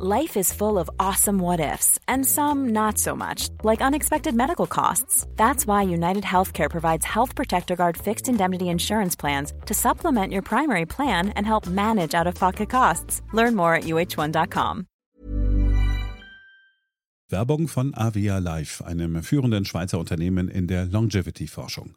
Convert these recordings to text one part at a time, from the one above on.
Life is full of awesome what ifs, and some not so much, like unexpected medical costs. That's why United Healthcare provides Health Protector Guard fixed indemnity insurance plans to supplement your primary plan and help manage out of pocket costs. Learn more at uh1.com. Werbung von Avia Life, einem führenden Schweizer Unternehmen in der Longevity-Forschung.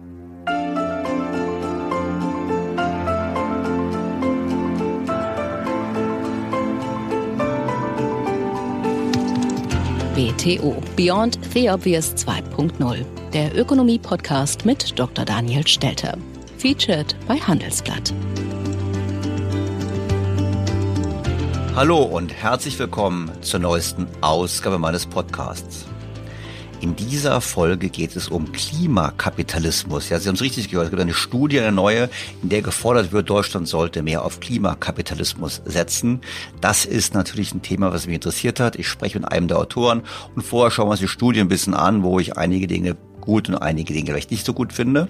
BTO Beyond the Obvious 2.0 der Ökonomie-Podcast mit Dr. Daniel Stelter. Featured bei Handelsblatt. Hallo und herzlich willkommen zur neuesten Ausgabe meines Podcasts. In dieser Folge geht es um Klimakapitalismus. Ja, Sie haben es richtig gehört. Es gibt eine Studie, eine neue, in der gefordert wird, Deutschland sollte mehr auf Klimakapitalismus setzen. Das ist natürlich ein Thema, was mich interessiert hat. Ich spreche mit einem der Autoren und vorher schauen wir uns die Studie ein bisschen an, wo ich einige Dinge gut und einige Dinge vielleicht nicht so gut finde.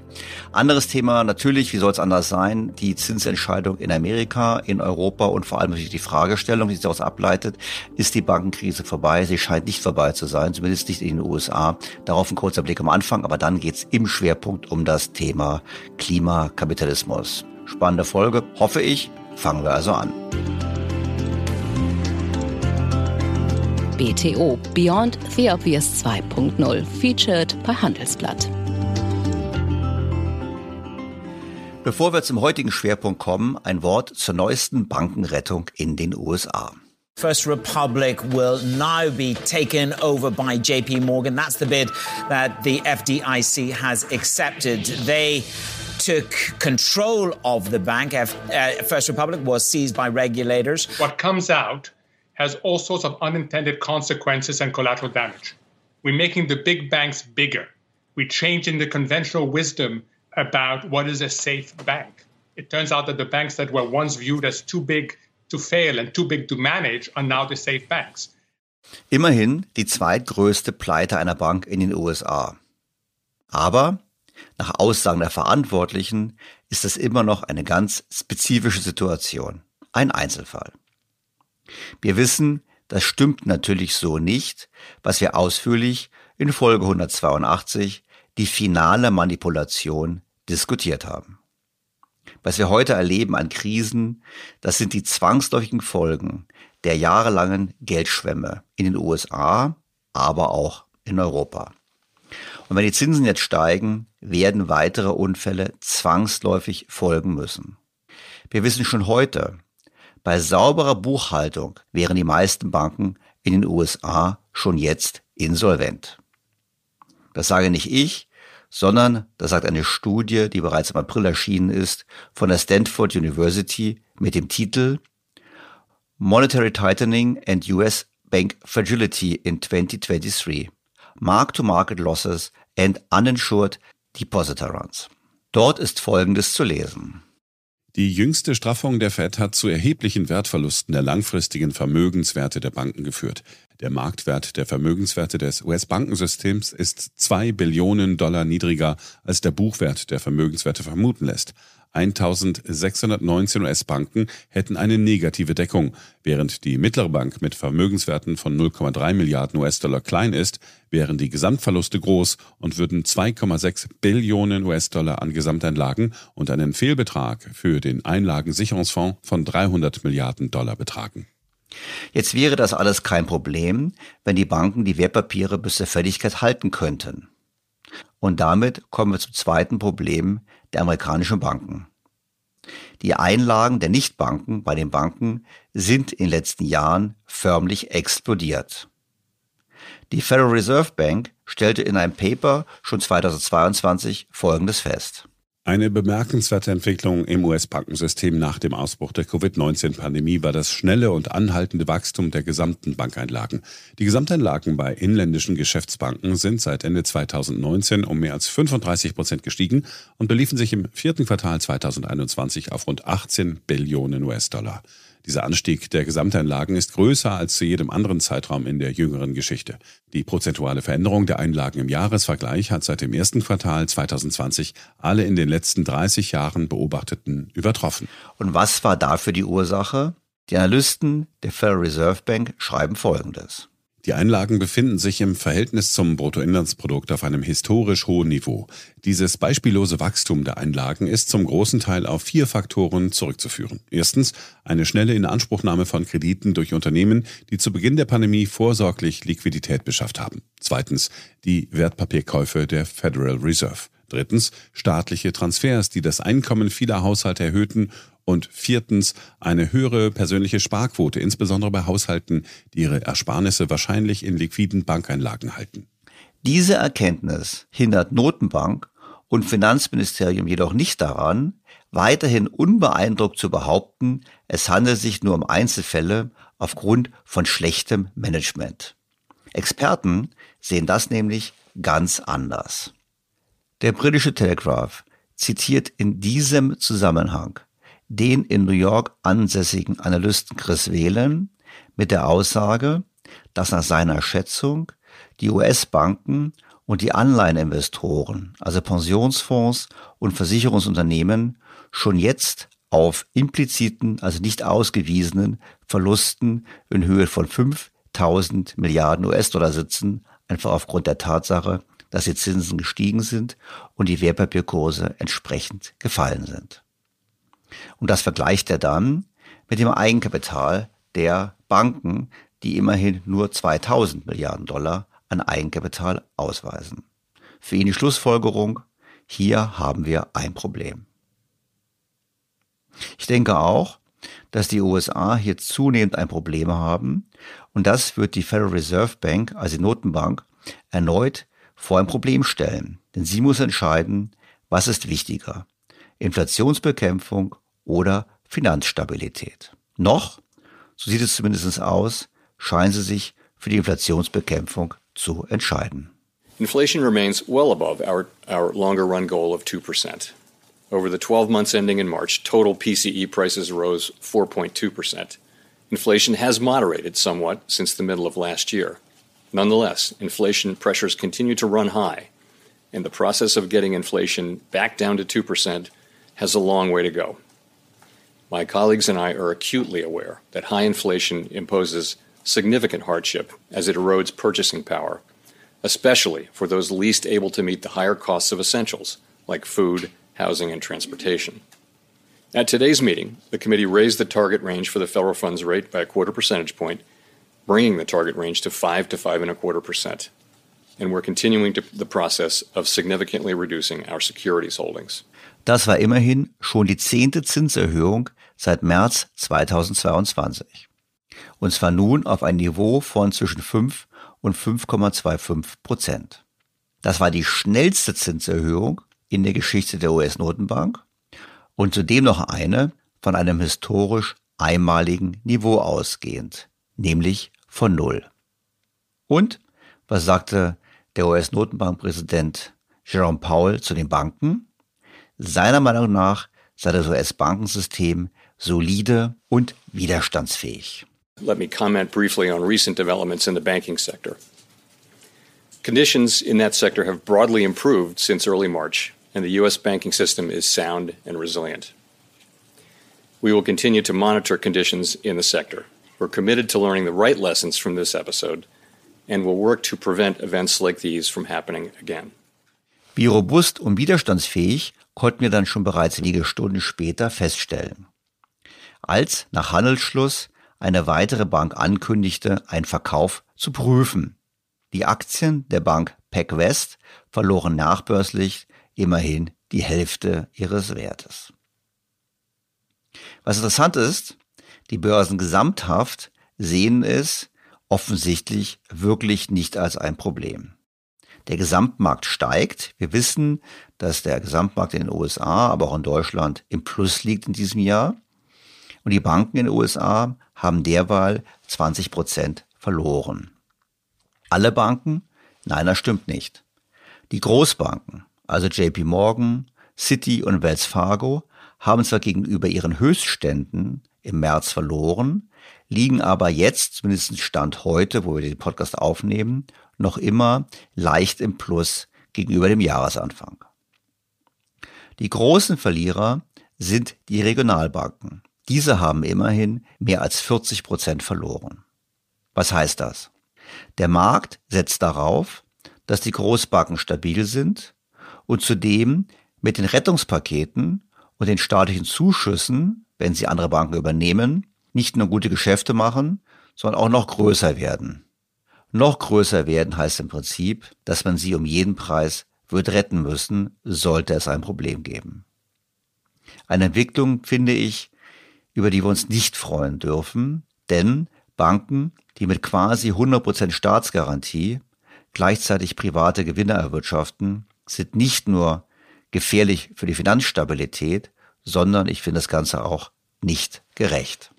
Anderes Thema natürlich, wie soll es anders sein, die Zinsentscheidung in Amerika, in Europa und vor allem natürlich die Fragestellung, die sich daraus ableitet, ist die Bankenkrise vorbei? Sie scheint nicht vorbei zu sein, zumindest nicht in den USA. Darauf ein kurzer Blick am Anfang, aber dann geht's im Schwerpunkt um das Thema Klimakapitalismus. Spannende Folge, hoffe ich. Fangen wir also an. BTO Beyond the Obvious 2.0 featured bei Handelsblatt. Bevor wir zum heutigen Schwerpunkt kommen, ein Wort zur neuesten Bankenrettung in den USA. First Republic will now be taken over by JP Morgan. That's the bid that the FDIC has accepted. They took control of the bank. Uh, First Republic was seized by regulators. What comes out has all sorts of unintended consequences and collateral damage. We're making the big banks bigger. We're changing the conventional wisdom about what is a safe bank. It turns out that the banks that were once viewed as too big to fail and too big to manage are now the safe banks. Immerhin die zweitgrößte Pleite einer Bank in den USA. Aber nach Aussagen der Verantwortlichen ist es immer noch eine ganz spezifische Situation, ein Einzelfall. Wir wissen, das stimmt natürlich so nicht, was wir ausführlich in Folge 182, die finale Manipulation, diskutiert haben. Was wir heute erleben an Krisen, das sind die zwangsläufigen Folgen der jahrelangen Geldschwemme in den USA, aber auch in Europa. Und wenn die Zinsen jetzt steigen, werden weitere Unfälle zwangsläufig folgen müssen. Wir wissen schon heute, bei sauberer Buchhaltung wären die meisten Banken in den USA schon jetzt insolvent. Das sage nicht ich, sondern das sagt eine Studie, die bereits im April erschienen ist, von der Stanford University mit dem Titel Monetary Tightening and US Bank Fragility in 2023. Mark-to-Market Losses and Uninsured Depositor Runs. Dort ist Folgendes zu lesen. Die jüngste Straffung der Fed hat zu erheblichen Wertverlusten der langfristigen Vermögenswerte der Banken geführt. Der Marktwert der Vermögenswerte des US-Bankensystems ist zwei Billionen Dollar niedriger, als der Buchwert der Vermögenswerte vermuten lässt. 1619 US-Banken hätten eine negative Deckung. Während die mittlere Bank mit Vermögenswerten von 0,3 Milliarden US-Dollar klein ist, wären die Gesamtverluste groß und würden 2,6 Billionen US-Dollar an Gesamteinlagen und einen Fehlbetrag für den Einlagensicherungsfonds von 300 Milliarden Dollar betragen. Jetzt wäre das alles kein Problem, wenn die Banken die Wertpapiere bis zur Fälligkeit halten könnten. Und damit kommen wir zum zweiten Problem der amerikanischen Banken. Die Einlagen der Nichtbanken bei den Banken sind in den letzten Jahren förmlich explodiert. Die Federal Reserve Bank stellte in einem Paper schon 2022 Folgendes fest. Eine bemerkenswerte Entwicklung im US-Bankensystem nach dem Ausbruch der Covid-19-Pandemie war das schnelle und anhaltende Wachstum der gesamten Bankeinlagen. Die Gesamteinlagen bei inländischen Geschäftsbanken sind seit Ende 2019 um mehr als 35 Prozent gestiegen und beliefen sich im vierten Quartal 2021 auf rund 18 Billionen US-Dollar. Dieser Anstieg der Gesamteinlagen ist größer als zu jedem anderen Zeitraum in der jüngeren Geschichte. Die prozentuale Veränderung der Einlagen im Jahresvergleich hat seit dem ersten Quartal 2020 alle in den letzten 30 Jahren beobachteten übertroffen. Und was war dafür die Ursache? Die Analysten der Federal Reserve Bank schreiben Folgendes. Die Einlagen befinden sich im Verhältnis zum Bruttoinlandsprodukt auf einem historisch hohen Niveau. Dieses beispiellose Wachstum der Einlagen ist zum großen Teil auf vier Faktoren zurückzuführen. Erstens eine schnelle Inanspruchnahme von Krediten durch Unternehmen, die zu Beginn der Pandemie vorsorglich Liquidität beschafft haben. Zweitens die Wertpapierkäufe der Federal Reserve. Drittens staatliche Transfers, die das Einkommen vieler Haushalte erhöhten und viertens eine höhere persönliche Sparquote, insbesondere bei Haushalten, die ihre Ersparnisse wahrscheinlich in liquiden Bankeinlagen halten. Diese Erkenntnis hindert Notenbank und Finanzministerium jedoch nicht daran, weiterhin unbeeindruckt zu behaupten, es handelt sich nur um Einzelfälle aufgrund von schlechtem Management. Experten sehen das nämlich ganz anders. Der britische Telegraph zitiert in diesem Zusammenhang den in New York ansässigen Analysten Chris Whelan mit der Aussage, dass nach seiner Schätzung die US-Banken und die Anleiheninvestoren, also Pensionsfonds und Versicherungsunternehmen, schon jetzt auf impliziten, also nicht ausgewiesenen Verlusten in Höhe von 5000 Milliarden US-Dollar sitzen, einfach aufgrund der Tatsache, dass die Zinsen gestiegen sind und die Wertpapierkurse entsprechend gefallen sind. Und das vergleicht er dann mit dem Eigenkapital der Banken, die immerhin nur 2000 Milliarden Dollar an Eigenkapital ausweisen. Für ihn die Schlussfolgerung, hier haben wir ein Problem. Ich denke auch, dass die USA hier zunehmend ein Problem haben und das wird die Federal Reserve Bank, also die Notenbank, erneut vor ein Problem stellen. Denn sie muss entscheiden, was ist wichtiger, Inflationsbekämpfung oder Finanzstabilität. Noch, so sieht es zumindest aus, scheinen sie sich für die Inflationsbekämpfung zu entscheiden. Inflation remains well above our, our longer run goal of 2%. Over the 12 months ending in March, total PCE prices rose 4.2%. Inflation has moderated somewhat since the middle of last year. Nonetheless, inflation pressures continue to run high, and the process of getting inflation back down to 2% has a long way to go. My colleagues and I are acutely aware that high inflation imposes significant hardship as it erodes purchasing power, especially for those least able to meet the higher costs of essentials like food, housing, and transportation. At today's meeting, the committee raised the target range for the federal funds rate by a quarter percentage point, bringing the target range to 5 to 5 and a quarter percent. And we're continuing to the process of significantly reducing our securities holdings. Das war immerhin schon die zehnte Zinserhöhung seit März 2022. Und zwar nun auf ein Niveau von zwischen 5 und 5,25 Prozent. Das war die schnellste Zinserhöhung in der Geschichte der US-Notenbank und zudem noch eine von einem historisch einmaligen Niveau ausgehend, nämlich von Null. Und was sagte der US-Notenbankpräsident Jerome Powell zu den Banken? Seiner Meinung nach sei das US-Bankensystem solide und widerstandsfähig. Let me comment briefly on recent developments in the banking sector. Conditions in that sector have broadly improved since early March, and the U.S. banking system is sound and resilient. We will continue to monitor conditions in the sector. We're committed to learning the right lessons from this episode and will work to prevent events like these from happening again. Wie robust und widerstandsfähig konnten wir dann schon bereits wenige Stunden später feststellen. Als nach Handelsschluss eine weitere Bank ankündigte, einen Verkauf zu prüfen. Die Aktien der Bank PacWest verloren nachbörslich immerhin die Hälfte ihres Wertes. Was interessant ist, die Börsen gesamthaft sehen es offensichtlich wirklich nicht als ein Problem. Der Gesamtmarkt steigt. Wir wissen, dass der Gesamtmarkt in den USA, aber auch in Deutschland im Plus liegt in diesem Jahr. Und die Banken in den USA haben derweil 20 Prozent verloren. Alle Banken? Nein, das stimmt nicht. Die Großbanken, also JP Morgan, Citi und Wells Fargo, haben zwar gegenüber ihren Höchstständen im März verloren, liegen aber jetzt, zumindest Stand heute, wo wir den Podcast aufnehmen, noch immer leicht im Plus gegenüber dem Jahresanfang. Die großen Verlierer sind die Regionalbanken. Diese haben immerhin mehr als 40 Prozent verloren. Was heißt das? Der Markt setzt darauf, dass die Großbanken stabil sind und zudem mit den Rettungspaketen und den staatlichen Zuschüssen, wenn sie andere Banken übernehmen, nicht nur gute Geschäfte machen, sondern auch noch größer werden. Noch größer werden heißt im Prinzip, dass man sie um jeden Preis wird retten müssen, sollte es ein Problem geben. Eine Entwicklung, finde ich, über die wir uns nicht freuen dürfen, denn Banken, die mit quasi 100% Staatsgarantie gleichzeitig private Gewinne erwirtschaften, sind nicht nur gefährlich für die Finanzstabilität, sondern ich finde das Ganze auch nicht gerecht.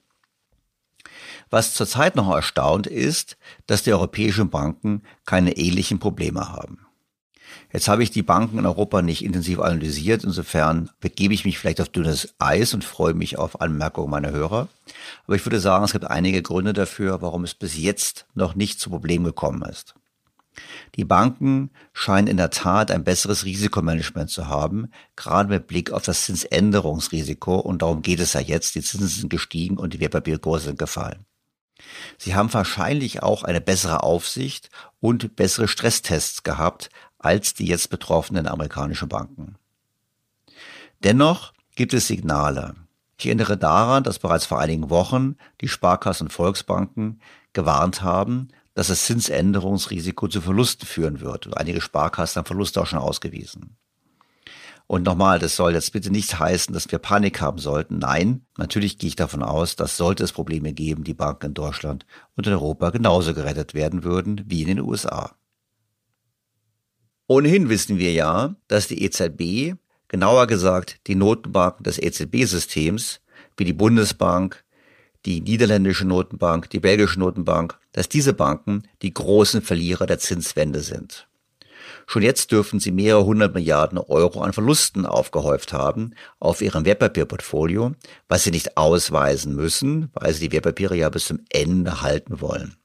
Was zurzeit noch erstaunt ist, dass die europäischen Banken keine ähnlichen Probleme haben. Jetzt habe ich die Banken in Europa nicht intensiv analysiert, insofern begebe ich mich vielleicht auf dünnes Eis und freue mich auf Anmerkungen meiner Hörer. Aber ich würde sagen, es gibt einige Gründe dafür, warum es bis jetzt noch nicht zu Problemen gekommen ist. Die Banken scheinen in der Tat ein besseres Risikomanagement zu haben, gerade mit Blick auf das Zinsänderungsrisiko. Und darum geht es ja jetzt. Die Zinsen sind gestiegen und die Wertpapierkurse sind gefallen. Sie haben wahrscheinlich auch eine bessere Aufsicht und bessere Stresstests gehabt als die jetzt betroffenen amerikanischen Banken. Dennoch gibt es Signale. Ich erinnere daran, dass bereits vor einigen Wochen die Sparkassen und Volksbanken gewarnt haben, dass das Zinsänderungsrisiko zu Verlusten führen wird. Und einige Sparkassen haben Verluste auch schon ausgewiesen. Und nochmal, das soll jetzt bitte nicht heißen, dass wir Panik haben sollten. Nein, natürlich gehe ich davon aus, dass sollte es Probleme geben, die Banken in Deutschland und in Europa genauso gerettet werden würden wie in den USA. Ohnehin wissen wir ja, dass die EZB, genauer gesagt die Notenbanken des EZB-Systems, wie die Bundesbank, die niederländische Notenbank, die belgische Notenbank, dass diese Banken die großen Verlierer der Zinswende sind. Schon jetzt dürfen sie mehrere hundert Milliarden Euro an Verlusten aufgehäuft haben auf ihrem Wertpapierportfolio, was sie nicht ausweisen müssen, weil sie die Wertpapiere ja bis zum Ende halten wollen.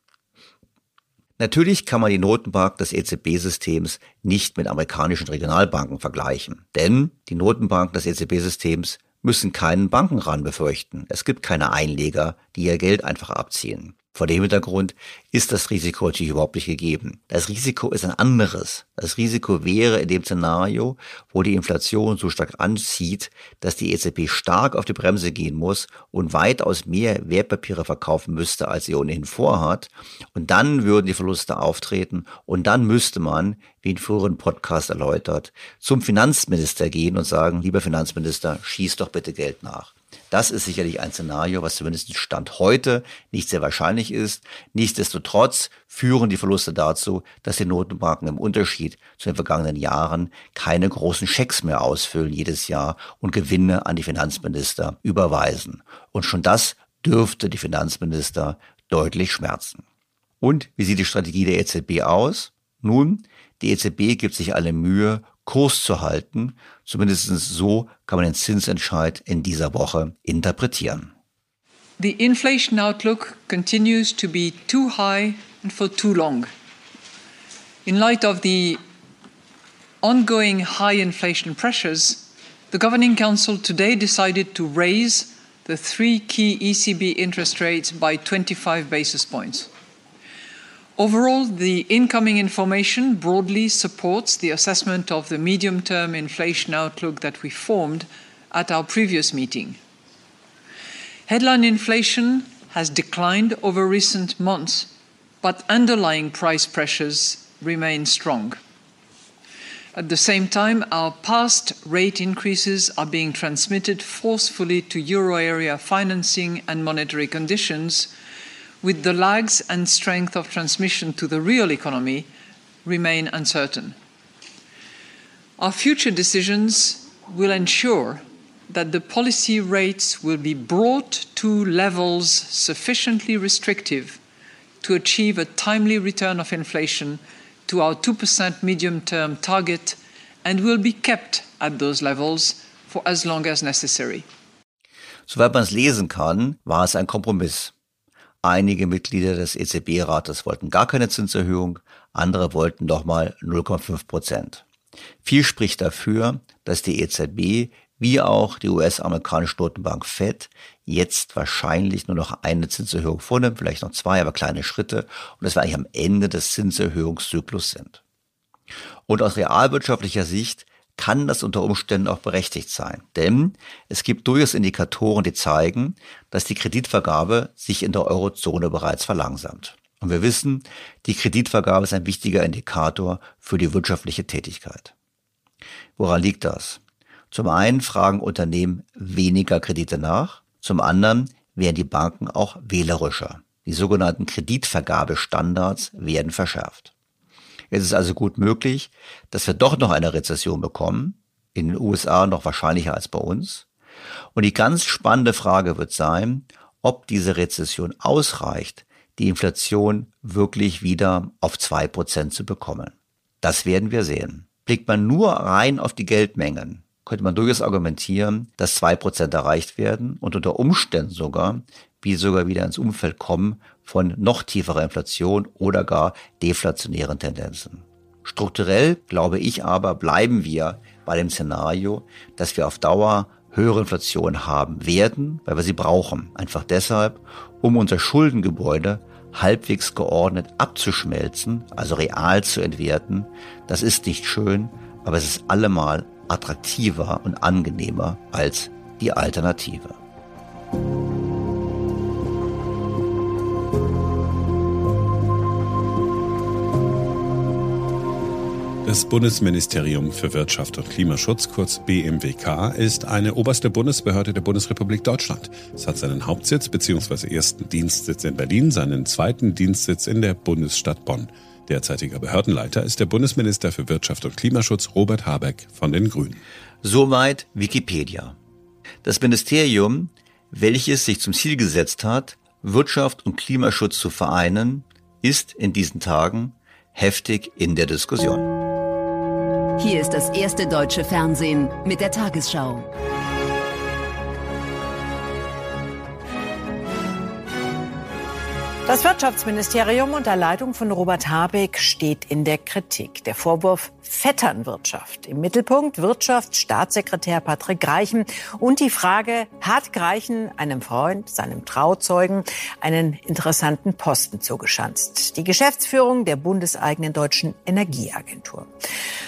Natürlich kann man die Notenbank des EZB-Systems nicht mit amerikanischen Regionalbanken vergleichen, denn die Notenbanken des EZB-Systems müssen keinen Bankenran befürchten. Es gibt keine Einleger, die ihr Geld einfach abziehen. Vor dem Hintergrund ist das Risiko natürlich überhaupt nicht gegeben. Das Risiko ist ein anderes. Das Risiko wäre in dem Szenario, wo die Inflation so stark anzieht, dass die EZB stark auf die Bremse gehen muss und weitaus mehr Wertpapiere verkaufen müsste, als sie ohnehin vorhat. Und dann würden die Verluste auftreten und dann müsste man, wie in früheren Podcast erläutert, zum Finanzminister gehen und sagen, lieber Finanzminister, schieß doch bitte Geld nach. Das ist sicherlich ein Szenario, was zumindest Stand heute nicht sehr wahrscheinlich ist. Nichtsdestotrotz führen die Verluste dazu, dass die Notenbanken im Unterschied zu den vergangenen Jahren keine großen Schecks mehr ausfüllen jedes Jahr und Gewinne an die Finanzminister überweisen. Und schon das dürfte die Finanzminister deutlich schmerzen. Und wie sieht die Strategie der EZB aus? Nun, die EZB gibt sich alle Mühe, Kurs zu halten. Zumindest so kann man den Zinsentscheid in dieser Woche interpretieren. The inflation outlook continues to be too high and for too long. In light of the ongoing high inflation pressures, the Governing Council today decided to raise the three key ECB interest rates by 25 basis points. Overall, the incoming information broadly supports the assessment of the medium term inflation outlook that we formed at our previous meeting. Headline inflation has declined over recent months, but underlying price pressures remain strong. At the same time, our past rate increases are being transmitted forcefully to euro area financing and monetary conditions with the lags and strength of transmission to the real economy remain uncertain. Our future decisions will ensure that the policy rates will be brought to levels sufficiently restrictive to achieve a timely return of inflation to our 2% medium term target and will be kept at those levels for as long as necessary. Soweit man es lesen kann, war es ein Kompromiss. Einige Mitglieder des EZB-Rates wollten gar keine Zinserhöhung, andere wollten nochmal 0,5 Prozent. Viel spricht dafür, dass die EZB wie auch die US-amerikanische Notenbank Fed jetzt wahrscheinlich nur noch eine Zinserhöhung vornimmt, vielleicht noch zwei, aber kleine Schritte und dass wir eigentlich am Ende des Zinserhöhungszyklus sind. Und aus realwirtschaftlicher Sicht kann das unter Umständen auch berechtigt sein. Denn es gibt durchaus Indikatoren, die zeigen, dass die Kreditvergabe sich in der Eurozone bereits verlangsamt. Und wir wissen, die Kreditvergabe ist ein wichtiger Indikator für die wirtschaftliche Tätigkeit. Woran liegt das? Zum einen fragen Unternehmen weniger Kredite nach, zum anderen werden die Banken auch wählerischer. Die sogenannten Kreditvergabestandards werden verschärft. Es ist also gut möglich, dass wir doch noch eine Rezession bekommen, in den USA noch wahrscheinlicher als bei uns. Und die ganz spannende Frage wird sein, ob diese Rezession ausreicht, die Inflation wirklich wieder auf zwei Prozent zu bekommen. Das werden wir sehen. Blickt man nur rein auf die Geldmengen, könnte man durchaus argumentieren, dass zwei Prozent erreicht werden und unter Umständen sogar, wie sogar wieder ins Umfeld kommen von noch tieferer Inflation oder gar deflationären Tendenzen. Strukturell, glaube ich aber, bleiben wir bei dem Szenario, dass wir auf Dauer höhere Inflation haben werden, weil wir sie brauchen. Einfach deshalb, um unser Schuldengebäude halbwegs geordnet abzuschmelzen, also real zu entwerten. Das ist nicht schön, aber es ist allemal attraktiver und angenehmer als die Alternative. Das Bundesministerium für Wirtschaft und Klimaschutz, kurz BMWK, ist eine oberste Bundesbehörde der Bundesrepublik Deutschland. Es hat seinen Hauptsitz bzw. ersten Dienstsitz in Berlin, seinen zweiten Dienstsitz in der Bundesstadt Bonn. Derzeitiger Behördenleiter ist der Bundesminister für Wirtschaft und Klimaschutz Robert Habeck von den Grünen. Soweit Wikipedia. Das Ministerium, welches sich zum Ziel gesetzt hat, Wirtschaft und Klimaschutz zu vereinen, ist in diesen Tagen heftig in der Diskussion. Hier ist das erste deutsche Fernsehen mit der Tagesschau. Das Wirtschaftsministerium unter Leitung von Robert Habeck steht in der Kritik. Der Vorwurf Vetternwirtschaft. Im Mittelpunkt Wirtschaftsstaatssekretär Patrick Greichen und die Frage, hat Greichen einem Freund, seinem Trauzeugen, einen interessanten Posten zugeschanzt? Die Geschäftsführung der bundeseigenen deutschen Energieagentur.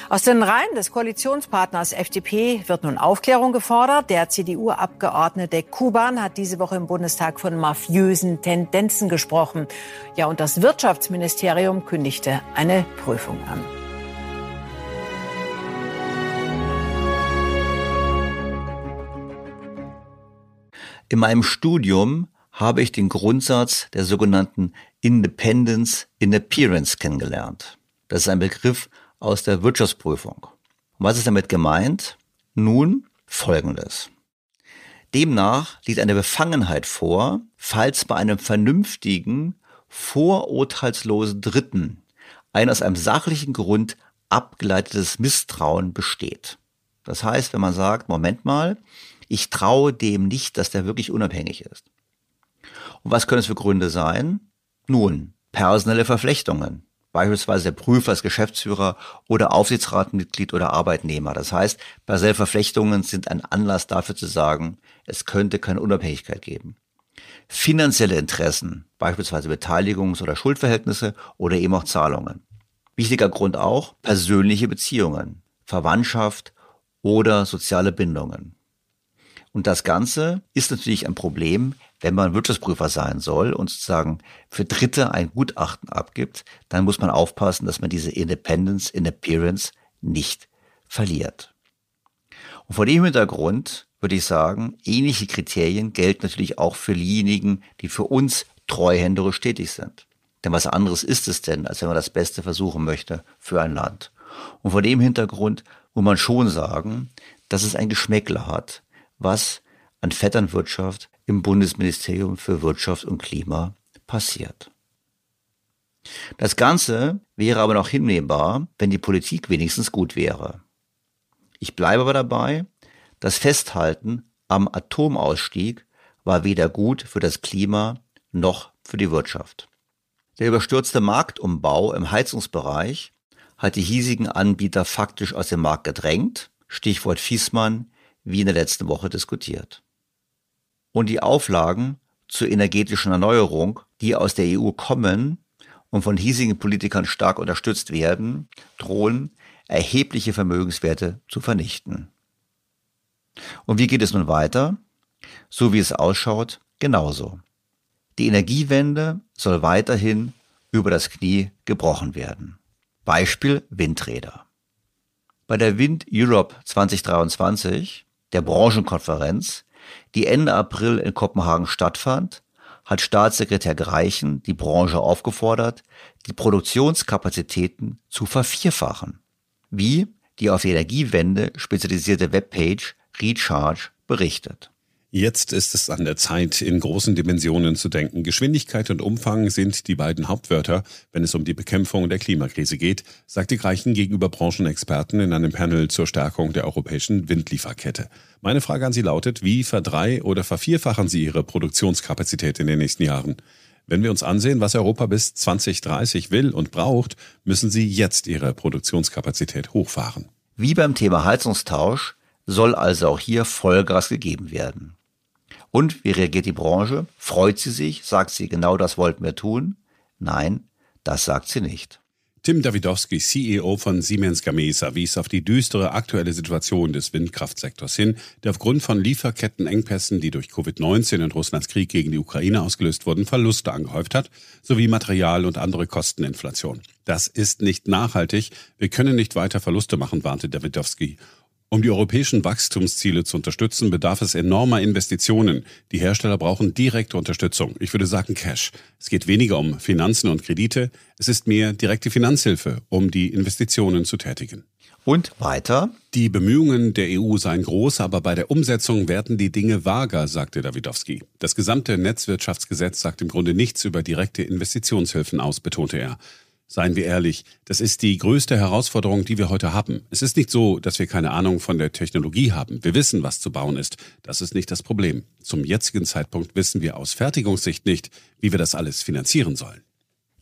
Aus den Reihen des Koalitionspartners FDP wird nun Aufklärung gefordert. Der CDU-Abgeordnete Kuban hat diese Woche im Bundestag von mafiösen Tendenzen gesprochen. Ja, und das Wirtschaftsministerium kündigte eine Prüfung an. In meinem Studium habe ich den Grundsatz der sogenannten Independence in Appearance kennengelernt. Das ist ein Begriff aus der Wirtschaftsprüfung. Und was ist damit gemeint? Nun folgendes. Demnach liegt eine Befangenheit vor, falls bei einem vernünftigen, vorurteilslosen Dritten ein aus einem sachlichen Grund abgeleitetes Misstrauen besteht. Das heißt, wenn man sagt, Moment mal, ich traue dem nicht, dass der wirklich unabhängig ist. Und was können es für Gründe sein? Nun, personelle Verflechtungen beispielsweise der Prüfer als Geschäftsführer oder Aufsichtsratmitglied oder Arbeitnehmer. Das heißt, Verflechtungen sind ein Anlass dafür zu sagen, es könnte keine Unabhängigkeit geben. Finanzielle Interessen, beispielsweise Beteiligungs- oder Schuldverhältnisse oder eben auch Zahlungen. Wichtiger Grund auch persönliche Beziehungen, Verwandtschaft oder soziale Bindungen. Und das Ganze ist natürlich ein Problem, wenn man Wirtschaftsprüfer sein soll und sozusagen für Dritte ein Gutachten abgibt, dann muss man aufpassen, dass man diese Independence in Appearance nicht verliert. Und vor dem Hintergrund würde ich sagen, ähnliche Kriterien gelten natürlich auch für diejenigen, die für uns treuhänderisch tätig sind. Denn was anderes ist es denn, als wenn man das Beste versuchen möchte für ein Land. Und vor dem Hintergrund muss man schon sagen, dass es ein Geschmäckle hat, was an Vetternwirtschaft im Bundesministerium für Wirtschaft und Klima passiert. Das Ganze wäre aber noch hinnehmbar, wenn die Politik wenigstens gut wäre. Ich bleibe aber dabei, das Festhalten am Atomausstieg war weder gut für das Klima noch für die Wirtschaft. Der überstürzte Marktumbau im Heizungsbereich hat die hiesigen Anbieter faktisch aus dem Markt gedrängt, Stichwort Fiesmann, wie in der letzten Woche diskutiert und die Auflagen zur energetischen Erneuerung, die aus der EU kommen und von hiesigen Politikern stark unterstützt werden, drohen erhebliche Vermögenswerte zu vernichten. Und wie geht es nun weiter? So wie es ausschaut, genauso. Die Energiewende soll weiterhin über das Knie gebrochen werden. Beispiel Windräder. Bei der Wind Europe 2023, der Branchenkonferenz, die Ende April in Kopenhagen stattfand, hat Staatssekretär Greichen die Branche aufgefordert, die Produktionskapazitäten zu vervierfachen. Wie die auf die Energiewende spezialisierte Webpage Recharge berichtet. Jetzt ist es an der Zeit, in großen Dimensionen zu denken. Geschwindigkeit und Umfang sind die beiden Hauptwörter, wenn es um die Bekämpfung der Klimakrise geht, sagte Greichen gegenüber Branchenexperten in einem Panel zur Stärkung der europäischen Windlieferkette. Meine Frage an Sie lautet, wie verdrei- oder vervierfachen Sie Ihre Produktionskapazität in den nächsten Jahren? Wenn wir uns ansehen, was Europa bis 2030 will und braucht, müssen Sie jetzt Ihre Produktionskapazität hochfahren. Wie beim Thema Heizungstausch soll also auch hier Vollgas gegeben werden. Und wie reagiert die Branche? Freut sie sich? Sagt sie, genau das wollten wir tun? Nein, das sagt sie nicht. Tim Davidowski, CEO von Siemens Gamesa, wies auf die düstere aktuelle Situation des Windkraftsektors hin, der aufgrund von Lieferkettenengpässen, die durch Covid-19 und Russlands Krieg gegen die Ukraine ausgelöst wurden, Verluste angehäuft hat, sowie Material- und andere Kosteninflation. Das ist nicht nachhaltig. Wir können nicht weiter Verluste machen, warnte Davidowski. Um die europäischen Wachstumsziele zu unterstützen, bedarf es enormer Investitionen. Die Hersteller brauchen direkte Unterstützung. Ich würde sagen Cash. Es geht weniger um Finanzen und Kredite. Es ist mehr direkte Finanzhilfe, um die Investitionen zu tätigen. Und weiter? Die Bemühungen der EU seien groß, aber bei der Umsetzung werden die Dinge vager, sagte Davidowski. Das gesamte Netzwirtschaftsgesetz sagt im Grunde nichts über direkte Investitionshilfen aus, betonte er. Seien wir ehrlich, das ist die größte Herausforderung, die wir heute haben. Es ist nicht so, dass wir keine Ahnung von der Technologie haben. Wir wissen, was zu bauen ist. Das ist nicht das Problem. Zum jetzigen Zeitpunkt wissen wir aus Fertigungssicht nicht, wie wir das alles finanzieren sollen.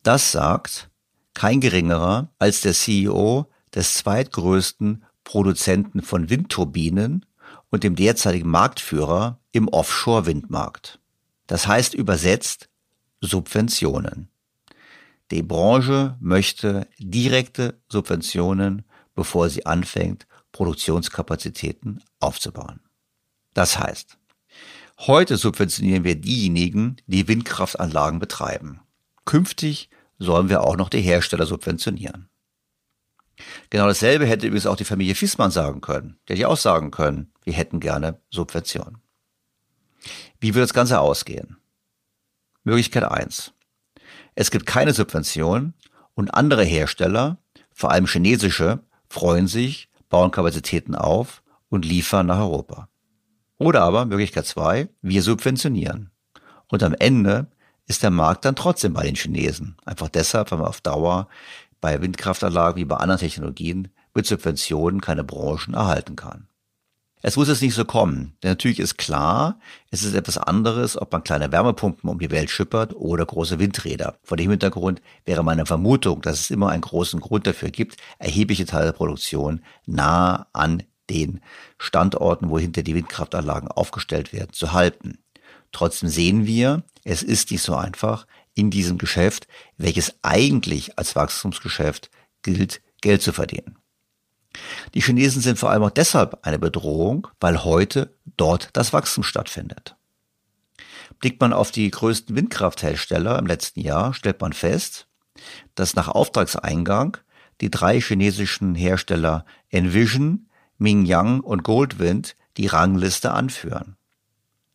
Das sagt kein geringerer als der CEO des zweitgrößten Produzenten von Windturbinen und dem derzeitigen Marktführer im Offshore-Windmarkt. Das heißt übersetzt Subventionen. Die Branche möchte direkte Subventionen, bevor sie anfängt, Produktionskapazitäten aufzubauen. Das heißt, heute subventionieren wir diejenigen, die Windkraftanlagen betreiben. Künftig sollen wir auch noch die Hersteller subventionieren. Genau dasselbe hätte übrigens auch die Familie Fiesmann sagen können. Die hätte auch sagen können, wir hätten gerne Subventionen. Wie wird das Ganze ausgehen? Möglichkeit eins: es gibt keine Subvention und andere Hersteller, vor allem chinesische, freuen sich, bauen Kapazitäten auf und liefern nach Europa. Oder aber Möglichkeit zwei, wir subventionieren. Und am Ende ist der Markt dann trotzdem bei den Chinesen. Einfach deshalb, weil man auf Dauer bei Windkraftanlagen wie bei anderen Technologien mit Subventionen keine Branchen erhalten kann. Es muss jetzt nicht so kommen, denn natürlich ist klar, es ist etwas anderes, ob man kleine Wärmepumpen um die Welt schippert oder große Windräder. Vor dem Hintergrund wäre meine Vermutung, dass es immer einen großen Grund dafür gibt, erhebliche Teile der Produktion nah an den Standorten, wo hinter die Windkraftanlagen aufgestellt werden, zu halten. Trotzdem sehen wir, es ist nicht so einfach, in diesem Geschäft, welches eigentlich als Wachstumsgeschäft gilt, Geld zu verdienen. Die Chinesen sind vor allem auch deshalb eine Bedrohung, weil heute dort das Wachstum stattfindet. Blickt man auf die größten Windkrafthersteller im letzten Jahr, stellt man fest, dass nach Auftragseingang die drei chinesischen Hersteller Envision, Mingyang und Goldwind die Rangliste anführen.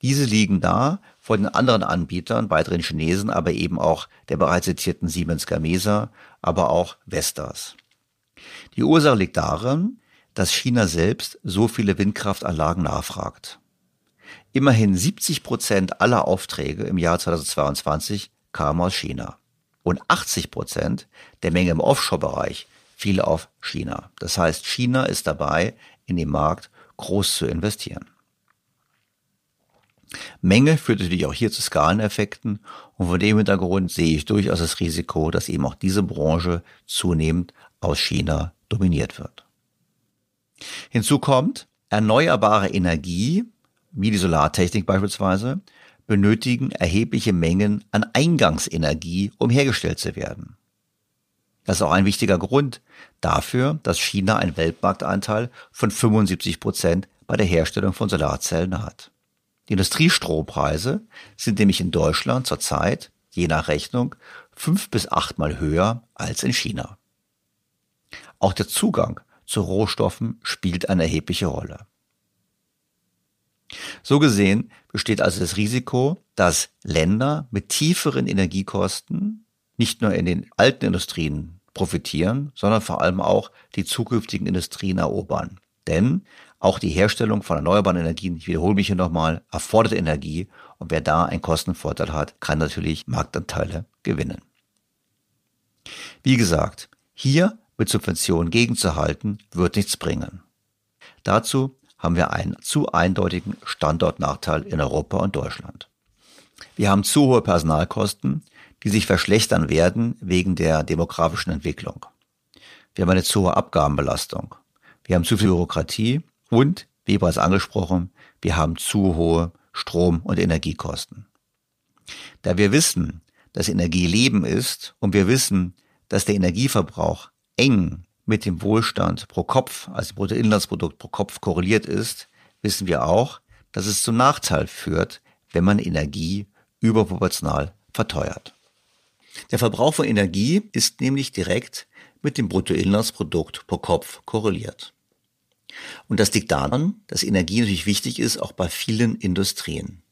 Diese liegen da vor den anderen Anbietern, weiteren Chinesen, aber eben auch der bereits zitierten Siemens Gamesa, aber auch Vestas. Die Ursache liegt darin, dass China selbst so viele Windkraftanlagen nachfragt. Immerhin 70 Prozent aller Aufträge im Jahr 2022 kamen aus China. Und 80 Prozent der Menge im Offshore-Bereich fiel auf China. Das heißt, China ist dabei, in den Markt groß zu investieren. Menge führt natürlich auch hier zu Skaleneffekten und von dem Hintergrund sehe ich durchaus das Risiko, dass eben auch diese Branche zunehmend aus China dominiert wird. Hinzu kommt, erneuerbare Energie, wie die Solartechnik beispielsweise, benötigen erhebliche Mengen an Eingangsenergie, um hergestellt zu werden. Das ist auch ein wichtiger Grund dafür, dass China einen Weltmarktanteil von 75 Prozent bei der Herstellung von Solarzellen hat. Die Industriestrompreise sind nämlich in Deutschland zurzeit, je nach Rechnung, fünf bis achtmal höher als in China. Auch der Zugang zu Rohstoffen spielt eine erhebliche Rolle. So gesehen besteht also das Risiko, dass Länder mit tieferen Energiekosten nicht nur in den alten Industrien profitieren, sondern vor allem auch die zukünftigen Industrien erobern. Denn auch die Herstellung von erneuerbaren Energien, ich wiederhole mich hier nochmal, erfordert Energie und wer da einen Kostenvorteil hat, kann natürlich Marktanteile gewinnen. Wie gesagt, hier mit Subventionen gegenzuhalten, wird nichts bringen. Dazu haben wir einen zu eindeutigen Standortnachteil in Europa und Deutschland. Wir haben zu hohe Personalkosten, die sich verschlechtern werden wegen der demografischen Entwicklung. Wir haben eine zu hohe Abgabenbelastung. Wir haben zu viel Bürokratie und, wie bereits angesprochen, wir haben zu hohe Strom- und Energiekosten. Da wir wissen, dass Energie Leben ist und wir wissen, dass der Energieverbrauch eng mit dem Wohlstand pro Kopf, also Bruttoinlandsprodukt pro Kopf korreliert ist, wissen wir auch, dass es zum Nachteil führt, wenn man Energie überproportional verteuert. Der Verbrauch von Energie ist nämlich direkt mit dem Bruttoinlandsprodukt pro Kopf korreliert. Und das liegt daran, dass Energie natürlich wichtig ist, auch bei vielen Industrien.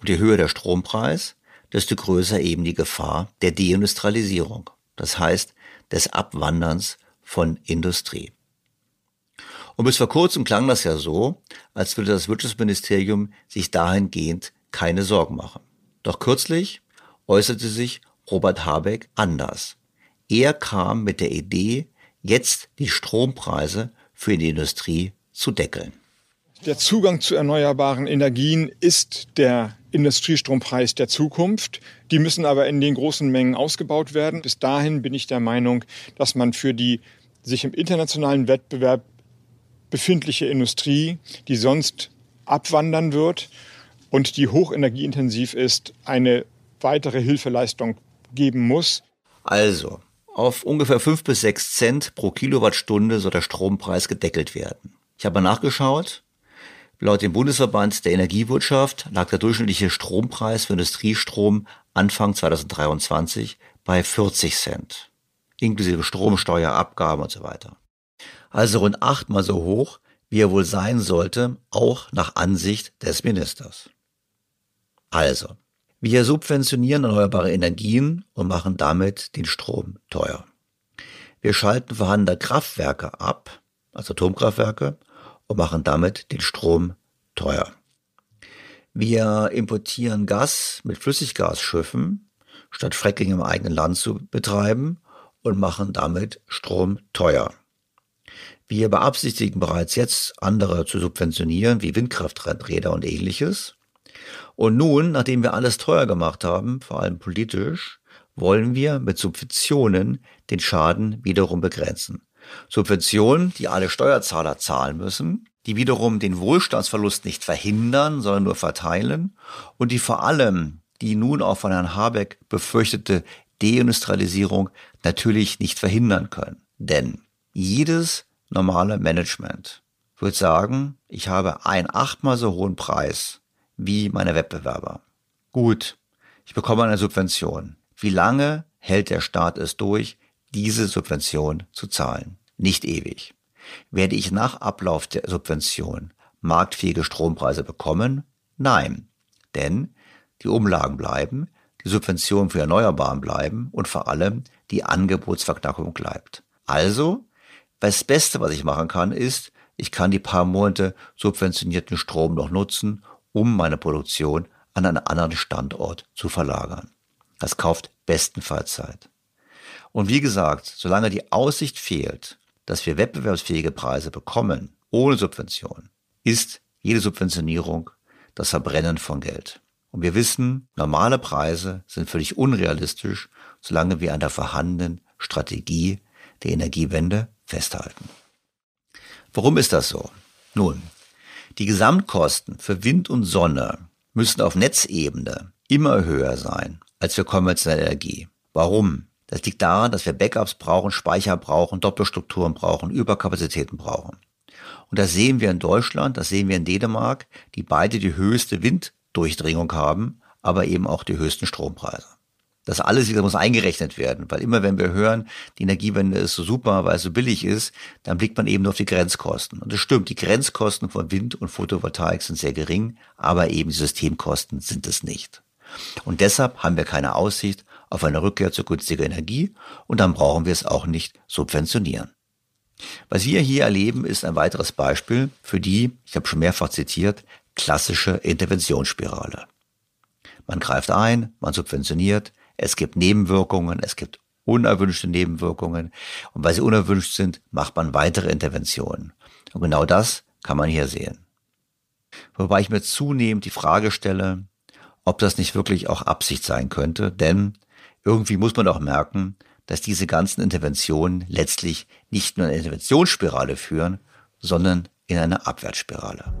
Und je höher der Strompreis, desto größer eben die Gefahr der Deindustrialisierung. Das heißt, des Abwanderns von Industrie. Und bis vor kurzem klang das ja so, als würde das Wirtschaftsministerium sich dahingehend keine Sorgen machen. Doch kürzlich äußerte sich Robert Habeck anders. Er kam mit der Idee, jetzt die Strompreise für die Industrie zu deckeln. Der Zugang zu erneuerbaren Energien ist der Industriestrompreis der Zukunft. Die müssen aber in den großen Mengen ausgebaut werden. Bis dahin bin ich der Meinung, dass man für die sich im internationalen Wettbewerb befindliche Industrie, die sonst abwandern wird und die hochenergieintensiv ist, eine weitere Hilfeleistung geben muss. Also, auf ungefähr fünf bis sechs Cent pro Kilowattstunde soll der Strompreis gedeckelt werden. Ich habe nachgeschaut. Laut dem Bundesverband der Energiewirtschaft lag der durchschnittliche Strompreis für Industriestrom Anfang 2023 bei 40 Cent, inklusive Stromsteuer, Abgaben und so weiter. Also rund achtmal so hoch, wie er wohl sein sollte, auch nach Ansicht des Ministers. Also, wir subventionieren erneuerbare Energien und machen damit den Strom teuer. Wir schalten vorhandene Kraftwerke ab, also Atomkraftwerke, und machen damit den Strom teuer. Wir importieren Gas mit Flüssiggasschiffen, statt Fracking im eigenen Land zu betreiben und machen damit Strom teuer. Wir beabsichtigen bereits jetzt andere zu subventionieren, wie Windkrafträder und ähnliches. Und nun, nachdem wir alles teuer gemacht haben, vor allem politisch, wollen wir mit Subventionen den Schaden wiederum begrenzen. Subventionen, die alle Steuerzahler zahlen müssen, die wiederum den Wohlstandsverlust nicht verhindern, sondern nur verteilen und die vor allem die nun auch von Herrn Habeck befürchtete Deindustrialisierung natürlich nicht verhindern können. Denn jedes normale Management wird sagen, ich habe einen achtmal so hohen Preis wie meine Wettbewerber. Gut, ich bekomme eine Subvention. Wie lange hält der Staat es durch, diese Subvention zu zahlen? Nicht ewig. Werde ich nach Ablauf der Subvention marktfähige Strompreise bekommen? Nein. Denn die Umlagen bleiben, die Subventionen für Erneuerbaren bleiben und vor allem die Angebotsverknappung bleibt. Also, das Beste, was ich machen kann, ist, ich kann die paar Monate subventionierten Strom noch nutzen, um meine Produktion an einen anderen Standort zu verlagern. Das kauft bestenfalls Zeit. Und wie gesagt, solange die Aussicht fehlt, dass wir wettbewerbsfähige Preise bekommen, ohne Subvention, ist jede Subventionierung das Verbrennen von Geld. Und wir wissen, normale Preise sind völlig unrealistisch, solange wir an der vorhandenen Strategie der Energiewende festhalten. Warum ist das so? Nun, die Gesamtkosten für Wind und Sonne müssen auf Netzebene immer höher sein als für konventionelle Energie. Warum? Das liegt daran, dass wir Backups brauchen, Speicher brauchen, Doppelstrukturen brauchen, Überkapazitäten brauchen. Und das sehen wir in Deutschland, das sehen wir in Dänemark, die beide die höchste Winddurchdringung haben, aber eben auch die höchsten Strompreise. Das alles wieder muss eingerechnet werden, weil immer wenn wir hören, die Energiewende ist so super, weil es so billig ist, dann blickt man eben nur auf die Grenzkosten. Und das stimmt, die Grenzkosten von Wind und Photovoltaik sind sehr gering, aber eben die Systemkosten sind es nicht. Und deshalb haben wir keine Aussicht auf eine Rückkehr zu günstiger Energie und dann brauchen wir es auch nicht subventionieren. Was wir hier erleben, ist ein weiteres Beispiel für die, ich habe schon mehrfach zitiert, klassische Interventionsspirale. Man greift ein, man subventioniert, es gibt Nebenwirkungen, es gibt unerwünschte Nebenwirkungen und weil sie unerwünscht sind, macht man weitere Interventionen. Und genau das kann man hier sehen. Wobei ich mir zunehmend die Frage stelle, ob das nicht wirklich auch Absicht sein könnte, denn irgendwie muss man auch merken, dass diese ganzen Interventionen letztlich nicht nur eine Interventionsspirale führen, sondern in eine Abwärtsspirale.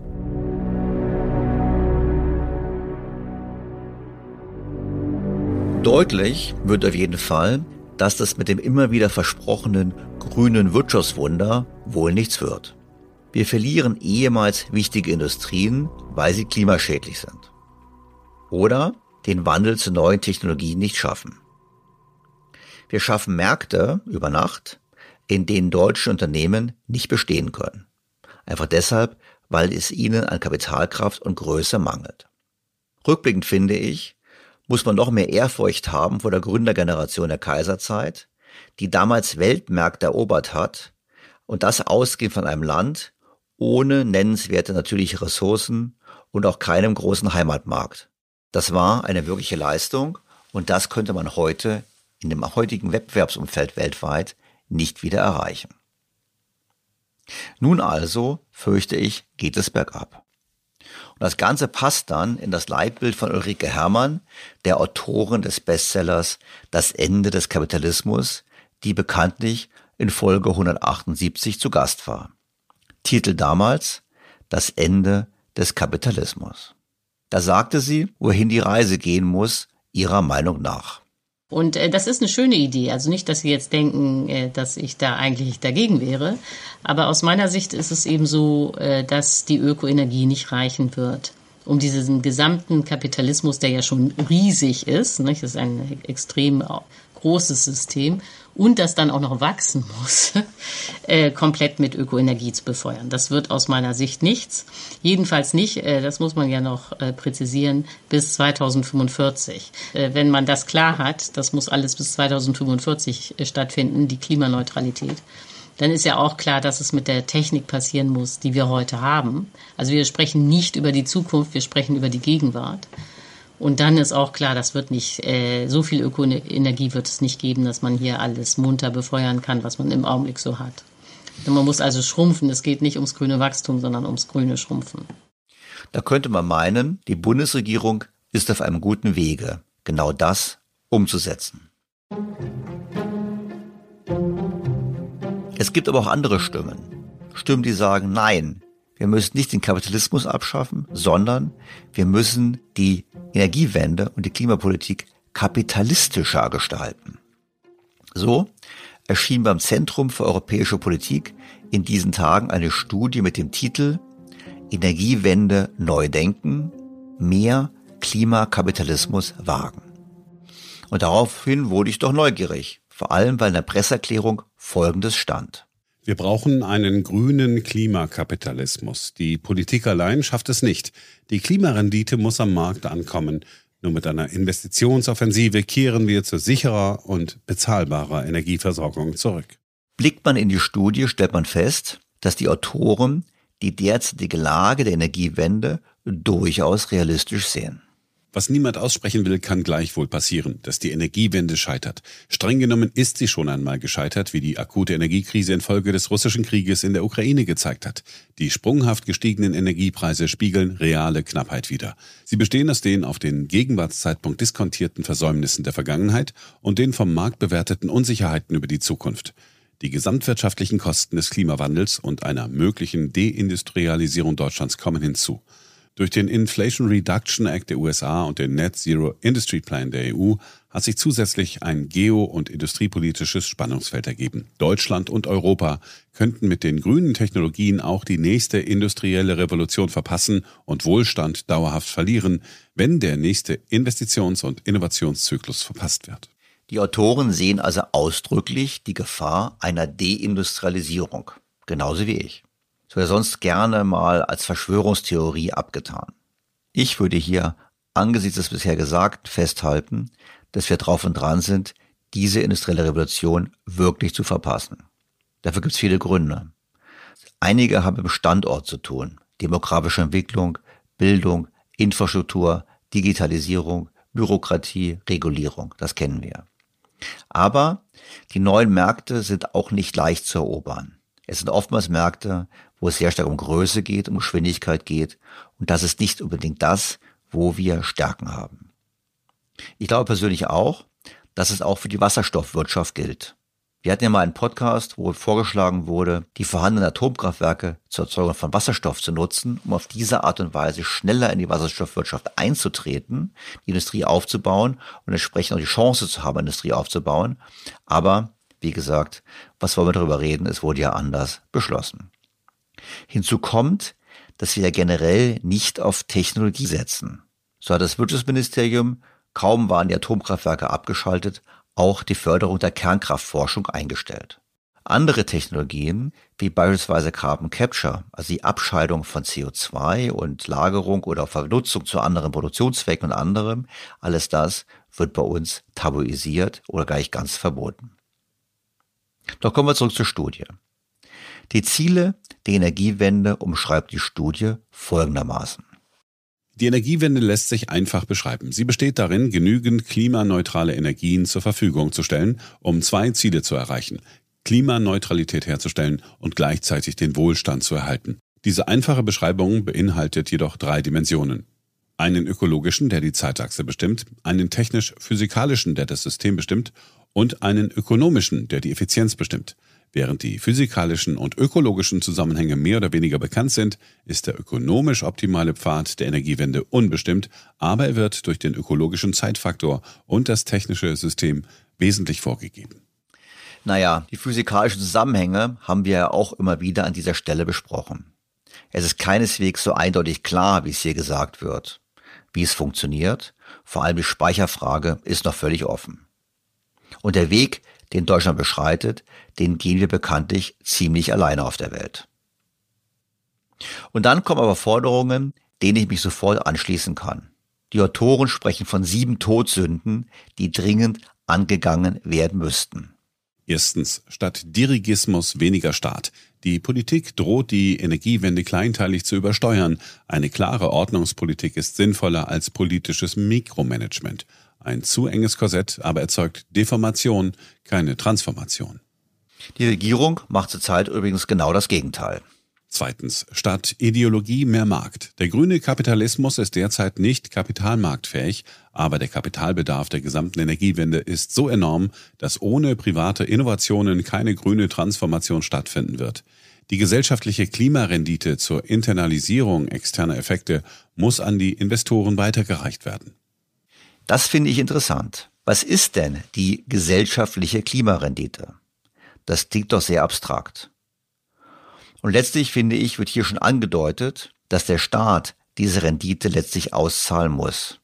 Deutlich wird auf jeden Fall, dass das mit dem immer wieder versprochenen grünen Wirtschaftswunder wohl nichts wird. Wir verlieren ehemals wichtige Industrien, weil sie klimaschädlich sind. Oder den Wandel zu neuen Technologien nicht schaffen. Wir schaffen Märkte über Nacht, in denen deutsche Unternehmen nicht bestehen können. Einfach deshalb, weil es ihnen an Kapitalkraft und Größe mangelt. Rückblickend finde ich, muss man noch mehr Ehrfurcht haben vor der Gründergeneration der Kaiserzeit, die damals Weltmärkte erobert hat und das ausgehend von einem Land ohne nennenswerte natürliche Ressourcen und auch keinem großen Heimatmarkt. Das war eine wirkliche Leistung und das könnte man heute in dem heutigen Wettbewerbsumfeld weltweit nicht wieder erreichen. Nun also, fürchte ich, geht es bergab. Und das Ganze passt dann in das Leitbild von Ulrike Herrmann, der Autorin des Bestsellers Das Ende des Kapitalismus, die bekanntlich in Folge 178 zu Gast war. Titel damals Das Ende des Kapitalismus. Da sagte sie, wohin die Reise gehen muss, ihrer Meinung nach. Und äh, das ist eine schöne Idee. Also nicht, dass Sie jetzt denken, äh, dass ich da eigentlich dagegen wäre. Aber aus meiner Sicht ist es eben so, äh, dass die Ökoenergie nicht reichen wird um diesen gesamten Kapitalismus, der ja schon riesig ist, nicht? das ist ein extrem großes System, und das dann auch noch wachsen muss, äh, komplett mit Ökoenergie zu befeuern. Das wird aus meiner Sicht nichts. Jedenfalls nicht, äh, das muss man ja noch äh, präzisieren, bis 2045. Äh, wenn man das klar hat, das muss alles bis 2045 äh, stattfinden, die Klimaneutralität dann ist ja auch klar, dass es mit der Technik passieren muss, die wir heute haben. Also wir sprechen nicht über die Zukunft, wir sprechen über die Gegenwart. Und dann ist auch klar, das wird nicht, äh, so viel Ökoenergie wird es nicht geben, dass man hier alles munter befeuern kann, was man im Augenblick so hat. Man muss also schrumpfen. Es geht nicht ums grüne Wachstum, sondern ums grüne Schrumpfen. Da könnte man meinen, die Bundesregierung ist auf einem guten Wege, genau das umzusetzen. Es gibt aber auch andere Stimmen. Stimmen, die sagen, nein, wir müssen nicht den Kapitalismus abschaffen, sondern wir müssen die Energiewende und die Klimapolitik kapitalistischer gestalten. So erschien beim Zentrum für europäische Politik in diesen Tagen eine Studie mit dem Titel Energiewende neu denken, mehr Klimakapitalismus wagen. Und daraufhin wurde ich doch neugierig, vor allem weil in der Presseerklärung Folgendes stand. Wir brauchen einen grünen Klimakapitalismus. Die Politik allein schafft es nicht. Die Klimarendite muss am Markt ankommen. Nur mit einer Investitionsoffensive kehren wir zu sicherer und bezahlbarer Energieversorgung zurück. Blickt man in die Studie, stellt man fest, dass die Autoren die derzeitige Lage der Energiewende durchaus realistisch sehen. Was niemand aussprechen will, kann gleichwohl passieren, dass die Energiewende scheitert. Streng genommen ist sie schon einmal gescheitert, wie die akute Energiekrise infolge des russischen Krieges in der Ukraine gezeigt hat. Die sprunghaft gestiegenen Energiepreise spiegeln reale Knappheit wider. Sie bestehen aus den auf den Gegenwartszeitpunkt diskontierten Versäumnissen der Vergangenheit und den vom Markt bewerteten Unsicherheiten über die Zukunft. Die gesamtwirtschaftlichen Kosten des Klimawandels und einer möglichen Deindustrialisierung Deutschlands kommen hinzu. Durch den Inflation Reduction Act der USA und den Net Zero Industry Plan der EU hat sich zusätzlich ein geo- und industriepolitisches Spannungsfeld ergeben. Deutschland und Europa könnten mit den grünen Technologien auch die nächste industrielle Revolution verpassen und Wohlstand dauerhaft verlieren, wenn der nächste Investitions- und Innovationszyklus verpasst wird. Die Autoren sehen also ausdrücklich die Gefahr einer Deindustrialisierung, genauso wie ich. Es wird sonst gerne mal als Verschwörungstheorie abgetan. Ich würde hier angesichts des bisher Gesagten festhalten, dass wir drauf und dran sind, diese industrielle Revolution wirklich zu verpassen. Dafür gibt es viele Gründe. Einige haben mit dem Standort zu tun. Demografische Entwicklung, Bildung, Infrastruktur, Digitalisierung, Bürokratie, Regulierung. Das kennen wir. Aber die neuen Märkte sind auch nicht leicht zu erobern. Es sind oftmals Märkte, wo es sehr stark um Größe geht, um Geschwindigkeit geht. Und das ist nicht unbedingt das, wo wir Stärken haben. Ich glaube persönlich auch, dass es auch für die Wasserstoffwirtschaft gilt. Wir hatten ja mal einen Podcast, wo vorgeschlagen wurde, die vorhandenen Atomkraftwerke zur Erzeugung von Wasserstoff zu nutzen, um auf diese Art und Weise schneller in die Wasserstoffwirtschaft einzutreten, die Industrie aufzubauen und entsprechend auch die Chance zu haben, Industrie aufzubauen. Aber, wie gesagt, was wollen wir darüber reden? Es wurde ja anders beschlossen. Hinzu kommt, dass wir generell nicht auf Technologie setzen. So hat das Wirtschaftsministerium, kaum waren die Atomkraftwerke abgeschaltet, auch die Förderung der Kernkraftforschung eingestellt. Andere Technologien, wie beispielsweise Carbon Capture, also die Abscheidung von CO2 und Lagerung oder Vernutzung zu anderen Produktionszwecken und anderem, alles das wird bei uns tabuisiert oder gleich ganz verboten. Doch kommen wir zurück zur Studie. Die Ziele der Energiewende umschreibt die Studie folgendermaßen. Die Energiewende lässt sich einfach beschreiben. Sie besteht darin, genügend klimaneutrale Energien zur Verfügung zu stellen, um zwei Ziele zu erreichen. Klimaneutralität herzustellen und gleichzeitig den Wohlstand zu erhalten. Diese einfache Beschreibung beinhaltet jedoch drei Dimensionen. Einen ökologischen, der die Zeitachse bestimmt, einen technisch-physikalischen, der das System bestimmt, und einen ökonomischen, der die Effizienz bestimmt. Während die physikalischen und ökologischen Zusammenhänge mehr oder weniger bekannt sind, ist der ökonomisch optimale Pfad der Energiewende unbestimmt, aber er wird durch den ökologischen Zeitfaktor und das technische System wesentlich vorgegeben. Naja, die physikalischen Zusammenhänge haben wir ja auch immer wieder an dieser Stelle besprochen. Es ist keineswegs so eindeutig klar, wie es hier gesagt wird. Wie es funktioniert, vor allem die Speicherfrage, ist noch völlig offen. Und der Weg, den Deutschland beschreitet, den gehen wir bekanntlich ziemlich alleine auf der Welt. Und dann kommen aber Forderungen, denen ich mich sofort anschließen kann. Die Autoren sprechen von sieben Todsünden, die dringend angegangen werden müssten. Erstens, statt Dirigismus weniger Staat. Die Politik droht die Energiewende kleinteilig zu übersteuern. Eine klare Ordnungspolitik ist sinnvoller als politisches Mikromanagement. Ein zu enges Korsett aber erzeugt Deformation, keine Transformation. Die Regierung macht zurzeit übrigens genau das Gegenteil. Zweitens, statt Ideologie mehr Markt. Der grüne Kapitalismus ist derzeit nicht kapitalmarktfähig, aber der Kapitalbedarf der gesamten Energiewende ist so enorm, dass ohne private Innovationen keine grüne Transformation stattfinden wird. Die gesellschaftliche Klimarendite zur Internalisierung externer Effekte muss an die Investoren weitergereicht werden. Das finde ich interessant. Was ist denn die gesellschaftliche Klimarendite? Das klingt doch sehr abstrakt. Und letztlich finde ich, wird hier schon angedeutet, dass der Staat diese Rendite letztlich auszahlen muss.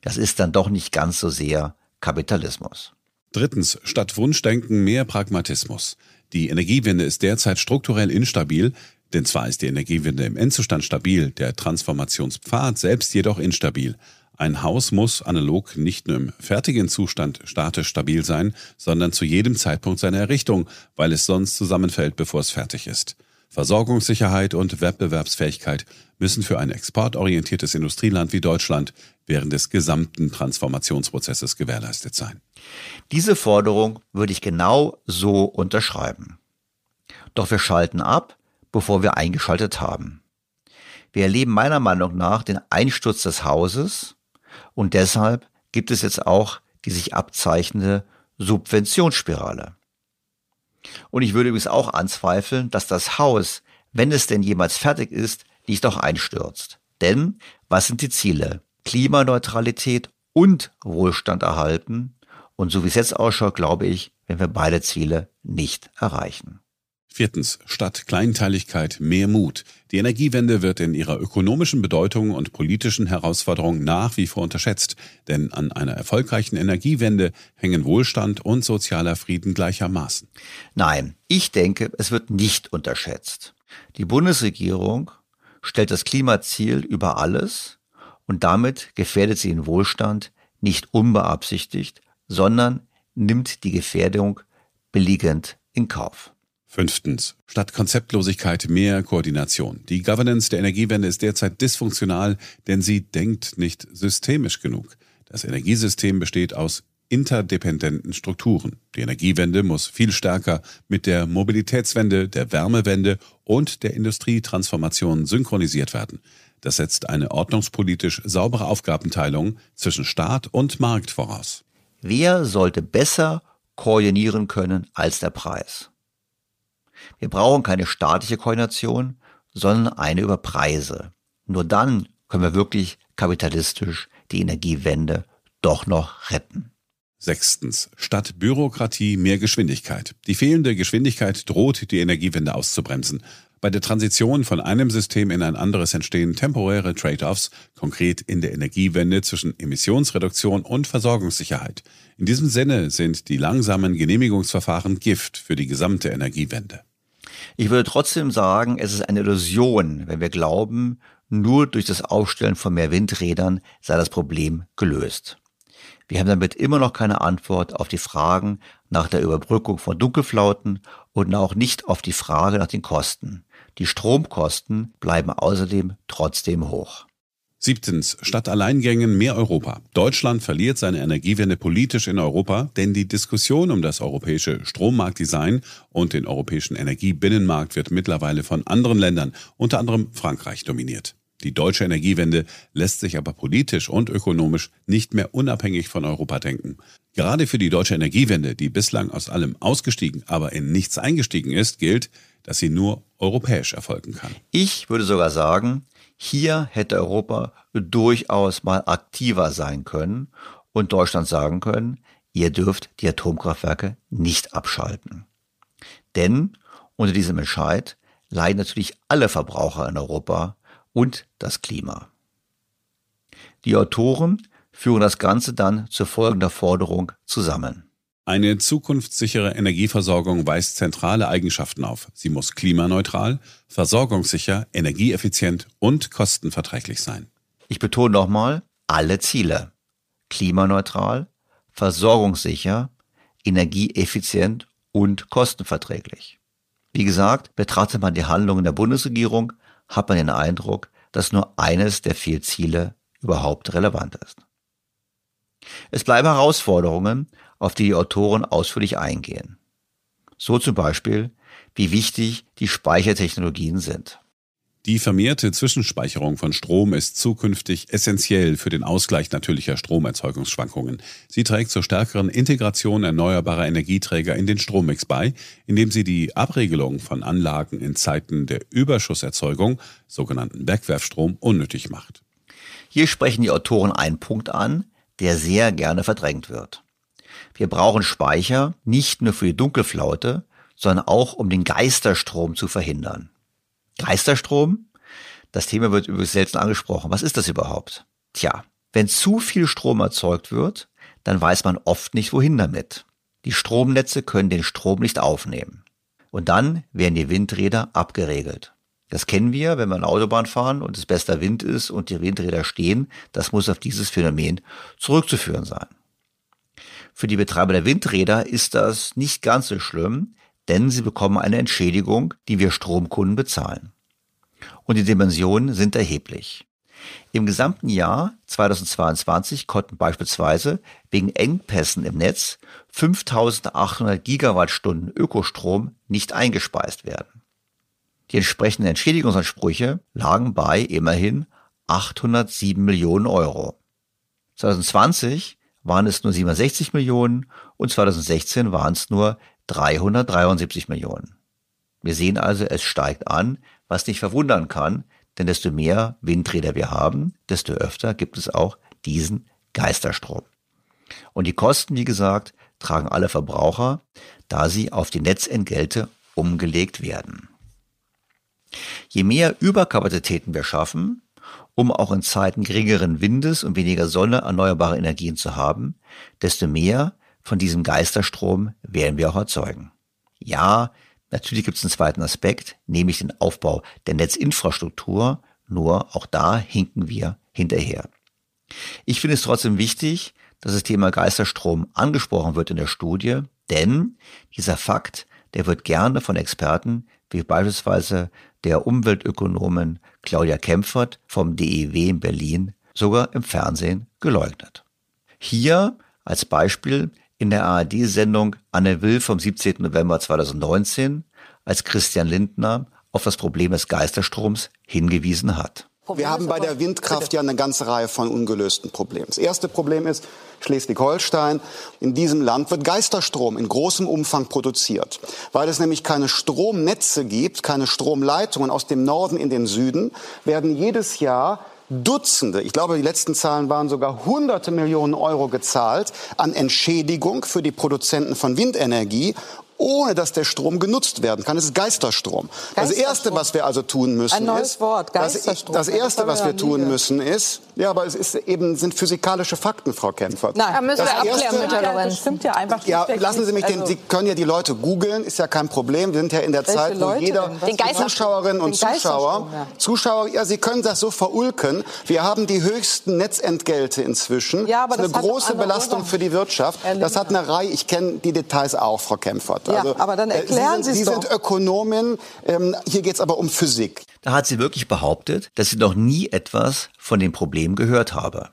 Das ist dann doch nicht ganz so sehr Kapitalismus. Drittens, statt Wunschdenken mehr Pragmatismus. Die Energiewende ist derzeit strukturell instabil, denn zwar ist die Energiewende im Endzustand stabil, der Transformationspfad selbst jedoch instabil. Ein Haus muss analog nicht nur im fertigen Zustand statisch stabil sein, sondern zu jedem Zeitpunkt seiner Errichtung, weil es sonst zusammenfällt, bevor es fertig ist. Versorgungssicherheit und Wettbewerbsfähigkeit müssen für ein exportorientiertes Industrieland wie Deutschland während des gesamten Transformationsprozesses gewährleistet sein. Diese Forderung würde ich genau so unterschreiben. Doch wir schalten ab, bevor wir eingeschaltet haben. Wir erleben meiner Meinung nach den Einsturz des Hauses und deshalb gibt es jetzt auch die sich abzeichnende Subventionsspirale. Und ich würde übrigens auch anzweifeln, dass das Haus, wenn es denn jemals fertig ist, nicht auch einstürzt. Denn was sind die Ziele? Klimaneutralität und Wohlstand erhalten. Und so wie es jetzt ausschaut, glaube ich, wenn wir beide Ziele nicht erreichen. Viertens. Statt Kleinteiligkeit mehr Mut. Die Energiewende wird in ihrer ökonomischen Bedeutung und politischen Herausforderung nach wie vor unterschätzt, denn an einer erfolgreichen Energiewende hängen Wohlstand und sozialer Frieden gleichermaßen. Nein, ich denke, es wird nicht unterschätzt. Die Bundesregierung stellt das Klimaziel über alles und damit gefährdet sie den Wohlstand nicht unbeabsichtigt, sondern nimmt die Gefährdung billigend in Kauf. Fünftens. Statt Konzeptlosigkeit mehr Koordination. Die Governance der Energiewende ist derzeit dysfunktional, denn sie denkt nicht systemisch genug. Das Energiesystem besteht aus interdependenten Strukturen. Die Energiewende muss viel stärker mit der Mobilitätswende, der Wärmewende und der Industrietransformation synchronisiert werden. Das setzt eine ordnungspolitisch saubere Aufgabenteilung zwischen Staat und Markt voraus. Wer sollte besser koordinieren können als der Preis? Wir brauchen keine staatliche Koordination, sondern eine über Preise. Nur dann können wir wirklich kapitalistisch die Energiewende doch noch retten. Sechstens. Statt Bürokratie mehr Geschwindigkeit. Die fehlende Geschwindigkeit droht, die Energiewende auszubremsen. Bei der Transition von einem System in ein anderes entstehen temporäre Trade-offs, konkret in der Energiewende zwischen Emissionsreduktion und Versorgungssicherheit. In diesem Sinne sind die langsamen Genehmigungsverfahren Gift für die gesamte Energiewende. Ich würde trotzdem sagen, es ist eine Illusion, wenn wir glauben, nur durch das Aufstellen von mehr Windrädern sei das Problem gelöst. Wir haben damit immer noch keine Antwort auf die Fragen nach der Überbrückung von Dunkelflauten und auch nicht auf die Frage nach den Kosten. Die Stromkosten bleiben außerdem trotzdem hoch. Siebtens. Statt Alleingängen mehr Europa. Deutschland verliert seine Energiewende politisch in Europa, denn die Diskussion um das europäische Strommarktdesign und den europäischen Energiebinnenmarkt wird mittlerweile von anderen Ländern, unter anderem Frankreich, dominiert. Die deutsche Energiewende lässt sich aber politisch und ökonomisch nicht mehr unabhängig von Europa denken. Gerade für die deutsche Energiewende, die bislang aus allem ausgestiegen, aber in nichts eingestiegen ist, gilt, dass sie nur europäisch erfolgen kann. Ich würde sogar sagen, hier hätte Europa durchaus mal aktiver sein können und Deutschland sagen können, ihr dürft die Atomkraftwerke nicht abschalten. Denn unter diesem Entscheid leiden natürlich alle Verbraucher in Europa und das Klima. Die Autoren führen das Ganze dann zu folgender Forderung zusammen. Eine zukunftssichere Energieversorgung weist zentrale Eigenschaften auf. Sie muss klimaneutral, versorgungssicher, energieeffizient und kostenverträglich sein. Ich betone nochmal alle Ziele. Klimaneutral, versorgungssicher, energieeffizient und kostenverträglich. Wie gesagt, betrachtet man die Handlungen der Bundesregierung, hat man den Eindruck, dass nur eines der vier Ziele überhaupt relevant ist. Es bleiben Herausforderungen, auf die die Autoren ausführlich eingehen. So zum Beispiel, wie wichtig die Speichertechnologien sind. Die vermehrte Zwischenspeicherung von Strom ist zukünftig essentiell für den Ausgleich natürlicher Stromerzeugungsschwankungen. Sie trägt zur stärkeren Integration erneuerbarer Energieträger in den Strommix bei, indem sie die Abregelung von Anlagen in Zeiten der Überschusserzeugung, sogenannten Bergwerfstrom, unnötig macht. Hier sprechen die Autoren einen Punkt an, der sehr gerne verdrängt wird. Wir brauchen Speicher nicht nur für die Dunkelflaute, sondern auch um den Geisterstrom zu verhindern. Geisterstrom? Das Thema wird übrigens selten angesprochen. Was ist das überhaupt? Tja, wenn zu viel Strom erzeugt wird, dann weiß man oft nicht, wohin damit. Die Stromnetze können den Strom nicht aufnehmen. Und dann werden die Windräder abgeregelt. Das kennen wir, wenn wir eine Autobahn fahren und es bester Wind ist und die Windräder stehen. Das muss auf dieses Phänomen zurückzuführen sein. Für die Betreiber der Windräder ist das nicht ganz so schlimm, denn sie bekommen eine Entschädigung, die wir Stromkunden bezahlen. Und die Dimensionen sind erheblich. Im gesamten Jahr 2022 konnten beispielsweise wegen Engpässen im Netz 5800 Gigawattstunden Ökostrom nicht eingespeist werden. Die entsprechenden Entschädigungsansprüche lagen bei immerhin 807 Millionen Euro. 2020 waren es nur 67 Millionen und 2016 waren es nur 373 Millionen. Wir sehen also, es steigt an, was nicht verwundern kann, denn desto mehr Windräder wir haben, desto öfter gibt es auch diesen Geisterstrom. Und die Kosten, wie gesagt, tragen alle Verbraucher, da sie auf die Netzentgelte umgelegt werden. Je mehr Überkapazitäten wir schaffen, um auch in Zeiten geringeren Windes und weniger Sonne erneuerbare Energien zu haben, desto mehr von diesem Geisterstrom werden wir auch erzeugen. Ja, natürlich gibt es einen zweiten Aspekt, nämlich den Aufbau der Netzinfrastruktur, nur auch da hinken wir hinterher. Ich finde es trotzdem wichtig, dass das Thema Geisterstrom angesprochen wird in der Studie, denn dieser Fakt, der wird gerne von Experten wie beispielsweise der Umweltökonomin Claudia Kempfert vom DEW in Berlin sogar im Fernsehen geleugnet. Hier als Beispiel in der ARD-Sendung Anne Will vom 17. November 2019, als Christian Lindner auf das Problem des Geisterstroms hingewiesen hat. Wir haben bei der Windkraft ja eine ganze Reihe von ungelösten Problemen. Das erste Problem ist Schleswig-Holstein. In diesem Land wird Geisterstrom in großem Umfang produziert. Weil es nämlich keine Stromnetze gibt, keine Stromleitungen aus dem Norden in den Süden, werden jedes Jahr Dutzende, ich glaube, die letzten Zahlen waren sogar hunderte Millionen Euro gezahlt an Entschädigung für die Produzenten von Windenergie ohne dass der Strom genutzt werden kann. Es ist Geisterstrom. Das Erste, was wir also tun müssen, Ein neues ist, Wort, Geisterstrom. Das, das Erste, was wir tun müssen, ist, ja, aber es ist eben, sind physikalische Fakten, Frau Kempfert. Nein, da müssen das wir abklären erste, der Lorenz. Das stimmt ja einfach Ja, lassen Sie mich den, Also- Sie können ja die Leute googeln, ist ja kein Problem. Wir sind ja in der Welche Zeit, wo Leute jeder, Geisterstrom. Zuschauerinnen und Zuschauer, Geisterstrom, ja. Zuschauer, ja, Sie können das so verulken. Wir haben die höchsten Netzentgelte inzwischen. Ja, aber das ist das eine hat große Belastung Ursachen. für die Wirtschaft. Das hat eine Reihe, ich kenne die Details auch, Frau Kempfert. Ja, also, aber dann erklären äh, Sie, Sie Sie es sind doch. Ökonomin, ähm, hier geht es aber um Physik. Da hat sie wirklich behauptet, dass sie noch nie etwas von dem Problem gehört habe.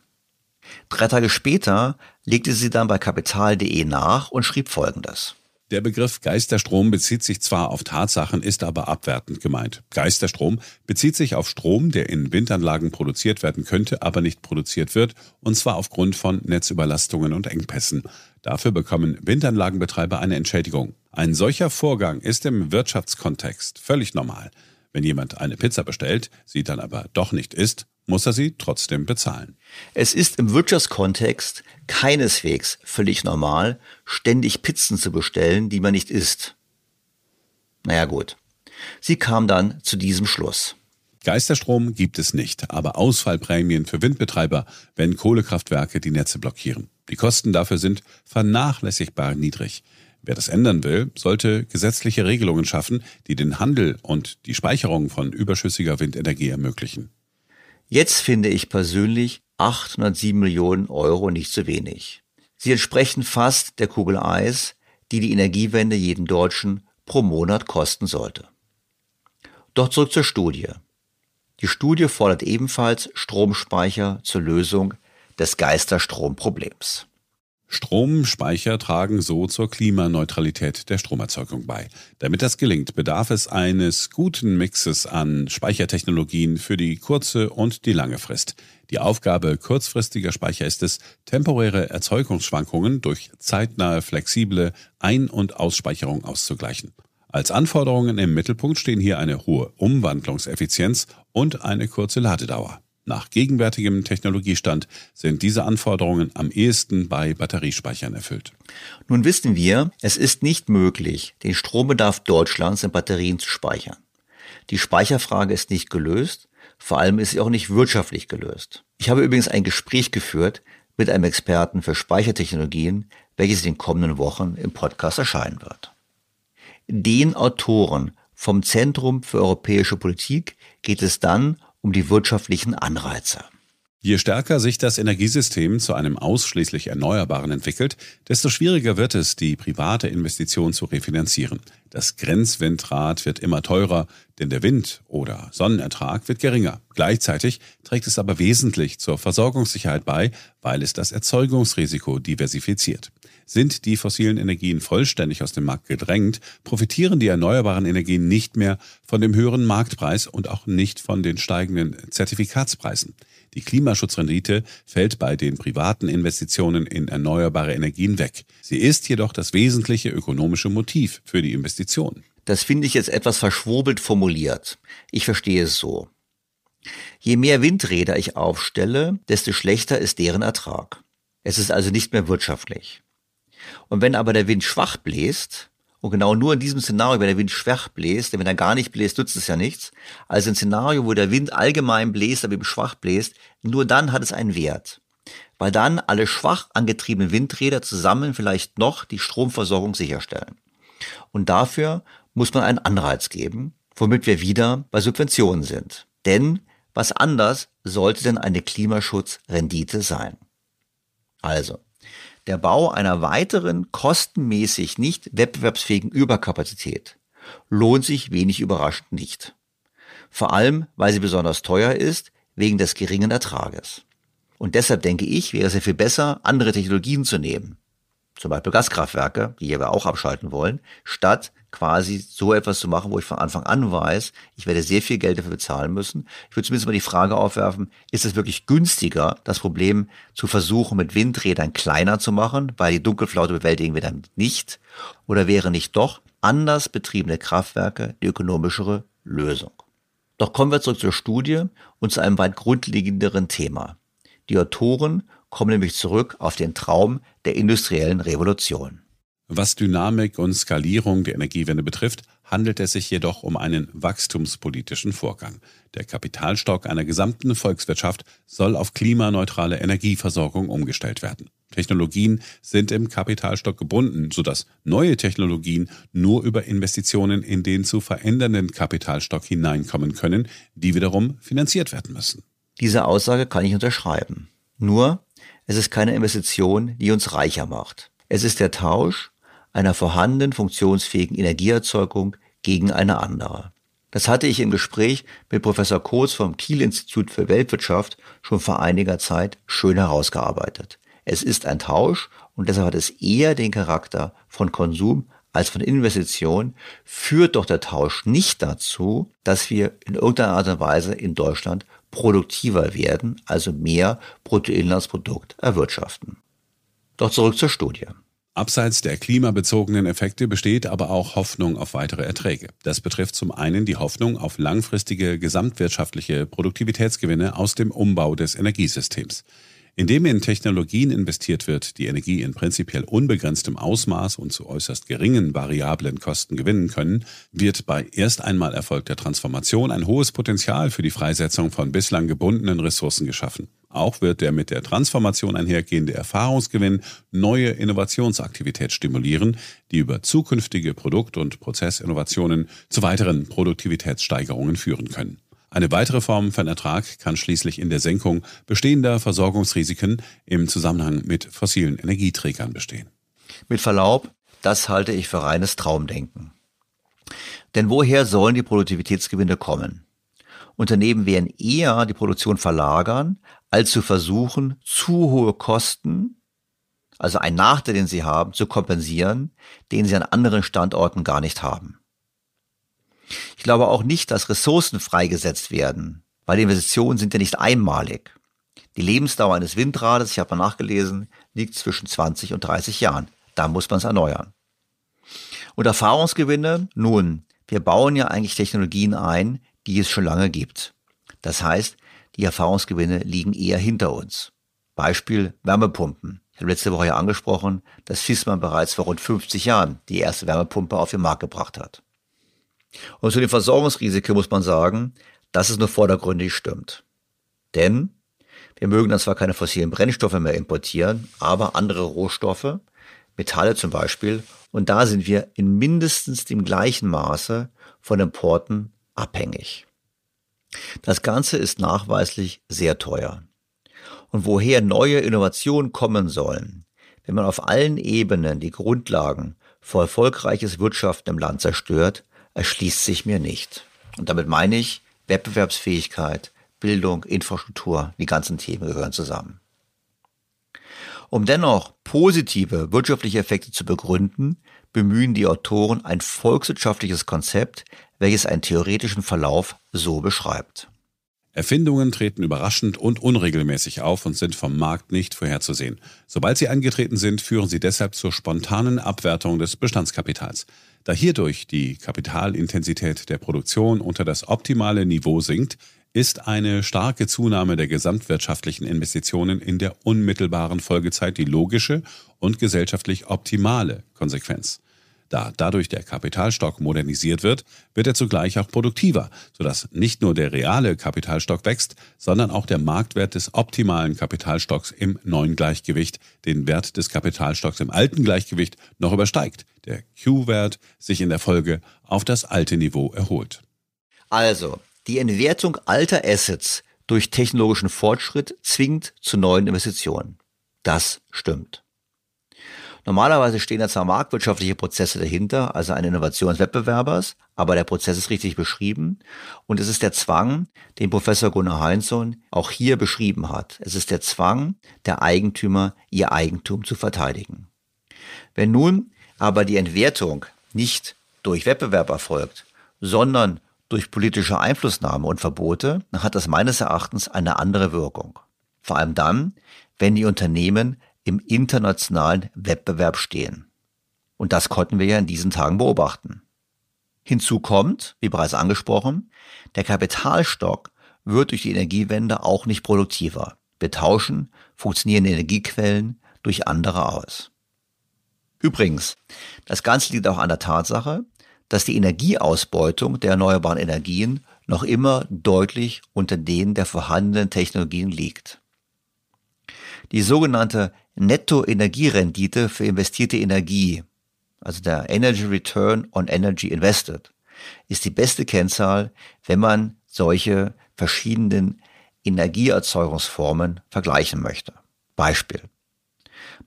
Drei Tage später legte sie dann bei kapital.de nach und schrieb Folgendes. Der Begriff Geisterstrom bezieht sich zwar auf Tatsachen, ist aber abwertend gemeint. Geisterstrom bezieht sich auf Strom, der in Windanlagen produziert werden könnte, aber nicht produziert wird, und zwar aufgrund von Netzüberlastungen und Engpässen. Dafür bekommen Windanlagenbetreiber eine Entschädigung. Ein solcher Vorgang ist im Wirtschaftskontext völlig normal. Wenn jemand eine Pizza bestellt, sie dann aber doch nicht isst, muss er sie trotzdem bezahlen. Es ist im Wirtschaftskontext keineswegs völlig normal, ständig Pizzen zu bestellen, die man nicht isst. Naja gut. Sie kam dann zu diesem Schluss. Geisterstrom gibt es nicht, aber Ausfallprämien für Windbetreiber, wenn Kohlekraftwerke die Netze blockieren. Die Kosten dafür sind vernachlässigbar niedrig. Wer das ändern will, sollte gesetzliche Regelungen schaffen, die den Handel und die Speicherung von überschüssiger Windenergie ermöglichen. Jetzt finde ich persönlich 807 Millionen Euro nicht zu wenig. Sie entsprechen fast der Kugel Eis, die die Energiewende jeden Deutschen pro Monat kosten sollte. Doch zurück zur Studie. Die Studie fordert ebenfalls Stromspeicher zur Lösung des Geisterstromproblems. Stromspeicher tragen so zur Klimaneutralität der Stromerzeugung bei. Damit das gelingt, bedarf es eines guten Mixes an Speichertechnologien für die kurze und die lange Frist. Die Aufgabe kurzfristiger Speicher ist es, temporäre Erzeugungsschwankungen durch zeitnahe flexible Ein- und Ausspeicherung auszugleichen. Als Anforderungen im Mittelpunkt stehen hier eine hohe Umwandlungseffizienz und eine kurze Ladedauer. Nach gegenwärtigem Technologiestand sind diese Anforderungen am ehesten bei Batteriespeichern erfüllt. Nun wissen wir, es ist nicht möglich, den Strombedarf Deutschlands in Batterien zu speichern. Die Speicherfrage ist nicht gelöst, vor allem ist sie auch nicht wirtschaftlich gelöst. Ich habe übrigens ein Gespräch geführt mit einem Experten für Speichertechnologien, welches in den kommenden Wochen im Podcast erscheinen wird. Den Autoren vom Zentrum für europäische Politik geht es dann um die wirtschaftlichen Anreize. Je stärker sich das Energiesystem zu einem ausschließlich Erneuerbaren entwickelt, desto schwieriger wird es, die private Investition zu refinanzieren. Das Grenzwindrad wird immer teurer, denn der Wind- oder Sonnenertrag wird geringer. Gleichzeitig trägt es aber wesentlich zur Versorgungssicherheit bei, weil es das Erzeugungsrisiko diversifiziert. Sind die fossilen Energien vollständig aus dem Markt gedrängt, profitieren die erneuerbaren Energien nicht mehr von dem höheren Marktpreis und auch nicht von den steigenden Zertifikatspreisen. Die Klimaschutzrendite fällt bei den privaten Investitionen in erneuerbare Energien weg. Sie ist jedoch das wesentliche ökonomische Motiv für die Investition. Das finde ich jetzt etwas verschwurbelt formuliert. Ich verstehe es so. Je mehr Windräder ich aufstelle, desto schlechter ist deren Ertrag. Es ist also nicht mehr wirtschaftlich. Und wenn aber der Wind schwach bläst, und genau nur in diesem Szenario, wenn der Wind schwach bläst, denn wenn er gar nicht bläst, nützt es ja nichts. Also ein Szenario, wo der Wind allgemein bläst, aber eben schwach bläst, nur dann hat es einen Wert. Weil dann alle schwach angetriebenen Windräder zusammen vielleicht noch die Stromversorgung sicherstellen. Und dafür muss man einen Anreiz geben, womit wir wieder bei Subventionen sind. Denn was anders sollte denn eine Klimaschutzrendite sein? Also, der Bau einer weiteren kostenmäßig nicht wettbewerbsfähigen Überkapazität lohnt sich wenig überraschend nicht. Vor allem, weil sie besonders teuer ist, wegen des geringen Ertrages. Und deshalb denke ich, wäre es ja viel besser, andere Technologien zu nehmen. Zum Beispiel Gaskraftwerke, die wir auch abschalten wollen, statt quasi so etwas zu machen, wo ich von Anfang an weiß, ich werde sehr viel Geld dafür bezahlen müssen. Ich würde zumindest mal die Frage aufwerfen, ist es wirklich günstiger, das Problem zu versuchen, mit Windrädern kleiner zu machen, weil die Dunkelflaute bewältigen wir dann nicht? Oder wäre nicht doch anders betriebene Kraftwerke die ökonomischere Lösung? Doch kommen wir zurück zur Studie und zu einem weit grundlegenderen Thema. Die Autoren kommen nämlich zurück auf den Traum der industriellen Revolution. Was Dynamik und Skalierung der Energiewende betrifft, handelt es sich jedoch um einen wachstumspolitischen Vorgang. Der Kapitalstock einer gesamten Volkswirtschaft soll auf klimaneutrale Energieversorgung umgestellt werden. Technologien sind im Kapitalstock gebunden, sodass neue Technologien nur über Investitionen in den zu verändernden Kapitalstock hineinkommen können, die wiederum finanziert werden müssen. Diese Aussage kann ich unterschreiben. Nur, es ist keine Investition, die uns reicher macht. Es ist der Tausch einer vorhandenen funktionsfähigen Energieerzeugung gegen eine andere. Das hatte ich im Gespräch mit Professor Kohls vom Kiel Institut für Weltwirtschaft schon vor einiger Zeit schön herausgearbeitet. Es ist ein Tausch und deshalb hat es eher den Charakter von Konsum als von Investition, führt doch der Tausch nicht dazu, dass wir in irgendeiner Art und Weise in Deutschland produktiver werden, also mehr Bruttoinlandsprodukt erwirtschaften. Doch zurück zur Studie. Abseits der klimabezogenen Effekte besteht aber auch Hoffnung auf weitere Erträge. Das betrifft zum einen die Hoffnung auf langfristige gesamtwirtschaftliche Produktivitätsgewinne aus dem Umbau des Energiesystems. Indem in Technologien investiert wird, die Energie in prinzipiell unbegrenztem Ausmaß und zu äußerst geringen variablen Kosten gewinnen können, wird bei erst einmal erfolgter Transformation ein hohes Potenzial für die Freisetzung von bislang gebundenen Ressourcen geschaffen. Auch wird der mit der Transformation einhergehende Erfahrungsgewinn neue Innovationsaktivität stimulieren, die über zukünftige Produkt- und Prozessinnovationen zu weiteren Produktivitätssteigerungen führen können. Eine weitere Form von Ertrag kann schließlich in der Senkung bestehender Versorgungsrisiken im Zusammenhang mit fossilen Energieträgern bestehen. Mit Verlaub, das halte ich für reines Traumdenken. Denn woher sollen die Produktivitätsgewinne kommen? Unternehmen werden eher die Produktion verlagern, als zu versuchen, zu hohe Kosten, also einen Nachteil, den sie haben, zu kompensieren, den sie an anderen Standorten gar nicht haben. Ich glaube auch nicht, dass Ressourcen freigesetzt werden, weil die Investitionen sind ja nicht einmalig. Die Lebensdauer eines Windrades, ich habe mal nachgelesen, liegt zwischen 20 und 30 Jahren. Da muss man es erneuern. Und Erfahrungsgewinne? Nun, wir bauen ja eigentlich Technologien ein, die es schon lange gibt. Das heißt, die Erfahrungsgewinne liegen eher hinter uns. Beispiel Wärmepumpen. Ich habe letzte Woche ja angesprochen, dass Fissmann bereits vor rund 50 Jahren die erste Wärmepumpe auf den Markt gebracht hat. Und zu den Versorgungsrisiken muss man sagen, dass es nur vordergründig stimmt. Denn wir mögen dann zwar keine fossilen Brennstoffe mehr importieren, aber andere Rohstoffe, Metalle zum Beispiel, und da sind wir in mindestens dem gleichen Maße von Importen abhängig. Das Ganze ist nachweislich sehr teuer. Und woher neue Innovationen kommen sollen, wenn man auf allen Ebenen die Grundlagen für erfolgreiches Wirtschaften im Land zerstört, erschließt sich mir nicht. Und damit meine ich Wettbewerbsfähigkeit, Bildung, Infrastruktur, die ganzen Themen gehören zusammen. Um dennoch positive wirtschaftliche Effekte zu begründen, bemühen die Autoren ein volkswirtschaftliches Konzept, welches einen theoretischen Verlauf so beschreibt. Erfindungen treten überraschend und unregelmäßig auf und sind vom Markt nicht vorherzusehen. Sobald sie angetreten sind, führen sie deshalb zur spontanen Abwertung des Bestandskapitals. Da hierdurch die Kapitalintensität der Produktion unter das optimale Niveau sinkt, ist eine starke Zunahme der gesamtwirtschaftlichen Investitionen in der unmittelbaren Folgezeit die logische und gesellschaftlich optimale Konsequenz. Da dadurch der Kapitalstock modernisiert wird, wird er zugleich auch produktiver, sodass nicht nur der reale Kapitalstock wächst, sondern auch der Marktwert des optimalen Kapitalstocks im neuen Gleichgewicht den Wert des Kapitalstocks im alten Gleichgewicht noch übersteigt, der Q-Wert sich in der Folge auf das alte Niveau erholt. Also, die Entwertung alter Assets durch technologischen Fortschritt zwingt zu neuen Investitionen. Das stimmt. Normalerweise stehen da zwar marktwirtschaftliche Prozesse dahinter, also ein Innovation des Wettbewerbers, aber der Prozess ist richtig beschrieben und es ist der Zwang, den Professor Gunnar Heinzson auch hier beschrieben hat. Es ist der Zwang der Eigentümer, ihr Eigentum zu verteidigen. Wenn nun aber die Entwertung nicht durch Wettbewerb erfolgt, sondern durch politische Einflussnahme und Verbote, dann hat das meines Erachtens eine andere Wirkung. Vor allem dann, wenn die Unternehmen im internationalen Wettbewerb stehen. Und das konnten wir ja in diesen Tagen beobachten. Hinzu kommt, wie bereits angesprochen, der Kapitalstock wird durch die Energiewende auch nicht produktiver. Wir tauschen funktionierende Energiequellen durch andere aus. Übrigens, das Ganze liegt auch an der Tatsache, dass die Energieausbeutung der erneuerbaren Energien noch immer deutlich unter denen der vorhandenen Technologien liegt. Die sogenannte Nettoenergierendite für investierte Energie, also der Energy Return on Energy Invested, ist die beste Kennzahl, wenn man solche verschiedenen Energieerzeugungsformen vergleichen möchte. Beispiel.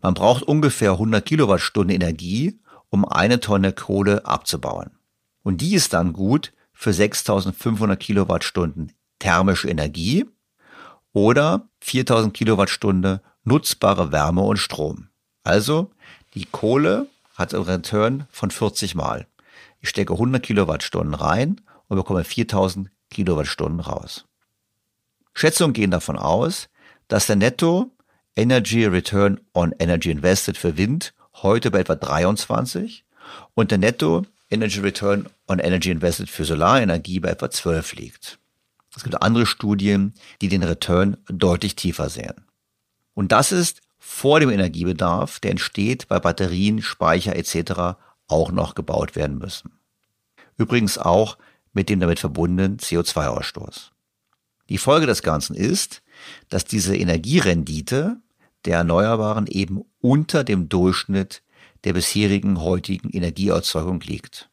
Man braucht ungefähr 100 Kilowattstunden Energie, um eine Tonne Kohle abzubauen. Und die ist dann gut für 6500 Kilowattstunden thermische Energie oder 4000 Kilowattstunde nutzbare Wärme und Strom. Also die Kohle hat einen Return von 40 Mal. Ich stecke 100 Kilowattstunden rein und bekomme 4000 Kilowattstunden raus. Schätzungen gehen davon aus, dass der Netto Energy Return on Energy Invested für Wind heute bei etwa 23 und der Netto Energy Return on Energy Invested für Solarenergie bei etwa 12 liegt. Es gibt andere Studien, die den Return deutlich tiefer sehen. Und das ist vor dem Energiebedarf, der entsteht, weil Batterien, Speicher etc. auch noch gebaut werden müssen. Übrigens auch mit dem damit verbundenen CO2-Ausstoß. Die Folge des Ganzen ist, dass diese Energierendite der Erneuerbaren eben unter dem Durchschnitt der bisherigen heutigen Energieerzeugung liegt.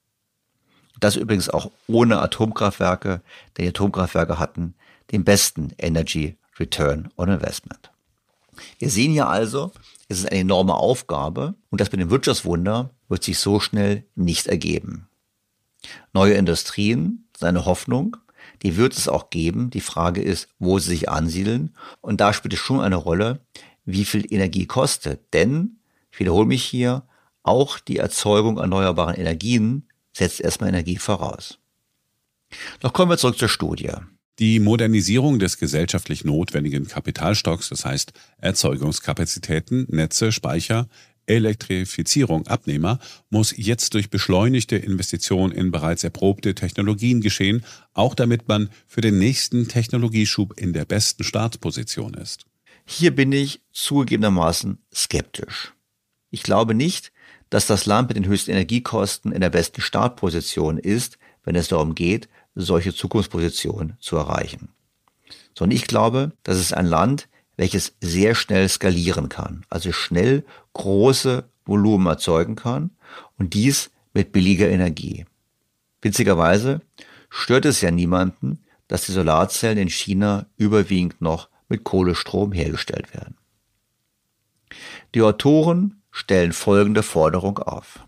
Das übrigens auch ohne Atomkraftwerke, denn die Atomkraftwerke hatten den besten Energy Return on Investment. Wir sehen hier also, es ist eine enorme Aufgabe und das mit dem Wirtschaftswunder wird sich so schnell nicht ergeben. Neue Industrien, seine Hoffnung, die wird es auch geben. Die Frage ist, wo sie sich ansiedeln. Und da spielt es schon eine Rolle, wie viel Energie kostet. Denn, ich wiederhole mich hier, auch die Erzeugung erneuerbaren Energien setzt erstmal Energie voraus. Doch kommen wir zurück zur Studie. Die Modernisierung des gesellschaftlich notwendigen Kapitalstocks, das heißt Erzeugungskapazitäten, Netze, Speicher, Elektrifizierung, Abnehmer, muss jetzt durch beschleunigte Investitionen in bereits erprobte Technologien geschehen, auch damit man für den nächsten Technologieschub in der besten Startposition ist. Hier bin ich zugegebenermaßen skeptisch. Ich glaube nicht, dass das Land mit den höchsten Energiekosten in der besten Startposition ist, wenn es darum geht, solche Zukunftspositionen zu erreichen. Sondern ich glaube, das ist ein Land, welches sehr schnell skalieren kann, also schnell große Volumen erzeugen kann und dies mit billiger Energie. Witzigerweise stört es ja niemanden, dass die Solarzellen in China überwiegend noch mit Kohlestrom hergestellt werden. Die Autoren stellen folgende Forderung auf.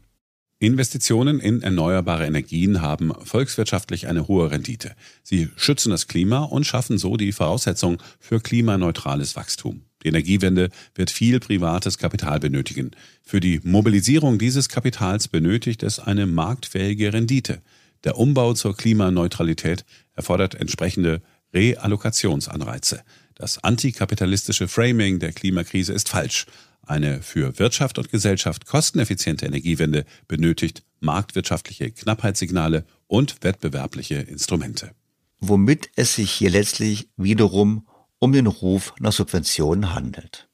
Investitionen in erneuerbare Energien haben volkswirtschaftlich eine hohe Rendite. Sie schützen das Klima und schaffen so die Voraussetzung für klimaneutrales Wachstum. Die Energiewende wird viel privates Kapital benötigen. Für die Mobilisierung dieses Kapitals benötigt es eine marktfähige Rendite. Der Umbau zur Klimaneutralität erfordert entsprechende Reallokationsanreize. Das antikapitalistische Framing der Klimakrise ist falsch. Eine für Wirtschaft und Gesellschaft kosteneffiziente Energiewende benötigt marktwirtschaftliche Knappheitssignale und wettbewerbliche Instrumente. Womit es sich hier letztlich wiederum um den Ruf nach Subventionen handelt.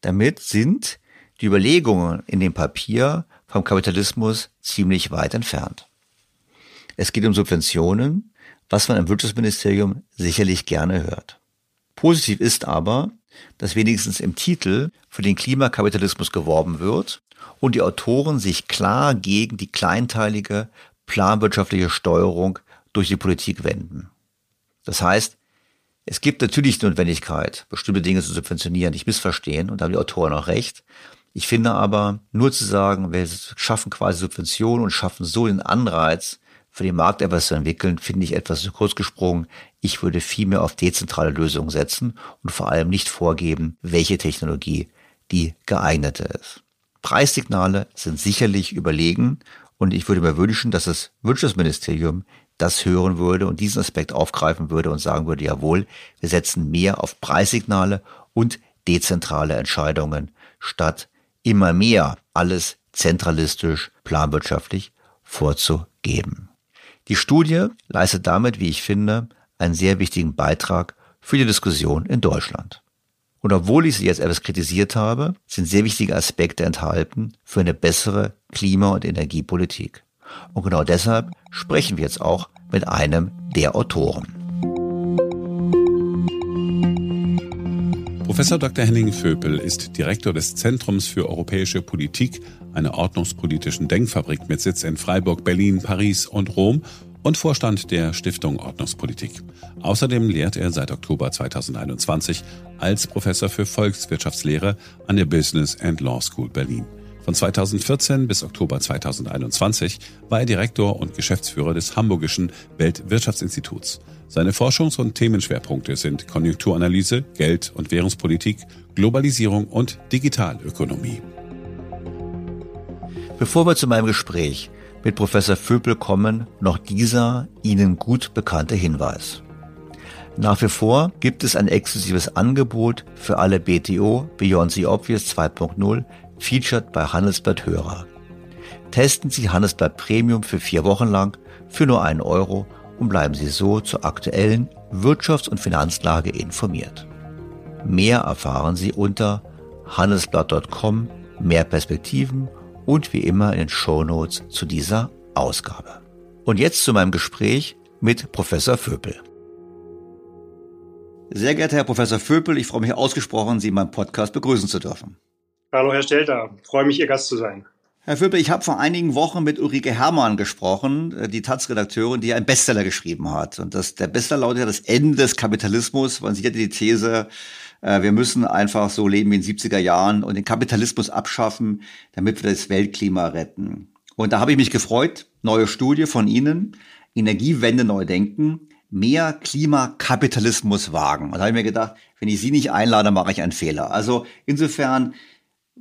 Damit sind die Überlegungen in dem Papier vom Kapitalismus ziemlich weit entfernt. Es geht um Subventionen, was man im Wirtschaftsministerium sicherlich gerne hört. Positiv ist aber, dass wenigstens im Titel für den Klimakapitalismus geworben wird und die Autoren sich klar gegen die kleinteilige planwirtschaftliche Steuerung durch die Politik wenden. Das heißt, es gibt natürlich die Notwendigkeit, bestimmte Dinge zu subventionieren, nicht missverstehen, und da haben die Autoren auch recht. Ich finde aber, nur zu sagen, wir schaffen quasi Subventionen und schaffen so den Anreiz, für den Markt etwas zu entwickeln, finde ich etwas zu kurz gesprungen. Ich würde viel mehr auf dezentrale Lösungen setzen und vor allem nicht vorgeben, welche Technologie die geeignete ist. Preissignale sind sicherlich überlegen und ich würde mir wünschen, dass das Wirtschaftsministerium das hören würde und diesen Aspekt aufgreifen würde und sagen würde, jawohl, wir setzen mehr auf Preissignale und dezentrale Entscheidungen, statt immer mehr alles zentralistisch, planwirtschaftlich vorzugeben. Die Studie leistet damit, wie ich finde, einen sehr wichtigen Beitrag für die Diskussion in Deutschland. Und obwohl ich sie jetzt etwas kritisiert habe, sind sehr wichtige Aspekte enthalten für eine bessere Klima- und Energiepolitik. Und genau deshalb sprechen wir jetzt auch mit einem der Autoren. Professor Dr. Henning Vöpel ist Direktor des Zentrums für europäische Politik, einer ordnungspolitischen Denkfabrik mit Sitz in Freiburg, Berlin, Paris und Rom und Vorstand der Stiftung Ordnungspolitik. Außerdem lehrt er seit Oktober 2021 als Professor für Volkswirtschaftslehre an der Business and Law School Berlin. Von 2014 bis Oktober 2021 war er Direktor und Geschäftsführer des Hamburgischen Weltwirtschaftsinstituts. Seine Forschungs- und Themenschwerpunkte sind Konjunkturanalyse, Geld- und Währungspolitik, Globalisierung und Digitalökonomie. Bevor wir zu meinem Gespräch mit Professor Vöbel kommen, noch dieser Ihnen gut bekannte Hinweis. Nach wie vor gibt es ein exklusives Angebot für alle BTO Beyond the Obvious 2.0 featured bei Handelsblatt Hörer. Testen Sie Handelsblatt Premium für vier Wochen lang für nur einen Euro und bleiben Sie so zur aktuellen Wirtschafts- und Finanzlage informiert. Mehr erfahren Sie unter handelsblatt.com, mehr Perspektiven und wie immer in den Shownotes zu dieser Ausgabe. Und jetzt zu meinem Gespräch mit Professor Vöpel. Sehr geehrter Herr Professor Vöpel, ich freue mich ausgesprochen, Sie in meinem Podcast begrüßen zu dürfen. Hallo, Herr Stelter. Freue mich, Ihr Gast zu sein. Herr Vöbel, ich habe vor einigen Wochen mit Ulrike Herrmann gesprochen, äh, die Taz-Redakteurin, die einen Bestseller geschrieben hat. Und das, der Bestseller lautet ja das Ende des Kapitalismus. Man sieht ja die These, äh, wir müssen einfach so leben wie in den 70er Jahren und den Kapitalismus abschaffen, damit wir das Weltklima retten. Und da habe ich mich gefreut, neue Studie von Ihnen, Energiewende neu denken, mehr Klimakapitalismus wagen. Und da habe ich mir gedacht, wenn ich Sie nicht einlade, mache ich einen Fehler. Also insofern,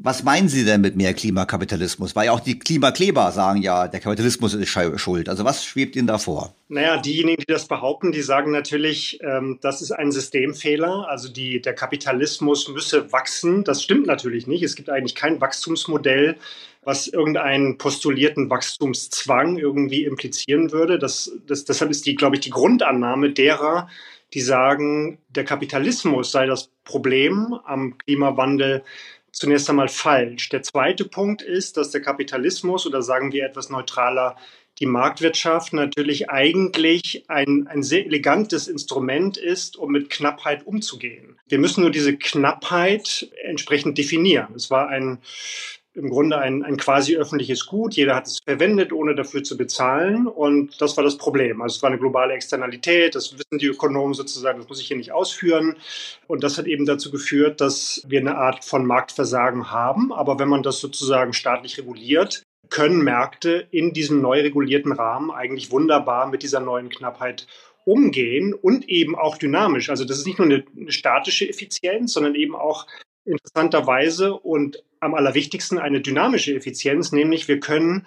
was meinen Sie denn mit mehr Klimakapitalismus? Weil auch die Klimakleber sagen ja, der Kapitalismus ist schuld. Also was schwebt Ihnen da vor? Naja, diejenigen, die das behaupten, die sagen natürlich, ähm, das ist ein Systemfehler. Also die, der Kapitalismus müsse wachsen. Das stimmt natürlich nicht. Es gibt eigentlich kein Wachstumsmodell, was irgendeinen postulierten Wachstumszwang irgendwie implizieren würde. Das, das, deshalb ist die, glaube ich, die Grundannahme derer, die sagen, der Kapitalismus sei das Problem am Klimawandel zunächst einmal falsch. Der zweite Punkt ist, dass der Kapitalismus oder sagen wir etwas neutraler die Marktwirtschaft natürlich eigentlich ein, ein sehr elegantes Instrument ist, um mit Knappheit umzugehen. Wir müssen nur diese Knappheit entsprechend definieren. Es war ein im Grunde ein, ein quasi öffentliches Gut. Jeder hat es verwendet, ohne dafür zu bezahlen. Und das war das Problem. Also es war eine globale Externalität. Das wissen die Ökonomen sozusagen. Das muss ich hier nicht ausführen. Und das hat eben dazu geführt, dass wir eine Art von Marktversagen haben. Aber wenn man das sozusagen staatlich reguliert, können Märkte in diesem neu regulierten Rahmen eigentlich wunderbar mit dieser neuen Knappheit umgehen und eben auch dynamisch. Also das ist nicht nur eine, eine statische Effizienz, sondern eben auch interessanterweise und am allerwichtigsten eine dynamische Effizienz, nämlich wir können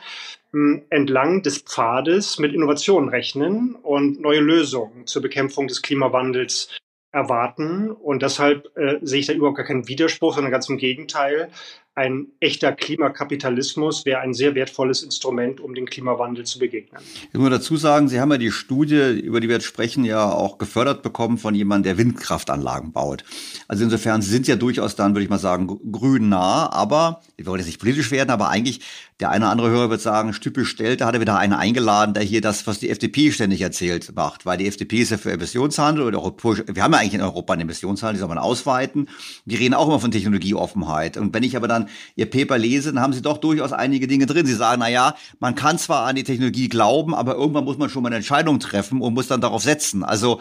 hm, entlang des Pfades mit Innovationen rechnen und neue Lösungen zur Bekämpfung des Klimawandels erwarten. Und deshalb äh, sehe ich da überhaupt gar keinen Widerspruch, sondern ganz im Gegenteil ein echter Klimakapitalismus wäre ein sehr wertvolles Instrument, um dem Klimawandel zu begegnen. Ich muss dazu sagen, Sie haben ja die Studie, über die wir jetzt sprechen, ja auch gefördert bekommen von jemandem, der Windkraftanlagen baut. Also insofern, Sie sind ja durchaus dann, würde ich mal sagen, grün nah, aber, ich wollte jetzt nicht politisch werden, aber eigentlich der eine oder andere Hörer wird sagen, typisch stellt, da hat er wieder einen eingeladen, der hier das, was die FDP ständig erzählt, macht. Weil die FDP ist ja für Emissionshandel oder wir haben ja eigentlich in Europa einen Emissionshandel, die soll man ausweiten. Die reden auch immer von Technologieoffenheit. Und wenn ich aber dann ihr Paper lese, dann haben sie doch durchaus einige Dinge drin. Sie sagen, na ja, man kann zwar an die Technologie glauben, aber irgendwann muss man schon mal eine Entscheidung treffen und muss dann darauf setzen. Also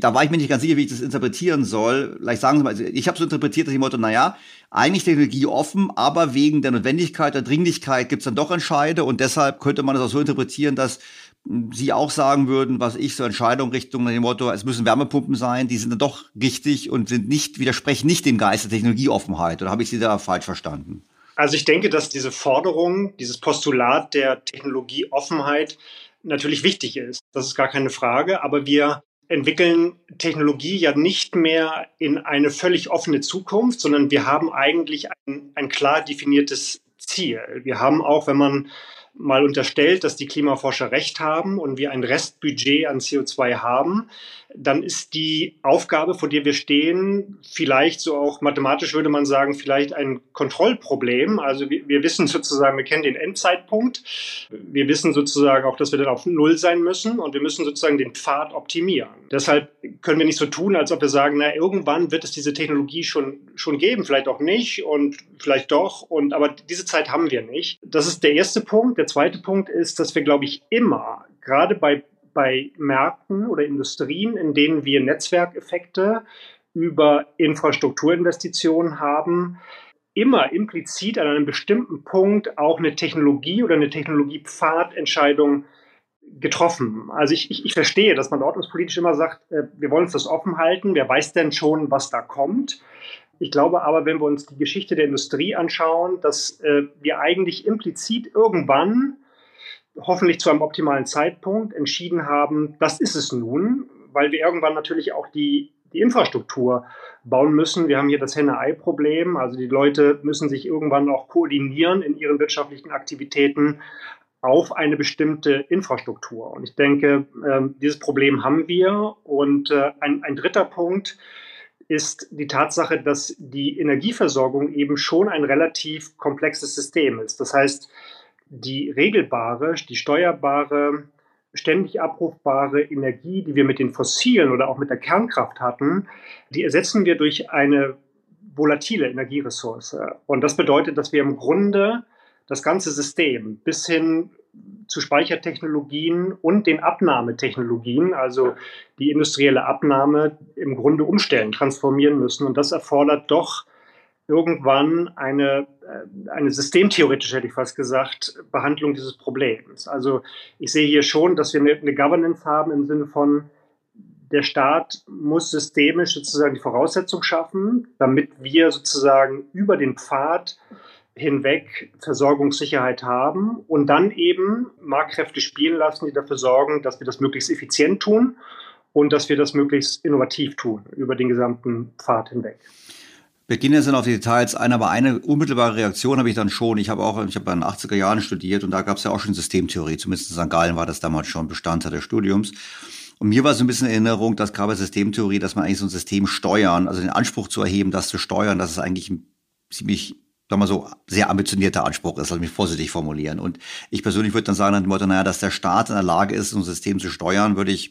da war ich mir nicht ganz sicher, wie ich das interpretieren soll. Vielleicht sagen Sie mal, also ich habe so interpretiert, dass ich Motto, naja, eigentlich Technologie offen, aber wegen der Notwendigkeit, der Dringlichkeit gibt es dann doch Entscheide und deshalb könnte man das auch so interpretieren, dass Sie auch sagen würden, was ich so Entscheidungen Richtung dem Motto, es müssen Wärmepumpen sein, die sind dann doch richtig und sind nicht, widersprechen nicht dem Geist der Technologieoffenheit. Oder habe ich Sie da falsch verstanden? Also ich denke, dass diese Forderung, dieses Postulat der Technologieoffenheit natürlich wichtig ist. Das ist gar keine Frage. Aber wir entwickeln Technologie ja nicht mehr in eine völlig offene Zukunft, sondern wir haben eigentlich ein, ein klar definiertes Ziel. Wir haben auch, wenn man mal unterstellt, dass die Klimaforscher recht haben und wir ein Restbudget an CO2 haben, dann ist die Aufgabe, vor der wir stehen, vielleicht so auch mathematisch würde man sagen, vielleicht ein Kontrollproblem. Also wir, wir, wissen sozusagen, wir kennen den Endzeitpunkt. Wir wissen sozusagen auch, dass wir dann auf Null sein müssen und wir müssen sozusagen den Pfad optimieren. Deshalb können wir nicht so tun, als ob wir sagen, na, irgendwann wird es diese Technologie schon, schon geben, vielleicht auch nicht und vielleicht doch. Und, aber diese Zeit haben wir nicht. Das ist der erste Punkt. Der zweite Punkt ist, dass wir, glaube ich, immer, gerade bei bei Märkten oder Industrien, in denen wir Netzwerkeffekte über Infrastrukturinvestitionen haben, immer implizit an einem bestimmten Punkt auch eine Technologie oder eine Technologiepfadentscheidung getroffen. Also ich, ich, ich verstehe, dass man ordnungspolitisch immer sagt, äh, wir wollen uns das offen halten, wer weiß denn schon, was da kommt. Ich glaube aber, wenn wir uns die Geschichte der Industrie anschauen, dass äh, wir eigentlich implizit irgendwann, hoffentlich zu einem optimalen Zeitpunkt, entschieden haben, das ist es nun, weil wir irgendwann natürlich auch die, die Infrastruktur bauen müssen. Wir haben hier das Henne-Ei-Problem. Also die Leute müssen sich irgendwann auch koordinieren in ihren wirtschaftlichen Aktivitäten auf eine bestimmte Infrastruktur. Und ich denke, äh, dieses Problem haben wir. Und äh, ein, ein dritter Punkt ist die Tatsache, dass die Energieversorgung eben schon ein relativ komplexes System ist. Das heißt, die regelbare, die steuerbare, ständig abrufbare Energie, die wir mit den fossilen oder auch mit der Kernkraft hatten, die ersetzen wir durch eine volatile Energieressource. Und das bedeutet, dass wir im Grunde das ganze System bis hin zu Speichertechnologien und den Abnahmetechnologien, also die industrielle Abnahme, im Grunde umstellen, transformieren müssen. Und das erfordert doch irgendwann eine, äh, eine systemtheoretisch, hätte ich fast gesagt, Behandlung dieses Problems. Also ich sehe hier schon, dass wir eine Governance haben im Sinne von, der Staat muss systemisch sozusagen die Voraussetzung schaffen, damit wir sozusagen über den Pfad hinweg Versorgungssicherheit haben und dann eben Marktkräfte spielen lassen, die dafür sorgen, dass wir das möglichst effizient tun und dass wir das möglichst innovativ tun über den gesamten Pfad hinweg. Wir gehen jetzt auf die Details ein, aber eine unmittelbare Reaktion habe ich dann schon. Ich habe auch, ich habe in den 80er Jahren studiert und da gab es ja auch schon Systemtheorie. Zumindest in St. Gallen war das damals schon Bestandteil des Studiums. Und mir war so ein bisschen Erinnerung, dass gerade bei Systemtheorie, dass man eigentlich so ein System steuern, also den Anspruch zu erheben, das zu steuern, das ist eigentlich ziemlich sagen wir so, sehr ambitionierter Anspruch ist, lass mich vorsichtig formulieren. Und ich persönlich würde dann sagen, Motto, naja, dass der Staat in der Lage ist, ein System zu steuern, würde ich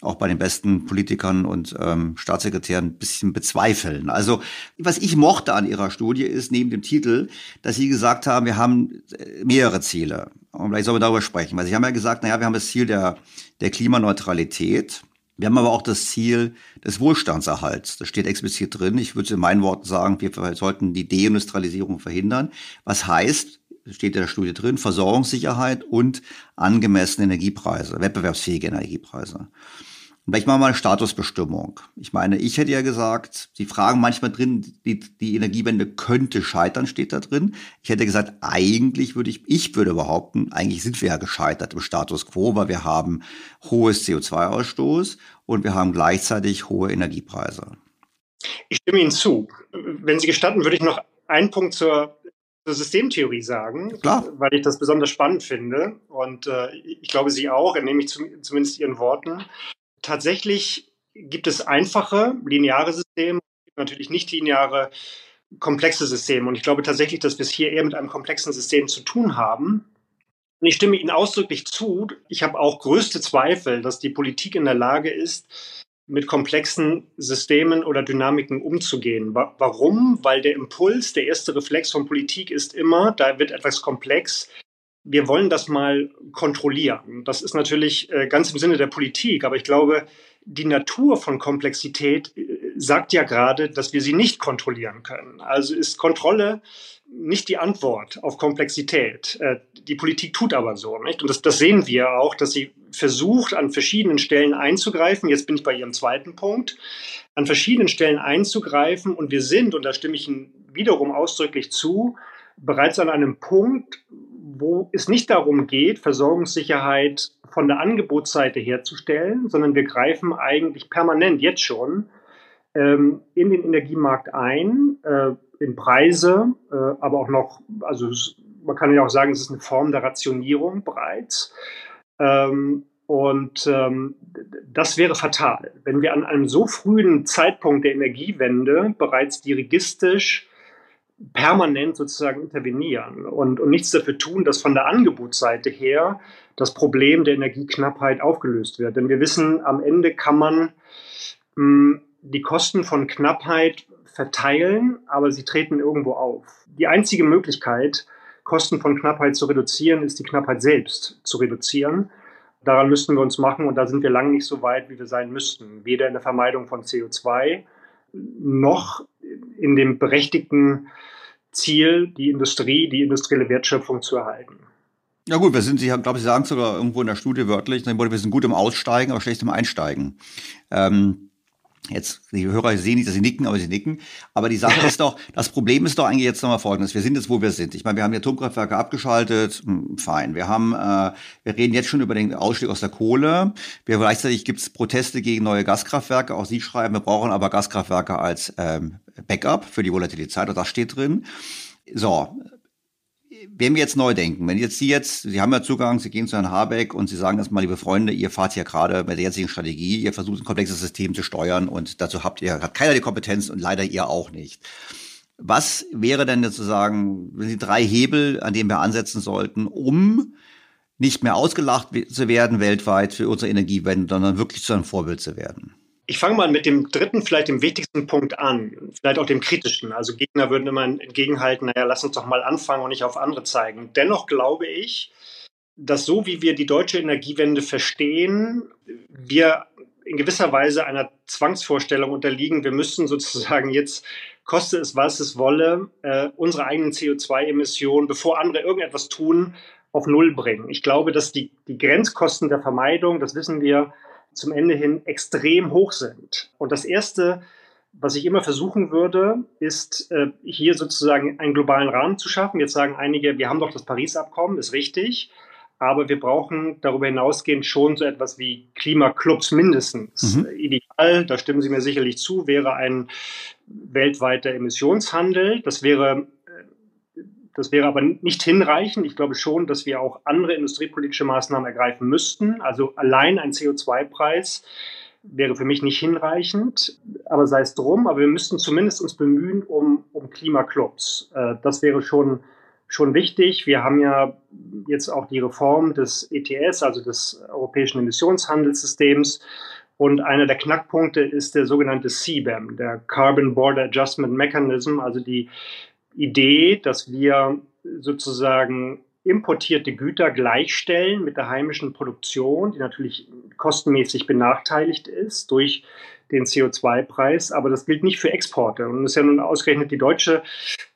auch bei den besten Politikern und ähm, Staatssekretären ein bisschen bezweifeln. Also, was ich mochte an Ihrer Studie ist, neben dem Titel, dass Sie gesagt haben, wir haben äh, mehrere Ziele. Und vielleicht sollen wir darüber sprechen. Weil Sie haben ja gesagt, naja, wir haben das Ziel der, der Klimaneutralität. Wir haben aber auch das Ziel des Wohlstandserhalts. Das steht explizit drin. Ich würde in meinen Worten sagen, wir sollten die Deindustrialisierung verhindern. Was heißt, steht in der Studie drin, Versorgungssicherheit und angemessene Energiepreise, wettbewerbsfähige Energiepreise. Vielleicht machen wir mal eine Statusbestimmung. Ich meine, ich hätte ja gesagt, Sie fragen manchmal drin, die, die Energiewende könnte scheitern, steht da drin. Ich hätte gesagt, eigentlich würde ich, ich würde behaupten, eigentlich sind wir ja gescheitert im Status quo, weil wir haben hohes CO2-Ausstoß und wir haben gleichzeitig hohe Energiepreise. Ich stimme Ihnen zu. Wenn Sie gestatten, würde ich noch einen Punkt zur zur Systemtheorie sagen, Klar. weil ich das besonders spannend finde. Und äh, ich glaube, Sie auch, entnehme ich zum, zumindest Ihren Worten tatsächlich gibt es einfache, lineare Systeme, natürlich nicht lineare, komplexe Systeme. Und ich glaube tatsächlich, dass wir es hier eher mit einem komplexen System zu tun haben. Und ich stimme Ihnen ausdrücklich zu. Ich habe auch größte Zweifel, dass die Politik in der Lage ist, mit komplexen Systemen oder Dynamiken umzugehen. Warum? Weil der Impuls, der erste Reflex von Politik ist immer, da wird etwas komplex, wir wollen das mal kontrollieren. Das ist natürlich äh, ganz im Sinne der Politik, aber ich glaube, die Natur von Komplexität äh, sagt ja gerade, dass wir sie nicht kontrollieren können. Also ist Kontrolle nicht die Antwort auf Komplexität. Äh, die Politik tut aber so, nicht? Und das, das sehen wir auch, dass sie versucht, an verschiedenen Stellen einzugreifen. Jetzt bin ich bei Ihrem zweiten Punkt. An verschiedenen Stellen einzugreifen. Und wir sind, und da stimme ich Ihnen wiederum ausdrücklich zu, bereits an einem Punkt, wo es nicht darum geht, Versorgungssicherheit von der Angebotsseite herzustellen, sondern wir greifen eigentlich permanent jetzt schon ähm, in den Energiemarkt ein, äh, in Preise, äh, aber auch noch, also man kann ja auch sagen, es ist eine Form der Rationierung bereits. Ähm, und ähm, das wäre fatal, wenn wir an einem so frühen Zeitpunkt der Energiewende bereits dirigistisch permanent sozusagen intervenieren und, und nichts dafür tun, dass von der Angebotsseite her das Problem der Energieknappheit aufgelöst wird. Denn wir wissen, am Ende kann man mh, hm, die Kosten von Knappheit verteilen, aber sie treten irgendwo auf. Die einzige Möglichkeit, Kosten von Knappheit zu reduzieren, ist die Knappheit selbst zu reduzieren. Daran müssten wir uns machen und da sind wir lange nicht so weit, wie wir sein müssten. Weder in der Vermeidung von CO2 noch in dem berechtigten Ziel, die Industrie, die industrielle Wertschöpfung zu erhalten. Ja gut, wir sind, Sie glaube ich, sagen sogar irgendwo in der Studie wörtlich, wir sind gut im Aussteigen, aber schlecht im Einsteigen. Ähm, Jetzt, die Hörer sehen nicht, dass sie nicken, aber sie nicken. Aber die Sache ist doch, das Problem ist doch eigentlich jetzt nochmal folgendes. Wir sind jetzt, wo wir sind. Ich meine, wir haben die Atomkraftwerke abgeschaltet, hm, fein. Wir haben, äh, wir reden jetzt schon über den Ausstieg aus der Kohle. Wir, gleichzeitig gibt es Proteste gegen neue Gaskraftwerke. Auch Sie schreiben, wir brauchen aber Gaskraftwerke als ähm, Backup für die Volatilität. Und das steht drin. So, wenn wir jetzt neu denken, wenn jetzt Sie jetzt, Sie haben ja Zugang, Sie gehen zu Herrn Habeck und Sie sagen erstmal, liebe Freunde, ihr fahrt ja gerade mit der jetzigen Strategie, ihr versucht ein komplexes System zu steuern und dazu habt ihr, hat keiner die Kompetenz und leider ihr auch nicht. Was wäre denn sozusagen, Sie drei Hebel, an denen wir ansetzen sollten, um nicht mehr ausgelacht zu werden weltweit für unsere Energiewende, sondern wirklich zu einem Vorbild zu werden? Ich fange mal mit dem dritten, vielleicht dem wichtigsten Punkt an, vielleicht auch dem kritischen. Also Gegner würden immer entgegenhalten, naja, lass uns doch mal anfangen und nicht auf andere zeigen. Dennoch glaube ich, dass so wie wir die deutsche Energiewende verstehen, wir in gewisser Weise einer Zwangsvorstellung unterliegen. Wir müssen sozusagen jetzt, koste es was es wolle, äh, unsere eigenen CO2-Emissionen, bevor andere irgendetwas tun, auf Null bringen. Ich glaube, dass die, die Grenzkosten der Vermeidung, das wissen wir, zum Ende hin extrem hoch sind. Und das Erste, was ich immer versuchen würde, ist äh, hier sozusagen einen globalen Rahmen zu schaffen. Jetzt sagen einige, wir haben doch das Paris-Abkommen, ist richtig. Aber wir brauchen darüber hinausgehend schon so etwas wie Klimaclubs mindestens. Mhm. Ideal, da stimmen Sie mir sicherlich zu, wäre ein weltweiter Emissionshandel. Das wäre das wäre aber nicht hinreichend. Ich glaube schon, dass wir auch andere industriepolitische Maßnahmen ergreifen müssten. Also allein ein CO2-Preis wäre für mich nicht hinreichend, aber sei es drum. Aber wir müssten zumindest uns bemühen um, um Klimaclubs. Äh, das wäre schon, schon wichtig. Wir haben ja jetzt auch die Reform des ETS, also des europäischen Emissionshandelssystems. Und einer der Knackpunkte ist der sogenannte CBAM, der Carbon Border Adjustment Mechanism, also die Idee, dass wir sozusagen importierte Güter gleichstellen mit der heimischen Produktion, die natürlich kostenmäßig benachteiligt ist durch den CO2-Preis, aber das gilt nicht für Exporte. Und ist ja nun ausgerechnet die deutsche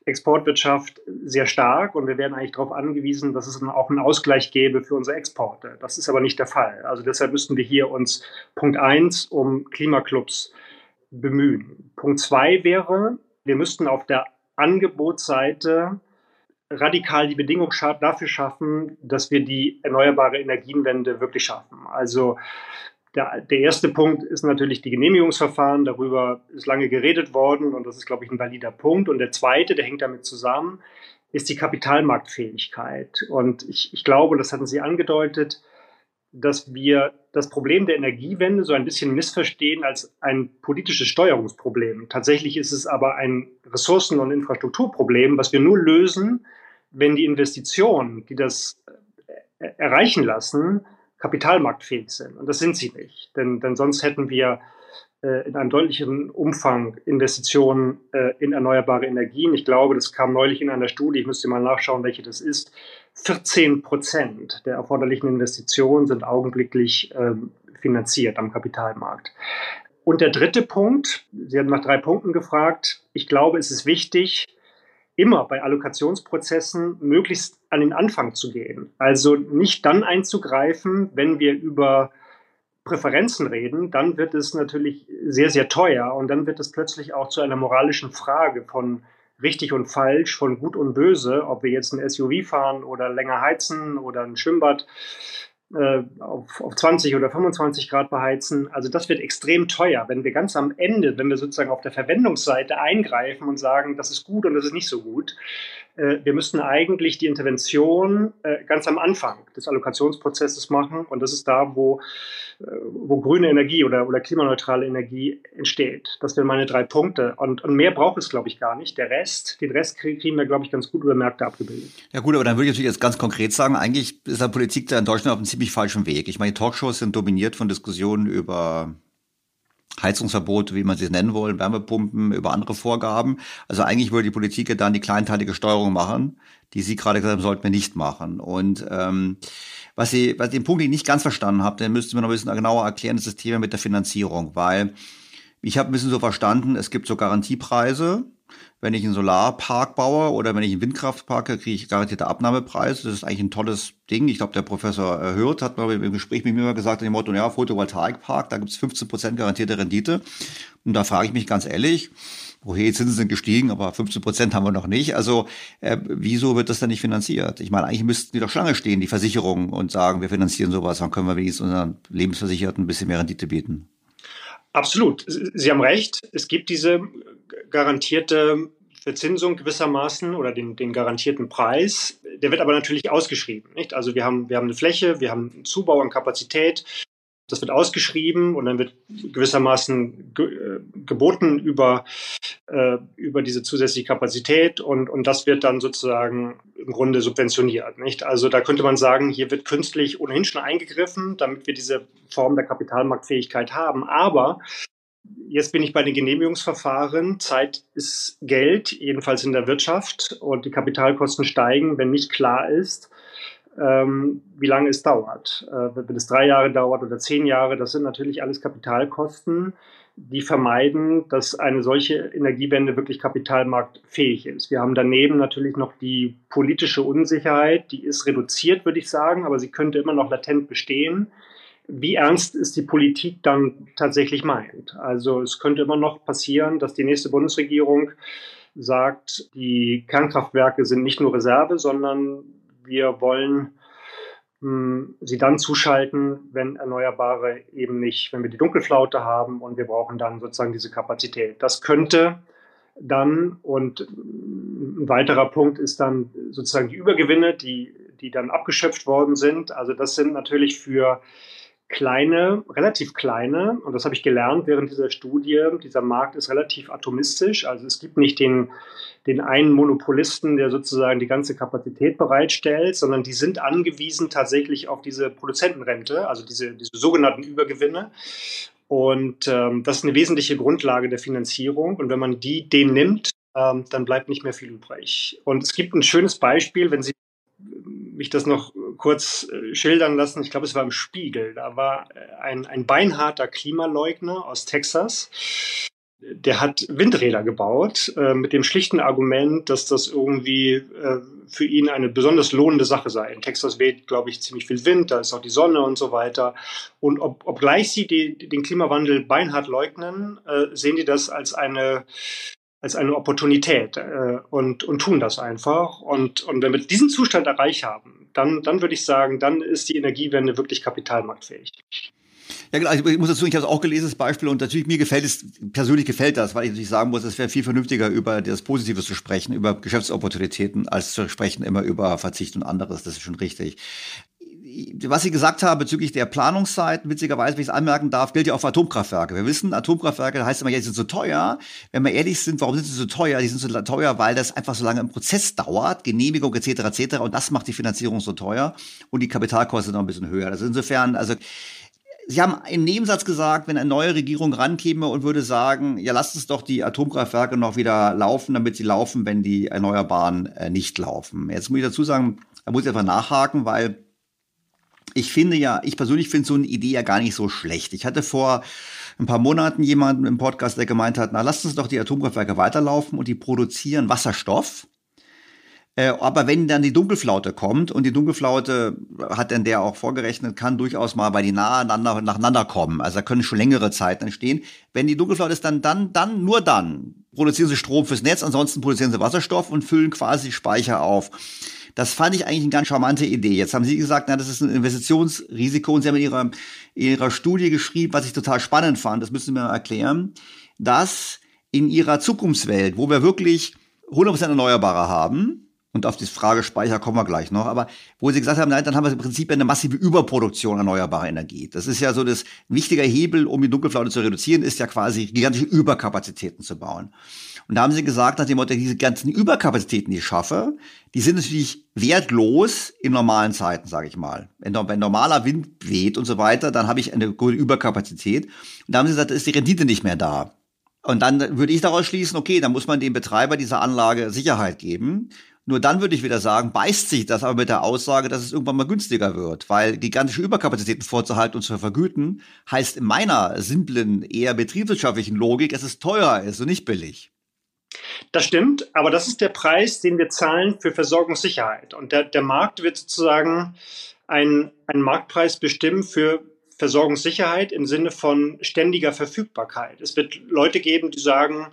Exportwirtschaft sehr stark und wir werden eigentlich darauf angewiesen, dass es auch einen Ausgleich gäbe für unsere Exporte. Das ist aber nicht der Fall. Also deshalb müssten wir hier uns Punkt eins um Klimaclubs bemühen. Punkt zwei wäre, wir müssten auf der Angebotsseite radikal die Bedingung dafür schaffen, dass wir die erneuerbare Energienwende wirklich schaffen. Also der, der, erste Punkt ist natürlich die Genehmigungsverfahren. Darüber ist lange geredet worden und das ist, glaube ich, ein valider Punkt. Und der zweite, der hängt damit zusammen, ist die Kapitalmarktfähigkeit. Und ich, ich glaube, das hatten Sie angedeutet, dass wir das Problem der Energiewende so ein bisschen missverstehen als ein politisches Steuerungsproblem. Tatsächlich ist es aber ein Ressourcen- und Infrastrukturproblem, was wir nur lösen, wenn die Investitionen, die das äh, erreichen lassen, kapitalmarktfähig sind. Und das sind sie nicht. Denn, denn sonst hätten wir äh, in einem deutlichen Umfang Investitionen äh, in erneuerbare Energien. Ich glaube, das kam neulich in einer Studie, ich müsste mal nachschauen, welche das ist. 14 Prozent der erforderlichen Investitionen sind augenblicklich ähm, finanziert am Kapitalmarkt. Und der dritte Punkt, Sie haben nach drei Punkten gefragt. Ich glaube, es ist wichtig, immer bei Allokationsprozessen möglichst an den Anfang zu gehen. Also nicht dann einzugreifen, wenn wir über Präferenzen reden, dann wird es natürlich sehr, sehr teuer und dann wird es plötzlich auch zu einer moralischen Frage von richtig und falsch, von gut und böse, ob wir jetzt ein SUV fahren oder länger heizen oder ein Schwimmbad äh, auf, auf 20 oder 25 Grad beheizen. Also das wird extrem teuer, wenn wir ganz am Ende, wenn wir sozusagen auf der Verwendungsseite eingreifen und sagen, das ist gut und das ist nicht so gut. Äh, wir müssten eigentlich die Intervention äh, ganz am Anfang des Allokationsprozesses machen und das ist da, wo äh, wo grüne Energie oder, oder klimaneutrale Energie entsteht. Das wären meine drei Punkte. Und, und mehr braucht es, glaube ich, gar nicht. Der Rest, den Rest kriegen wir, glaube ich, ganz gut über Märkte abgebildet. Ja gut, aber dann würde ich natürlich jetzt ganz konkret sagen, eigentlich ist der Politik da in Deutschland auf einem ziemlich falschen Weg. Ich meine, Talkshows sind dominiert von Diskussionen über Heizungsverbote, wie man sie nennen wollen, Wärmepumpen, über andere Vorgaben. Also eigentlich würde die Politik dann die kleinteilige Steuerung machen, die Sie gerade gesagt haben, sollten wir nicht machen. Und ähm, was Sie, was den Punkt, den ich nicht ganz verstanden habe, den müssten wir noch ein bisschen genauer erklären, ist das Thema mit der Finanzierung, weil ich habe ein bisschen so verstanden, es gibt so Garantiepreise wenn ich einen Solarpark baue oder wenn ich einen Windkraftpark kriege ich garantierte Abnahmepreise. Das ist eigentlich ein tolles Ding. Ich glaube, der Professor äh, Hürth hat mal im Gespräch mit mir mal gesagt, in dem Motto, ja, Photovoltaikpark, da gibt es 15 Prozent garantierte Rendite. Und da frage ich mich ganz ehrlich, okay, Zinsen sind gestiegen, aber 15 Prozent haben wir noch nicht. Also äh, wieso wird das denn nicht finanziert? Ich meine, eigentlich müssten die doch Schlange stehen, die Versicherungen, und sagen, wir finanzieren sowas, dann können wir wenigstens unseren Lebensversicherten ein bisschen mehr Rendite bieten. Absolut. Sie haben recht. Es gibt diese garantierte Verzinsung gewissermaßen oder den, den garantierten Preis. Der wird aber natürlich ausgeschrieben. Nicht? Also wir haben, wir haben eine Fläche, wir haben einen Zubau an Kapazität. Das wird ausgeschrieben und dann wird gewissermaßen ge äh, geboten über, äh, über diese zusätzliche Kapazität und, und das wird dann sozusagen im Grunde subventioniert. Nicht? Also da könnte man sagen, hier wird künstlich ohnehin schon eingegriffen, damit wir diese Form der Kapitalmarktfähigkeit haben. Aber Jetzt bin ich bei den Genehmigungsverfahren. Zeit ist Geld, jedenfalls in der Wirtschaft. Und die Kapitalkosten steigen, wenn nicht klar ist, ähm, wie lange es dauert. Äh, wenn es drei Jahre dauert oder zehn Jahre, das sind natürlich alles Kapitalkosten, die vermeiden, dass eine solche Energiewende wirklich kapitalmarktfähig ist. Wir haben daneben natürlich noch die politische Unsicherheit, die ist reduziert, würde ich sagen, aber sie könnte immer noch latent bestehen wie ernst es die Politik dann tatsächlich meint. Also es könnte immer noch passieren, dass die nächste Bundesregierung sagt, die Kernkraftwerke sind nicht nur Reserve, sondern wir wollen hm, sie dann zuschalten, wenn Erneuerbare eben nicht, wenn wir die Dunkelflaute haben und wir brauchen dann sozusagen diese Kapazität. Das könnte dann und ein weiterer Punkt ist dann sozusagen die Übergewinne, die, die dann abgeschöpft worden sind. Also das sind natürlich für kleine, relativ kleine, und das habe ich gelernt während dieser Studie, dieser Markt ist relativ atomistisch. Also es gibt nicht den, den einen Monopolisten, der sozusagen die ganze Kapazität bereitstellt, sondern die sind angewiesen tatsächlich auf diese Produzentenrente, also diese, diese sogenannten Übergewinne. Und ähm, das ist eine wesentliche Grundlage der Finanzierung. Und wenn man die den nimmt, ähm, dann bleibt nicht mehr viel übrig. Und es gibt ein schönes Beispiel, wenn Sie mich das noch kurz äh, schildern lassen. Ich glaube, es war im Spiegel. Da war äh, ein, ein beinharter Klimaleugner aus Texas. Der hat Windräder gebaut äh, mit dem schlichten Argument, dass das irgendwie äh, für ihn eine besonders lohnende Sache sei. In Texas weht, glaube ich, ziemlich viel Wind, da ist auch die Sonne und so weiter. Und ob, obgleich sie die, den Klimawandel beinhart leugnen, äh, sehen die das als eine als eine Opportunität äh, und, und tun das einfach. Und, und wenn wir diesen Zustand erreicht haben, dann, dann würde ich sagen, dann ist die Energiewende wirklich kapitalmarktfähig. Ja, genau. Ich muss dazu, ich habe es auch gelesen, das Beispiel, und natürlich mir gefällt es, persönlich gefällt das, weil ich natürlich sagen muss, es wäre viel vernünftiger, über das Positive zu sprechen, über Geschäftsopportunitäten, als zu sprechen immer über Verzicht und anderes. Das ist schon richtig was Sie gesagt haben bezüglich der Planungszeiten, witzigerweise, wenn ich es anmerken darf, gilt ja auch für Atomkraftwerke. Wir wissen, Atomkraftwerke heißt immer, ja, die sind so teuer. Wenn wir ehrlich sind, warum sind sie so teuer? Die sind so teuer, weil das einfach so lange im Prozess dauert, Genehmigung etc. etc. Und das macht die Finanzierung so teuer und die Kapitalkosten noch ein bisschen höher. Also insofern, also Sie haben im Nebensatz gesagt, wenn eine neue Regierung rankäme und würde sagen, ja, lasst uns doch die Atomkraftwerke noch wieder laufen, damit sie laufen, wenn die Erneuerbaren äh, nicht laufen. Jetzt muss ich dazu sagen, da muss ich einfach nachhaken, weil ich finde ja, ich persönlich finde so eine Idee ja gar nicht so schlecht. Ich hatte vor ein paar Monaten jemanden im Podcast, der gemeint hat, na, lasst uns doch die Atomkraftwerke weiterlaufen und die produzieren Wasserstoff. Äh, aber wenn dann die Dunkelflaute kommt und die Dunkelflaute hat dann der auch vorgerechnet, kann durchaus mal, weil die nacheinander nacheinander kommen. Also da können schon längere Zeiten entstehen. Wenn die Dunkelflaute ist, dann, dann, dann, nur dann produzieren sie Strom fürs Netz, ansonsten produzieren sie Wasserstoff und füllen quasi Speicher auf. Das fand ich eigentlich eine ganz charmante Idee. Jetzt haben Sie gesagt, na, das ist ein Investitionsrisiko und Sie haben in Ihrer, in Ihrer Studie geschrieben, was ich total spannend fand, das müssen Sie mir erklären, dass in Ihrer Zukunftswelt, wo wir wirklich 100% Erneuerbare haben, und auf die Frage Speicher kommen wir gleich noch. Aber wo Sie gesagt haben, nein, dann haben wir im Prinzip eine massive Überproduktion erneuerbarer Energie. Das ist ja so das wichtige Hebel, um die Dunkelflaute zu reduzieren, ist ja quasi gigantische Überkapazitäten zu bauen. Und da haben sie gesagt, nach dem Motto, diese ganzen Überkapazitäten, die ich schaffe, die sind natürlich wertlos in normalen Zeiten, sage ich mal. Wenn, wenn normaler Wind weht und so weiter, dann habe ich eine gute Überkapazität. Und da haben sie gesagt, da ist die Rendite nicht mehr da. Und dann würde ich daraus schließen, okay, dann muss man dem Betreiber dieser Anlage Sicherheit geben. Nur dann würde ich wieder sagen, beißt sich das aber mit der Aussage, dass es irgendwann mal günstiger wird, weil gigantische Überkapazitäten vorzuhalten und zu vergüten, heißt in meiner simplen, eher betriebswirtschaftlichen Logik, dass es teurer ist und nicht billig. Das stimmt, aber das ist der Preis, den wir zahlen für Versorgungssicherheit. Und der, der Markt wird sozusagen einen, einen Marktpreis bestimmen für Versorgungssicherheit im Sinne von ständiger Verfügbarkeit. Es wird Leute geben, die sagen,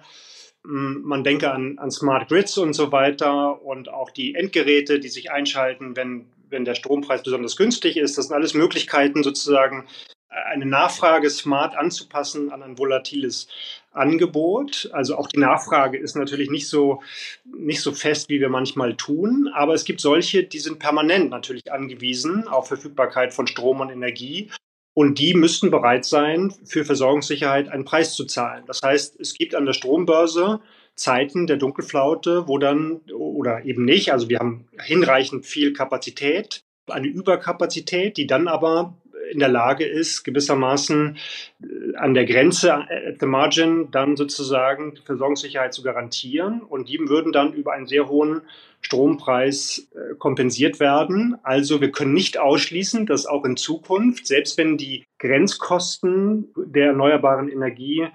man denke an, an Smart Grids und so weiter und auch die Endgeräte, die sich einschalten, wenn, wenn der Strompreis besonders günstig ist. Das sind alles Möglichkeiten, sozusagen eine Nachfrage smart anzupassen an ein volatiles Angebot. Also auch die Nachfrage ist natürlich nicht so, nicht so fest, wie wir manchmal tun, aber es gibt solche, die sind permanent natürlich angewiesen auf Verfügbarkeit von Strom und Energie. Und die müssten bereit sein, für Versorgungssicherheit einen Preis zu zahlen. Das heißt, es gibt an der Strombörse Zeiten der Dunkelflaute, wo dann, oder eben nicht, also wir haben hinreichend viel Kapazität, eine Überkapazität, die dann aber in der Lage ist, gewissermaßen äh, an der Grenze, at the margin, dann sozusagen Versorgungssicherheit zu garantieren. Und die würden dann über einen sehr hohen Strompreis äh, kompensiert werden. Also wir können nicht ausschließen, dass auch in Zukunft, selbst wenn die Grenzkosten der erneuerbaren Energie äh,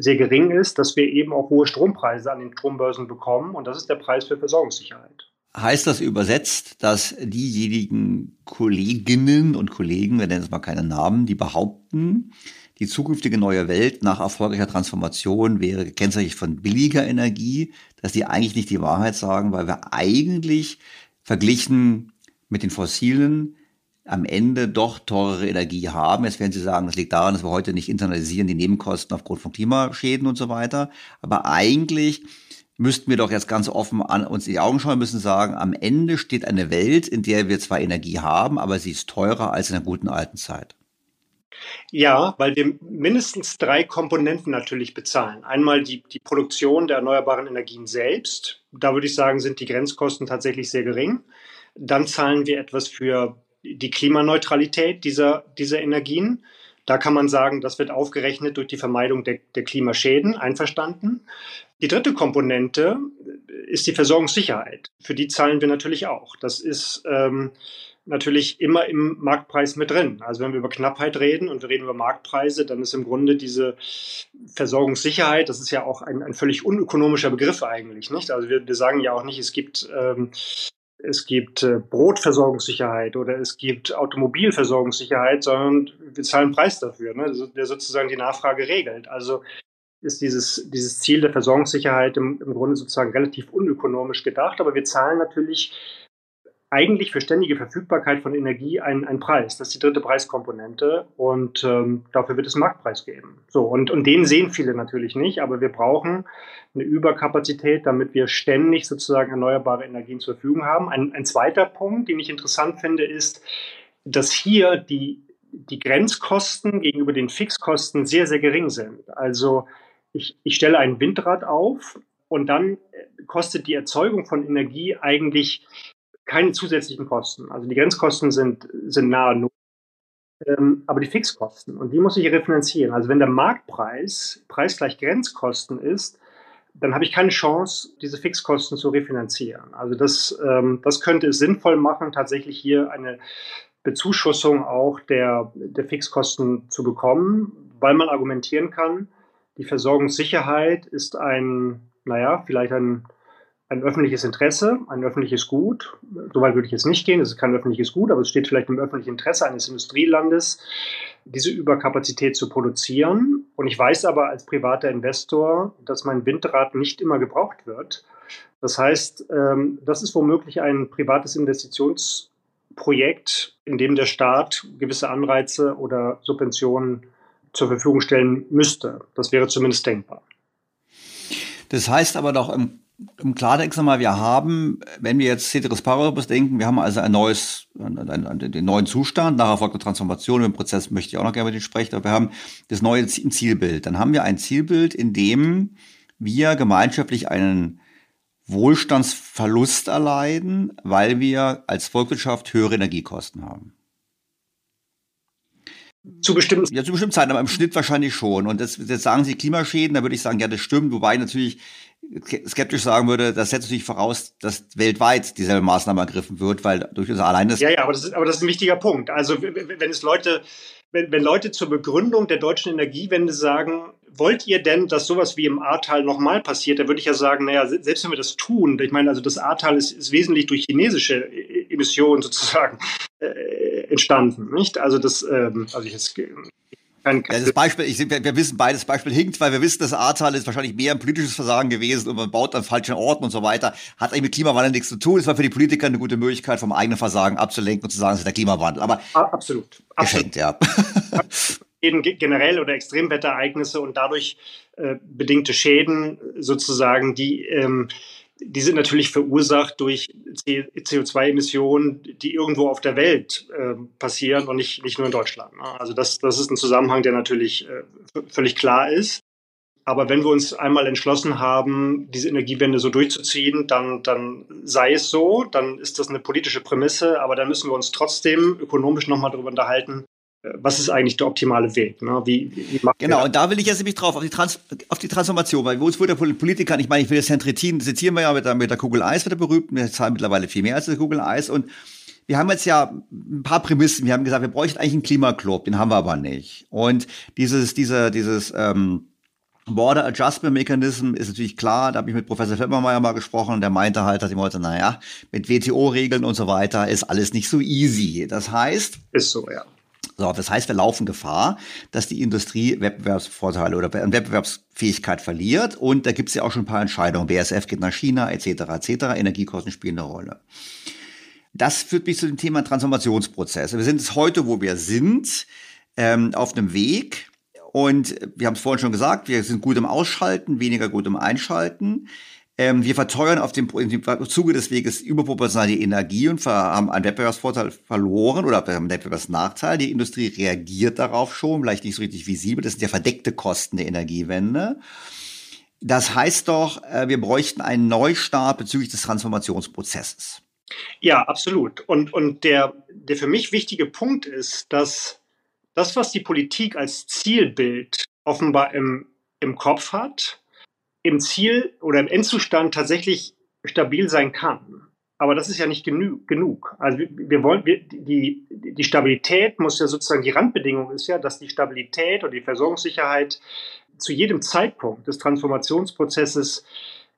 sehr gering ist, dass wir eben auch hohe Strompreise an den Strombörsen bekommen. Und das ist der Preis für Versorgungssicherheit heißt das übersetzt, dass diejenigen Kolleginnen und Kollegen, wir nennen es mal keine Namen, die behaupten, die zukünftige neue Welt nach erfolgreicher Transformation wäre gekennzeichnet von billiger Energie, dass die eigentlich nicht die Wahrheit sagen, weil wir eigentlich verglichen mit den fossilen am Ende doch teurere Energie haben. Jetzt werden Sie sagen, das liegt daran, dass wir heute nicht internalisieren die Nebenkosten aufgrund von Klimaschäden und so weiter. Aber eigentlich müssten wir doch jetzt ganz offen an uns in die Augen schauen müssen sagen, am Ende steht eine Welt, in der wir zwar Energie haben, aber sie ist teurer als in der guten alten Zeit. Ja, weil wir mindestens drei Komponenten natürlich bezahlen. Einmal die, die Produktion der erneuerbaren Energien selbst. Da würde ich sagen, sind die Grenzkosten tatsächlich sehr gering. Dann zahlen wir etwas für die Klimaneutralität dieser, dieser Energien. Da kann man sagen, das wird aufgerechnet durch die Vermeidung der, der Klimaschäden, einverstanden. Die dritte Komponente ist die Versorgungssicherheit. Für die zahlen wir natürlich auch. Das ist ähm, natürlich immer im Marktpreis mit drin. Also wenn wir über Knappheit reden und wir reden über Marktpreise, dann ist im Grunde diese Versorgungssicherheit, das ist ja auch ein, ein völlig unökonomischer Begriff eigentlich, nicht? Also wir, wir sagen ja auch nicht, es gibt ähm, es gibt äh, Brotversorgungssicherheit oder es gibt Automobilversorgungssicherheit, sondern wir zahlen einen Preis dafür, ne, der sozusagen die Nachfrage regelt. Also ist dieses, dieses Ziel der Versorgungssicherheit im, im Grunde sozusagen relativ unökonomisch gedacht. Aber wir zahlen natürlich eigentlich für ständige Verfügbarkeit von Energie einen, einen Preis. Das ist die dritte Preiskomponente und ähm, dafür wird es einen Marktpreis geben. So, und, und den sehen viele natürlich nicht, aber wir brauchen eine Überkapazität, damit wir ständig sozusagen erneuerbare Energien zur Verfügung haben. Ein, ein zweiter Punkt, den ich interessant finde, ist, dass hier die, die Grenzkosten gegenüber den Fixkosten sehr, sehr gering sind. Also ich, ich stelle ein Windrad auf und dann kostet die Erzeugung von Energie eigentlich keine zusätzlichen Kosten. Also die Grenzkosten sind, sind nahe Null. Ähm, aber die Fixkosten, und die muss ich refinanzieren. Also wenn der Marktpreis preisgleich Grenzkosten ist, dann habe ich keine Chance, diese Fixkosten zu refinanzieren. Also das, ähm, das könnte es sinnvoll machen, tatsächlich hier eine Bezuschussung auch der, der Fixkosten zu bekommen, weil man argumentieren kann, die Versorgungssicherheit ist ein, naja, vielleicht ein, ein öffentliches Interesse, ein öffentliches Gut. Soweit würde ich jetzt nicht gehen, es ist kein öffentliches Gut, aber es steht vielleicht im öffentlichen Interesse eines Industrielandes, diese Überkapazität zu produzieren. Und ich weiß aber als privater Investor, dass mein Windrad nicht immer gebraucht wird. Das heißt, ähm, das ist womöglich ein privates Investitionsprojekt, in dem der Staat gewisse Anreize oder Subventionen zur Verfügung stellen müsste. Das wäre zumindest denkbar. Das heißt aber doch im, im Klartext nochmal, wir haben, wenn wir jetzt Ceteris Paribus denken, wir haben also ein neues, den neuen Zustand, nach erfolgter Transformation, im Prozess möchte ich auch noch gerne mit Ihnen sprechen, aber wir haben das neue Zielbild. Dann haben wir ein Zielbild, in dem wir gemeinschaftlich einen Wohlstandsverlust erleiden, weil wir als Volkswirtschaft höhere Energiekosten haben. Zu bestimmten Ja, zu bestimmten Zeiten, aber im Schnitt wahrscheinlich schon. Und das, das sagen Sie Klimaschäden, da würde ich sagen, ja, das stimmt, wobei natürlich skeptisch sagen würde, das setzt natürlich voraus, dass weltweit dieselbe Maßnahme ergriffen wird, weil durch unser alleines. Ja, ja, aber das ist, aber das ist ein wichtiger Punkt. Also wenn es Leute, wenn, wenn Leute zur Begründung der deutschen Energiewende sagen, wollt ihr denn, dass sowas wie im Ahrtal nochmal passiert? Da würde ich ja sagen, naja, selbst wenn wir das tun, ich meine, also das Ahrtal ist, ist wesentlich durch chinesische Emissionen sozusagen äh, entstanden, nicht? Also das, ähm, also ich jetzt ja, das Beispiel, ich, wir, wir wissen beides Beispiel hinkt, weil wir wissen, das Ahrtal ist wahrscheinlich mehr ein politisches Versagen gewesen und man baut an falschen Orten und so weiter. Hat eigentlich mit Klimawandel nichts zu tun. Es war für die Politiker eine gute Möglichkeit, vom eigenen Versagen abzulenken und zu sagen, es ist der Klimawandel. Aber absolut. Geschenkt, ja. Eben generell oder Extremwetterereignisse und dadurch äh, bedingte Schäden sozusagen, die ähm, die sind natürlich verursacht durch CO2-Emissionen, die irgendwo auf der Welt äh, passieren und nicht, nicht nur in Deutschland. Ne? Also das, das ist ein Zusammenhang, der natürlich äh, völlig klar ist. Aber wenn wir uns einmal entschlossen haben, diese Energiewende so durchzuziehen, dann, dann sei es so, dann ist das eine politische Prämisse, aber dann müssen wir uns trotzdem ökonomisch nochmal darüber unterhalten, was ist eigentlich der optimale Weg? Ne? Wie, wie macht genau, und da will ich jetzt nämlich drauf, auf die, Trans auf die Transformation, weil wo es wurde der Politiker, ich meine, ich will das Herrn Trittin, zitieren wir ja mit der, mit der Kugel Eis, wird er berühmt, wir zahlen mittlerweile viel mehr als die Kugel Eis und wir haben jetzt ja ein paar Prämissen. Wir haben gesagt, wir bräuchten eigentlich einen Klimaclub, den haben wir aber nicht. Und dieses, dieser, dieses ähm, Border Adjustment Mechanism ist natürlich klar. Da habe ich mit Professor Flemmermeier mal gesprochen. Der meinte halt, dass ich wollte, naja, mit WTO-Regeln und so weiter ist alles nicht so easy. Das heißt, ist so, ja. So, das heißt, wir laufen Gefahr, dass die Industrie Wettbewerbsvorteile oder Wettbewerbsfähigkeit verliert. Und da gibt es ja auch schon ein paar Entscheidungen. BSF geht nach China, etc., etc. Energiekosten spielen eine Rolle. Das führt mich zu dem Thema Transformationsprozesse. Wir sind es heute, wo wir sind, ähm, auf einem Weg. Und wir haben es vorhin schon gesagt, wir sind gut im Ausschalten, weniger gut im Einschalten. Ähm, wir verteuern auf dem, im Zuge des Weges überproportional die Energie und haben einen Wettbewerbsvorteil verloren oder einen Wettbewerbsnachteil. Die Industrie reagiert darauf schon, vielleicht nicht so richtig visibel. Das sind ja verdeckte Kosten der Energiewende. Das heißt doch, äh, wir bräuchten einen Neustart bezüglich des Transformationsprozesses. Ja, absolut. Und, und der, der für mich wichtige Punkt ist, dass das, was die Politik als Zielbild offenbar im, im Kopf hat, im Ziel oder im Endzustand tatsächlich stabil sein kann. Aber das ist ja nicht genü genug. Also wir, wir wollen, wir, die, die Stabilität muss ja sozusagen, die Randbedingung ist ja, dass die Stabilität und die Versorgungssicherheit zu jedem Zeitpunkt des Transformationsprozesses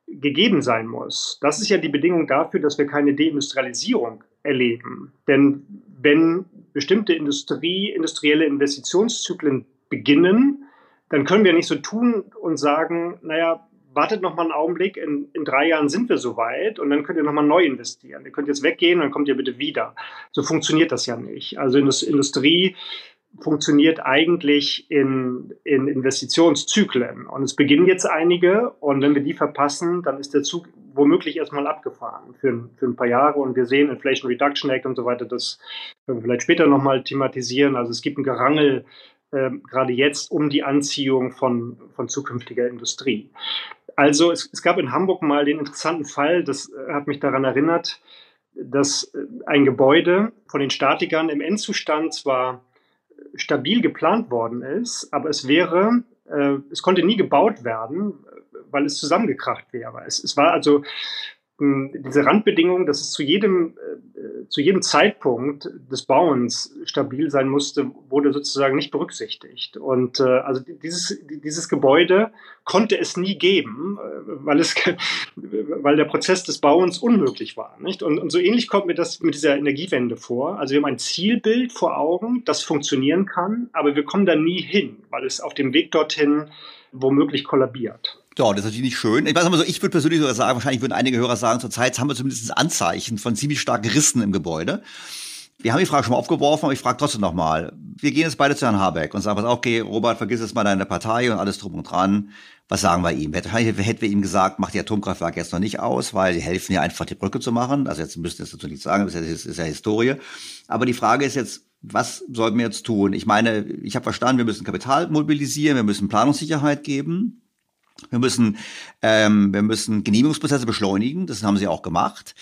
gegeben sein muss. Das ist ja die Bedingung dafür, dass wir keine Deindustrialisierung erleben. Denn wenn bestimmte Industrie, industrielle Investitionszyklen beginnen, dann können wir nicht so tun und sagen, naja, wartet noch mal einen Augenblick, in, in drei Jahren sind wir soweit und dann könnt ihr noch mal neu investieren. Ihr könnt jetzt weggehen dann kommt ihr bitte wieder. So funktioniert das ja nicht. Also Industrie funktioniert eigentlich in, in Investitionszyklen. Und es beginnen jetzt einige und wenn wir die verpassen, dann ist der Zug womöglich erstmal abgefahren für, für ein paar Jahre. Und wir sehen Inflation Reduction Act und so weiter, das können wir vielleicht später nochmal thematisieren. Also es gibt ein Gerangel äh, gerade jetzt um die Anziehung von, von zukünftiger Industrie. Also es, es gab in Hamburg mal den interessanten Fall, das äh, hat mich daran erinnert, dass äh, ein Gebäude von den Statikern im Endzustand zwar stabil geplant worden ist, aber es wäre, äh, es konnte nie gebaut werden, weil es zusammengekracht wäre. Es, es war also diese Randbedingung, dass es zu jedem, äh, zu jedem Zeitpunkt des Bauens stabil sein musste, wurde sozusagen nicht berücksichtigt. Und äh, also dieses, dieses Gebäude konnte es nie geben, äh, weil, es, weil der Prozess des Bauens unmöglich war. Nicht? Und, und so ähnlich kommt mir das mit dieser Energiewende vor. Also wir haben ein Zielbild vor Augen, das funktionieren kann, aber wir kommen da nie hin, weil es auf dem Weg dorthin womöglich kollabiert. Ja, das ist natürlich nicht schön. Ich weiß mal so, ich würde persönlich sogar sagen, wahrscheinlich würden einige Hörer sagen, zurzeit haben wir zumindest Anzeichen von ziemlich starken Rissen im Gebäude. Wir haben die Frage schon mal aufgeworfen, aber ich frage trotzdem nochmal. Wir gehen jetzt beide zu Herrn Habeck und sagen, pass okay, Robert, vergiss jetzt mal deine Partei und alles drum und dran. Was sagen wir ihm? Wahrscheinlich hätten wir ihm gesagt, mach die Atomkraftwerke jetzt noch nicht aus, weil die helfen ja einfach, die Brücke zu machen. Also jetzt müssten wir das dazu nicht sagen, das ist ja Historie. Aber die Frage ist jetzt, was sollten wir jetzt tun? Ich meine, ich habe verstanden, wir müssen Kapital mobilisieren, wir müssen Planungssicherheit geben. Wir müssen, ähm, wir müssen Genehmigungsprozesse beschleunigen. Das haben sie auch gemacht.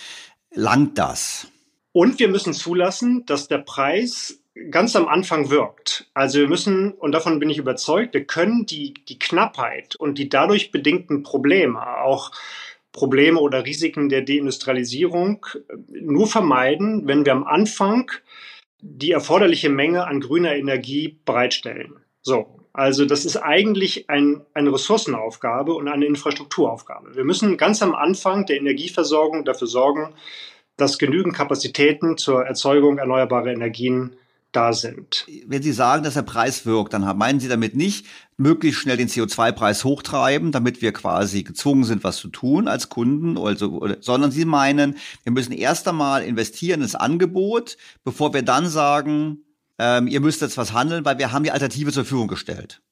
Langt das? Und wir müssen zulassen, dass der Preis ganz am Anfang wirkt. Also wir müssen, und davon bin ich überzeugt, wir können die, die Knappheit und die dadurch bedingten Probleme, auch Probleme oder Risiken der Deindustrialisierung, nur vermeiden, wenn wir am Anfang die erforderliche Menge an grüner Energie bereitstellen. So. Also das ist eigentlich ein, eine Ressourcenaufgabe und eine Infrastrukturaufgabe. Wir müssen ganz am Anfang der Energieversorgung dafür sorgen, dass genügend Kapazitäten zur Erzeugung erneuerbarer Energien da sind. Wenn Sie sagen, dass der Preis wirkt, dann meinen Sie damit nicht möglichst schnell den CO2-Preis hochtreiben, damit wir quasi gezwungen sind, was zu tun als Kunden, also, sondern Sie meinen, wir müssen erst einmal investieren ins Angebot, bevor wir dann sagen, ähm, ihr müsst jetzt was handeln, weil wir haben die Alternative zur Verfügung gestellt.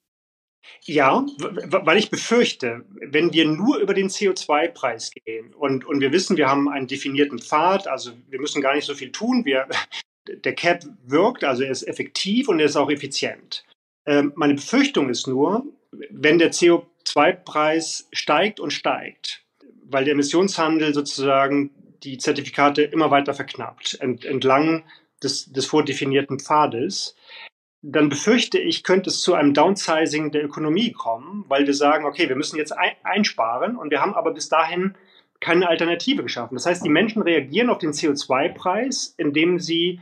Ja, weil ich befürchte, wenn wir nur über den CO2-Preis gehen und, und wir wissen, wir haben einen definierten Pfad, also wir müssen gar nicht so viel tun, wir, der Cap wirkt, also er ist effektiv und er ist auch effizient. Ähm, meine Befürchtung ist nur, wenn der CO2-Preis steigt und steigt, weil der Emissionshandel sozusagen die Zertifikate immer weiter verknappt, ent, entlang des, des vordefinierten Pfades, dann befürchte ich, könnte es zu einem Downsizing der Ökonomie kommen, weil wir sagen, okay, wir müssen jetzt ein, einsparen und wir haben aber bis dahin keine Alternative geschaffen. Das heißt, die Menschen reagieren auf den CO2-Preis, indem sie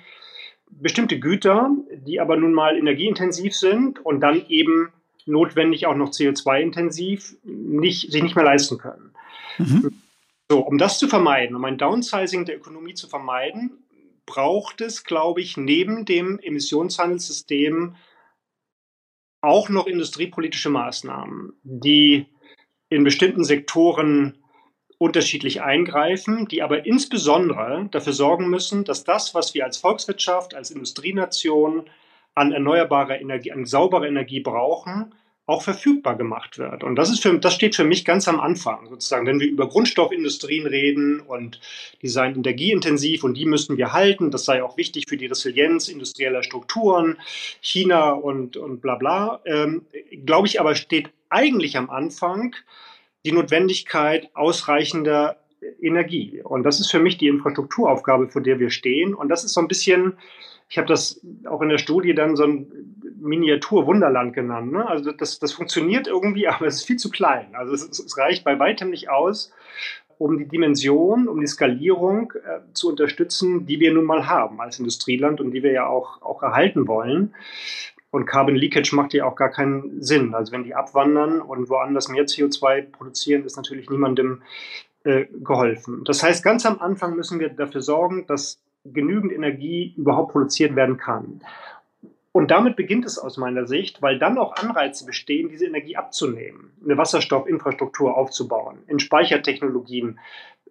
bestimmte Güter, die aber nun mal energieintensiv sind und dann eben notwendig auch noch CO2-intensiv, nicht, sich nicht mehr leisten können. Mhm. So, um das zu vermeiden, um ein Downsizing der Ökonomie zu vermeiden, braucht es, glaube ich, neben dem Emissionshandelssystem auch noch industriepolitische Maßnahmen, die in bestimmten Sektoren unterschiedlich eingreifen, die aber insbesondere dafür sorgen müssen, dass das, was wir als Volkswirtschaft, als Industrienation an erneuerbarer Energie, an sauberer Energie brauchen, auch verfügbar gemacht wird. Und das ist für, das steht für mich ganz am Anfang, sozusagen, wenn wir über Grundstoffindustrien reden und die seien energieintensiv und die müssen wir halten. Das sei auch wichtig für die Resilienz industrieller Strukturen, China und, und bla bla. Ähm, Glaube ich aber steht eigentlich am Anfang die Notwendigkeit ausreichender Energie. Und das ist für mich die Infrastrukturaufgabe, vor der wir stehen. Und das ist so ein bisschen, ich habe das auch in der Studie dann so ein Miniatur-Wunderland genannt. Ne? Also das, das funktioniert irgendwie, aber es ist viel zu klein. Also es, es reicht bei weitem nicht aus, um die Dimension, um die Skalierung äh, zu unterstützen, die wir nun mal haben als Industrieland und die wir ja auch, auch erhalten wollen. Und Carbon Leakage macht ja auch gar keinen Sinn. Also wenn die abwandern und woanders mehr CO2 produzieren, ist natürlich niemandem äh, geholfen. Das heißt, ganz am Anfang müssen wir dafür sorgen, dass genügend Energie überhaupt produziert werden kann. Und damit beginnt es aus meiner Sicht, weil dann auch Anreize bestehen, diese Energie abzunehmen, eine Wasserstoffinfrastruktur aufzubauen, in Speichertechnologien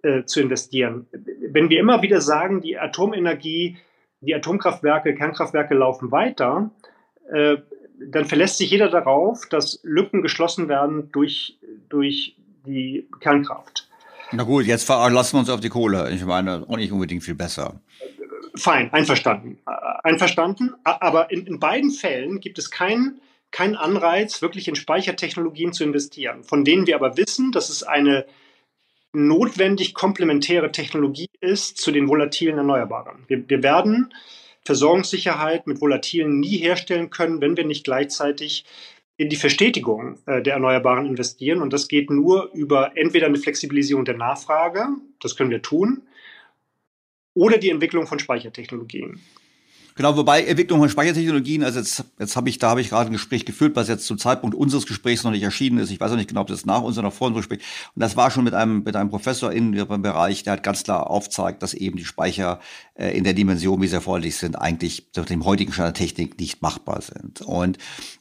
äh, zu investieren. Wenn wir immer wieder sagen, die Atomenergie, die Atomkraftwerke, Kernkraftwerke laufen weiter, äh, dann verlässt sich jeder darauf, dass Lücken geschlossen werden durch, durch die Kernkraft. Na gut, jetzt verlassen wir uns auf die Kohle. Ich meine, auch nicht unbedingt viel besser. Fein, einverstanden. Äh, einverstanden. Aber in, in beiden Fällen gibt es keinen kein Anreiz, wirklich in Speichertechnologien zu investieren, von denen wir aber wissen, dass es eine notwendig komplementäre Technologie ist zu den volatilen Erneuerbaren. Wir, wir werden Versorgungssicherheit mit Volatilen nie herstellen können, wenn wir nicht gleichzeitig in die Verstetigung äh, der Erneuerbaren investieren. Und das geht nur über entweder eine Flexibilisierung der Nachfrage, das können wir tun, oder die Entwicklung von Speichertechnologien. Genau, wobei Entwicklung von Speichertechnologien, also jetzt, jetzt habe ich, da habe ich gerade ein Gespräch geführt, was jetzt zum Zeitpunkt unseres Gesprächs noch nicht erschienen ist. Ich weiß auch nicht genau, ob das nach uns oder vor unserem Gespräch. Und das war schon mit einem, mit einem Professor in dem Bereich, der hat ganz klar aufzeigt, dass eben die Speicher äh, in der Dimension, wie sie erforderlich sind, eigentlich durch dem heutigen Stand der Technik nicht machbar sind. Und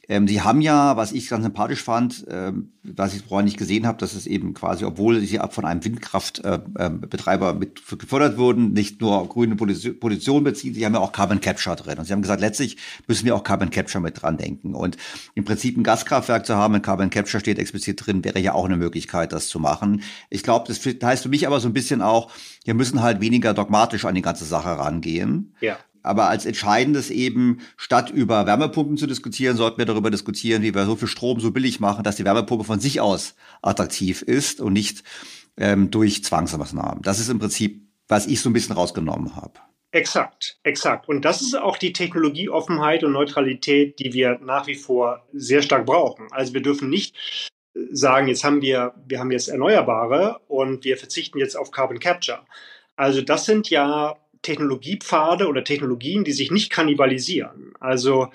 ähm, sie haben ja, was ich ganz sympathisch fand, ähm, was ich vorher nicht gesehen habe, dass es eben quasi, obwohl sie ab von einem Windkraftbetreiber äh, äh, mit gefördert wurden, nicht nur grüne Position beziehen, sie haben ja auch Carbon Capture drin. Und sie haben gesagt, letztlich müssen wir auch Carbon Capture mit dran denken. Und im Prinzip ein Gaskraftwerk zu haben, wenn Carbon Capture steht explizit drin, wäre ja auch eine Möglichkeit, das zu machen. Ich glaube, das heißt für mich aber so ein bisschen auch, wir müssen halt weniger dogmatisch an die ganze Sache rangehen. Ja. Aber als Entscheidendes eben, statt über Wärmepumpen zu diskutieren, sollten wir darüber diskutieren, wie wir so viel Strom so billig machen, dass die Wärmepumpe von sich aus attraktiv ist und nicht ähm, durch Zwangsmaßnahmen. Das ist im Prinzip, was ich so ein bisschen rausgenommen habe. Exakt, exakt. Und das ist auch die Technologieoffenheit und Neutralität, die wir nach wie vor sehr stark brauchen. Also wir dürfen nicht sagen, jetzt haben wir, wir haben jetzt Erneuerbare und wir verzichten jetzt auf Carbon Capture. Also das sind ja Technologiepfade oder Technologien, die sich nicht kannibalisieren. Also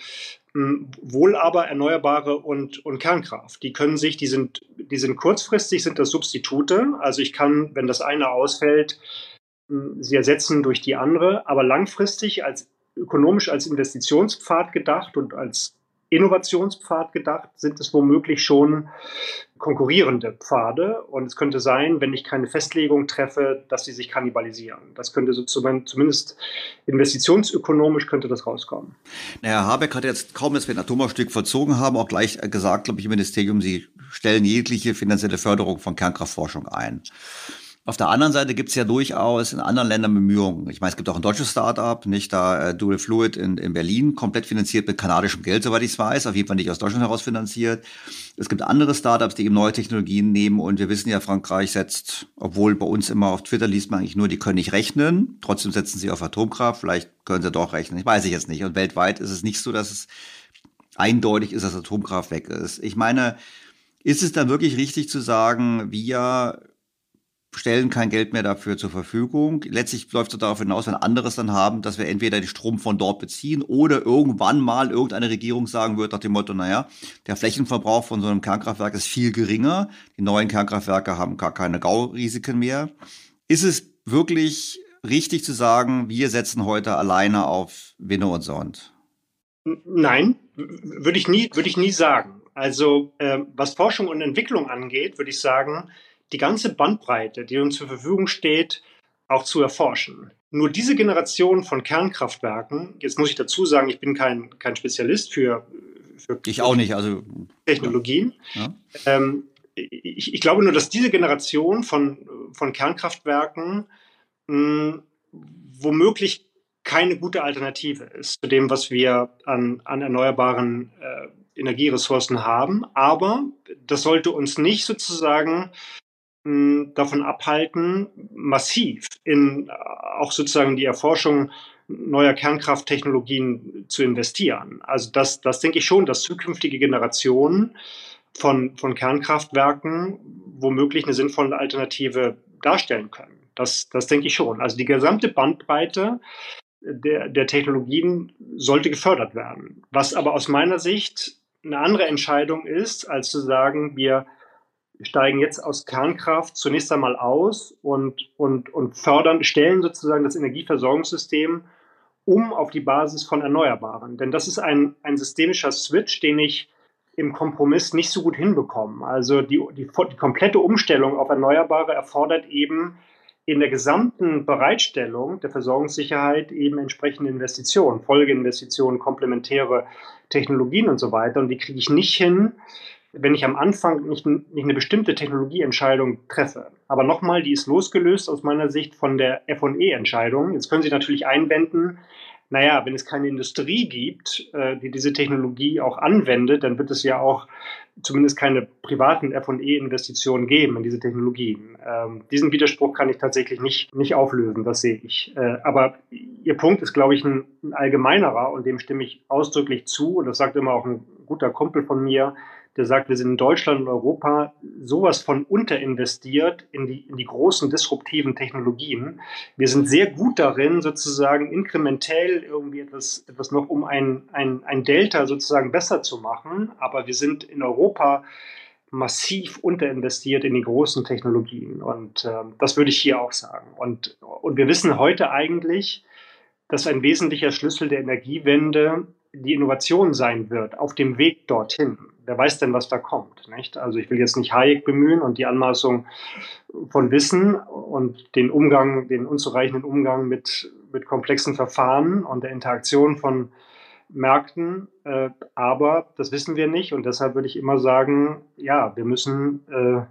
wohl aber Erneuerbare und, und Kernkraft. Die können sich, die sind, die sind kurzfristig, sind das Substitute. Also ich kann, wenn das eine ausfällt, sie ersetzen durch die andere, aber langfristig als ökonomisch als Investitionspfad gedacht und als Innovationspfad gedacht, sind es womöglich schon konkurrierende Pfade. Und es könnte sein, wenn ich keine Festlegung treffe, dass sie sich kannibalisieren. Das könnte so zumindest investitionsökonomisch könnte das rauskommen. Herr Habeck hat jetzt kaum, dass wir ein Atomausstieg verzogen haben, auch gleich gesagt, glaube ich, im Ministerium, Sie stellen jegliche finanzielle Förderung von Kernkraftforschung ein. Auf der anderen Seite gibt es ja durchaus in anderen Ländern Bemühungen. Ich meine, es gibt auch ein deutsches Startup, nicht da äh, Dual Fluid in, in Berlin, komplett finanziert mit kanadischem Geld, soweit ich es weiß, auf jeden Fall nicht aus Deutschland heraus finanziert. Es gibt andere Startups, die eben neue Technologien nehmen und wir wissen ja, Frankreich setzt, obwohl bei uns immer auf Twitter liest man eigentlich nur, die können nicht rechnen, trotzdem setzen sie auf Atomkraft, vielleicht können sie doch rechnen, ich weiß ich jetzt nicht. Und weltweit ist es nicht so, dass es eindeutig ist, dass Atomkraft weg ist. Ich meine, ist es dann wirklich richtig zu sagen, wir stellen kein Geld mehr dafür zur Verfügung. Letztlich läuft es darauf hinaus, wenn anderes dann haben, dass wir entweder den Strom von dort beziehen oder irgendwann mal irgendeine Regierung sagen wird nach dem Motto, naja, der Flächenverbrauch von so einem Kernkraftwerk ist viel geringer. Die neuen Kernkraftwerke haben gar keine Gaurisiken mehr. Ist es wirklich richtig zu sagen, wir setzen heute alleine auf Winne und Sond? Nein, würde ich nie, würde ich nie sagen. Also äh, was Forschung und Entwicklung angeht, würde ich sagen, die ganze Bandbreite, die uns zur Verfügung steht, auch zu erforschen. Nur diese Generation von Kernkraftwerken, jetzt muss ich dazu sagen, ich bin kein, kein Spezialist für, für ich auch nicht, also Technologien. Ja. Ähm, ich, ich, glaube nur, dass diese Generation von, von Kernkraftwerken mh, hm, womöglich keine gute Alternative ist zu dem, was wir an, an erneuerbaren äh, Energieressourcen haben. Aber das sollte uns nicht sozusagen davon abhalten, massiv in äh, auch sozusagen die Erforschung neuer Kernkrafttechnologien zu investieren. Also das, das denke ich schon, dass zukünftige Generationen von, von Kernkraftwerken womöglich eine sinnvolle Alternative darstellen können. Das, das denke ich schon. Also die gesamte Bandbreite der, der Technologien sollte gefördert werden. Was aber aus meiner Sicht eine andere Entscheidung ist, als zu sagen, wir wir steigen jetzt aus Kernkraft zunächst einmal aus und, und, und fördern, stellen sozusagen das Energieversorgungssystem um auf die Basis von Erneuerbaren. Denn das ist ein, ein systemischer Switch, den ich im Kompromiss nicht so gut hinbekomme. Also die, die, die komplette Umstellung auf Erneuerbare erfordert eben in der gesamten Bereitstellung der Versorgungssicherheit eben entsprechende Investitionen, Folgeinvestitionen, komplementäre Technologien und so weiter. Und die kriege ich nicht hin, wenn ich am Anfang nicht, nicht eine bestimmte Technologieentscheidung treffe. Aber nochmal, die ist losgelöst aus meiner Sicht von der FE-Entscheidung. Jetzt können Sie natürlich einwenden, naja, wenn es keine Industrie gibt, äh, die diese Technologie auch anwendet, dann wird es ja auch zumindest keine privaten FE-Investitionen geben in diese Technologien. Ähm, diesen Widerspruch kann ich tatsächlich nicht, nicht auflösen, das sehe ich. Äh, aber Ihr Punkt ist, glaube ich, ein, ein allgemeinerer und dem stimme ich ausdrücklich zu. Und das sagt immer auch ein guter Kumpel von mir der sagt, wir sind in Deutschland und Europa sowas von unterinvestiert in die, in die großen disruptiven Technologien. Wir sind sehr gut darin, sozusagen inkrementell irgendwie etwas, etwas noch um ein, ein, ein Delta sozusagen besser zu machen. Aber wir sind in Europa massiv unterinvestiert in die großen Technologien. Und äh, das würde ich hier auch sagen. Und, und wir wissen heute eigentlich, dass ein wesentlicher Schlüssel der Energiewende die Innovation sein wird auf dem Weg dorthin wer weiß denn, was da kommt. Nicht? Also ich will jetzt nicht Hayek bemühen und die Anmaßung von Wissen und den Umgang, den unzureichenden Umgang mit, mit komplexen Verfahren und der Interaktion von Märkten, äh, aber das wissen wir nicht und deshalb würde ich immer sagen, ja, wir müssen äh,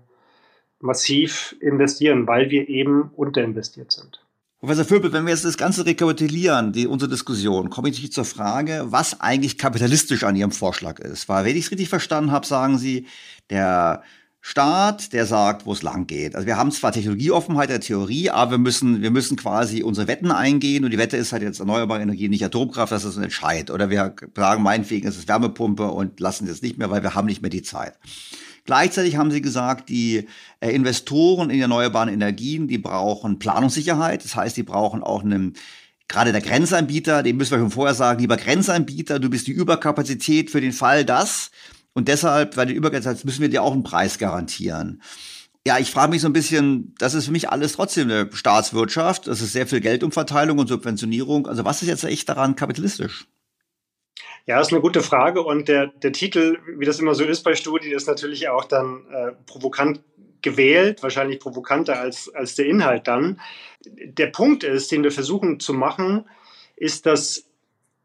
massiv investieren, weil wir eben unterinvestiert sind. Professor Vöbel, wenn wir jetzt das Ganze rekapitulieren, die, unsere Diskussion, komme ich zur Frage, was eigentlich kapitalistisch an Ihrem Vorschlag ist. Weil, wenn ich es richtig verstanden habe, sagen Sie, der Staat, der sagt, wo es lang geht. Also wir haben zwar Technologieoffenheit der Theorie, aber wir müssen, wir müssen quasi unsere Wetten eingehen und die Wette ist halt jetzt erneuerbare Energie, nicht Atomkraft, das ist ein Entscheid. Oder wir sagen meinetwegen, es ist Wärmepumpe und lassen es nicht mehr, weil wir haben nicht mehr die Zeit. Gleichzeitig haben sie gesagt, die äh, Investoren in erneuerbaren Energien, die brauchen Planungssicherheit. Das heißt, die brauchen auch einen gerade der Grenzanbieter, dem müssen wir schon vorher sagen, lieber Grenzanbieter, du bist die Überkapazität für den Fall, dass und deshalb, weil du Überkapazität müssen wir dir auch einen Preis garantieren. Ja, ich frage mich so ein bisschen, das ist für mich alles trotzdem eine Staatswirtschaft. Das ist sehr viel Geldumverteilung und Subventionierung. Also was ist jetzt echt daran kapitalistisch? Ja, ist eine gute Frage. Und der, der Titel, wie das immer so ist bei Studien, ist natürlich auch dann äh, provokant gewählt, wahrscheinlich provokanter als, als der Inhalt dann. Der Punkt ist, den wir versuchen zu machen, ist, dass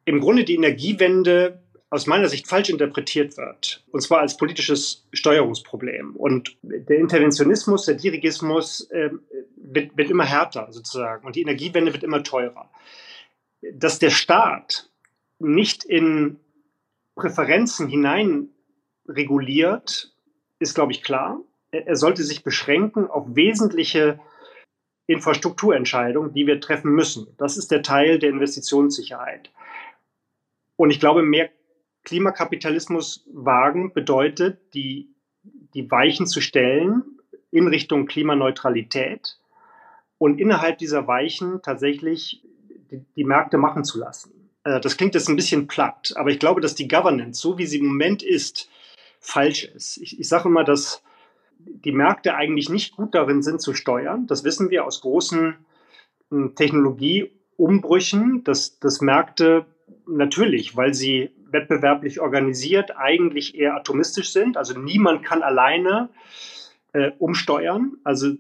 im Grunde die Energiewende aus meiner Sicht falsch interpretiert wird. Und zwar als politisches Steuerungsproblem. Und der Interventionismus, der Dirigismus äh, wird, wird immer härter sozusagen. Und die Energiewende wird immer teurer. Dass der Staat nicht in Präferenzen hinein reguliert, ist, glaube ich, klar. Er sollte sich beschränken auf wesentliche Infrastrukturentscheidungen, die wir treffen müssen. Das ist der Teil der Investitionssicherheit. Und ich glaube, mehr Klimakapitalismus wagen bedeutet, die, die Weichen zu stellen in Richtung Klimaneutralität und innerhalb dieser Weichen tatsächlich die, die Märkte machen zu lassen. Äh, das klingt jetzt ein bisschen platt, aber ich glaube, dass die Governance, so wie sie im Moment ist, falsch ist. Ich, ich sage immer, dass die Märkte eigentlich nicht gut darin sind zu steuern. Das wissen wir aus großen hm, Technologieumbrüchen, dass, dass Märkte natürlich, weil sie wettbewerblich organisiert, eigentlich eher atomistisch sind. Also niemand kann alleine äh, umsteuern. Also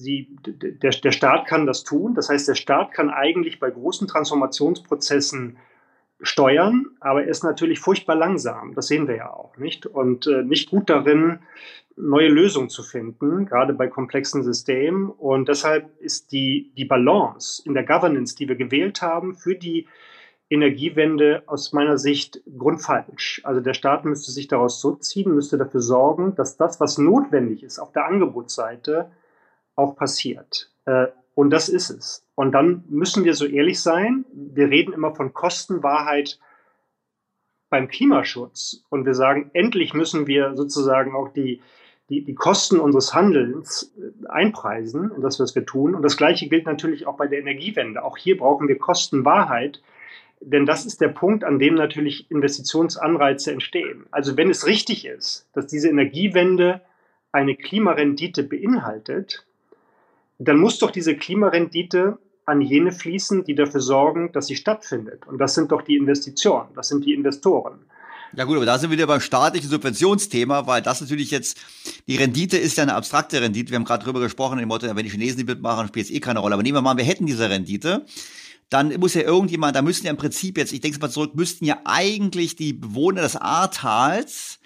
sie, der, der Staat kann das tun. Das heißt, der Staat kann eigentlich bei großen Transformationsprozessen steuern, aber er ist natürlich furchtbar langsam. Das sehen wir ja auch nicht. Und äh, nicht gut darin, neue Lösungen zu finden, gerade bei komplexen Systemen. Und deshalb ist die, die Balance in der Governance, die wir gewählt haben, für die Energiewende aus meiner Sicht grundfalsch. Also der Staat müsste sich daraus zurückziehen, müsste dafür sorgen, dass das, was notwendig ist auf der Angebotsseite, auch passiert. Äh, und das ist es. Und dann müssen wir so ehrlich sein. Wir reden immer von Kostenwahrheit beim Klimaschutz. Und wir sagen, endlich müssen wir sozusagen auch die, die, die Kosten unseres Handelns äh, einpreisen in das, was wir tun. Und das Gleiche gilt natürlich auch bei der Energiewende. Auch hier brauchen wir Kostenwahrheit. Denn das ist der Punkt, an dem natürlich Investitionsanreize entstehen. Also wenn es richtig ist, dass diese Energiewende eine Klimarendite beinhaltet, dann muss doch diese Klimarendite an jene fließen, die dafür sorgen, dass sie stattfindet. Und das sind doch die Investitionen, das sind die Investoren. Ja gut, aber da sind wir wieder beim staatlichen Subventionsthema, weil das natürlich jetzt, die Rendite ist ja eine abstrakte Rendite. Wir haben gerade drüber gesprochen, im Motto, wenn die Chinesen die mitmachen, spielt es eh keine Rolle. Aber nehmen wir mal, wir hätten diese Rendite dann muss ja irgendjemand, da müssten ja im Prinzip jetzt, ich denke mal zurück, müssten ja eigentlich die Bewohner des Ahrtals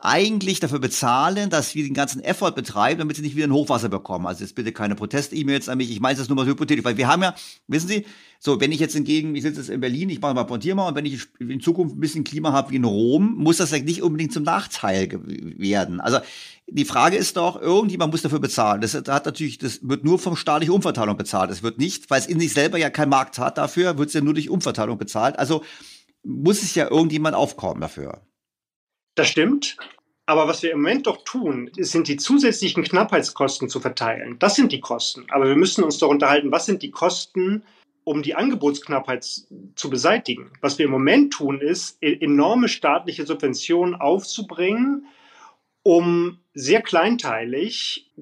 eigentlich dafür bezahlen, dass wir den ganzen Effort betreiben, damit sie nicht wieder ein Hochwasser bekommen. Also jetzt bitte keine Protest-E-Mails an mich. Ich meine das nur mal hypothetisch, weil wir haben ja, wissen Sie, so, wenn ich jetzt hingegen, ich sitze jetzt in Berlin, ich mache mal Pontier und wenn ich in Zukunft ein bisschen Klima habe wie in Rom, muss das ja nicht unbedingt zum Nachteil werden. Also die Frage ist doch, irgendjemand muss dafür bezahlen. Das hat natürlich, das wird nur vom staatlichen Umverteilung bezahlt. Es wird nicht, weil es in sich selber ja keinen Markt hat dafür, wird es ja nur durch Umverteilung bezahlt. Also muss es ja irgendjemand aufkommen dafür. Das stimmt. Aber was wir im Moment doch tun, sind die zusätzlichen Knappheitskosten zu verteilen. Das sind die Kosten. Aber wir müssen uns doch unterhalten, was sind die Kosten, um die Angebotsknappheit zu beseitigen. Was wir im Moment tun, ist, e-, enorme staatliche Subventionen aufzubringen, um sehr kleinteilig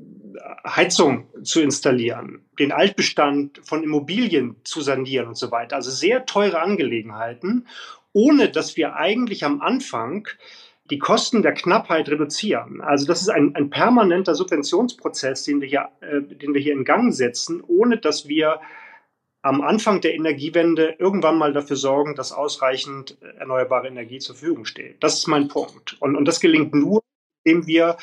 Heizung zu installieren, den Altbestand von Immobilien zu sanieren und so weiter. Also sehr teure Angelegenheiten, ohne dass wir eigentlich am Anfang die Kosten der Knappheit reduzieren. Also das ist ein, ein permanenter Subventionsprozess, den wir, hier, äh, den wir hier in Gang setzen, ohne dass wir am Anfang der Energiewende irgendwann mal dafür sorgen, dass ausreichend äh, erneuerbare Energie zur Verfügung steht. Das ist mein Punkt. Und, und das gelingt nur, indem wir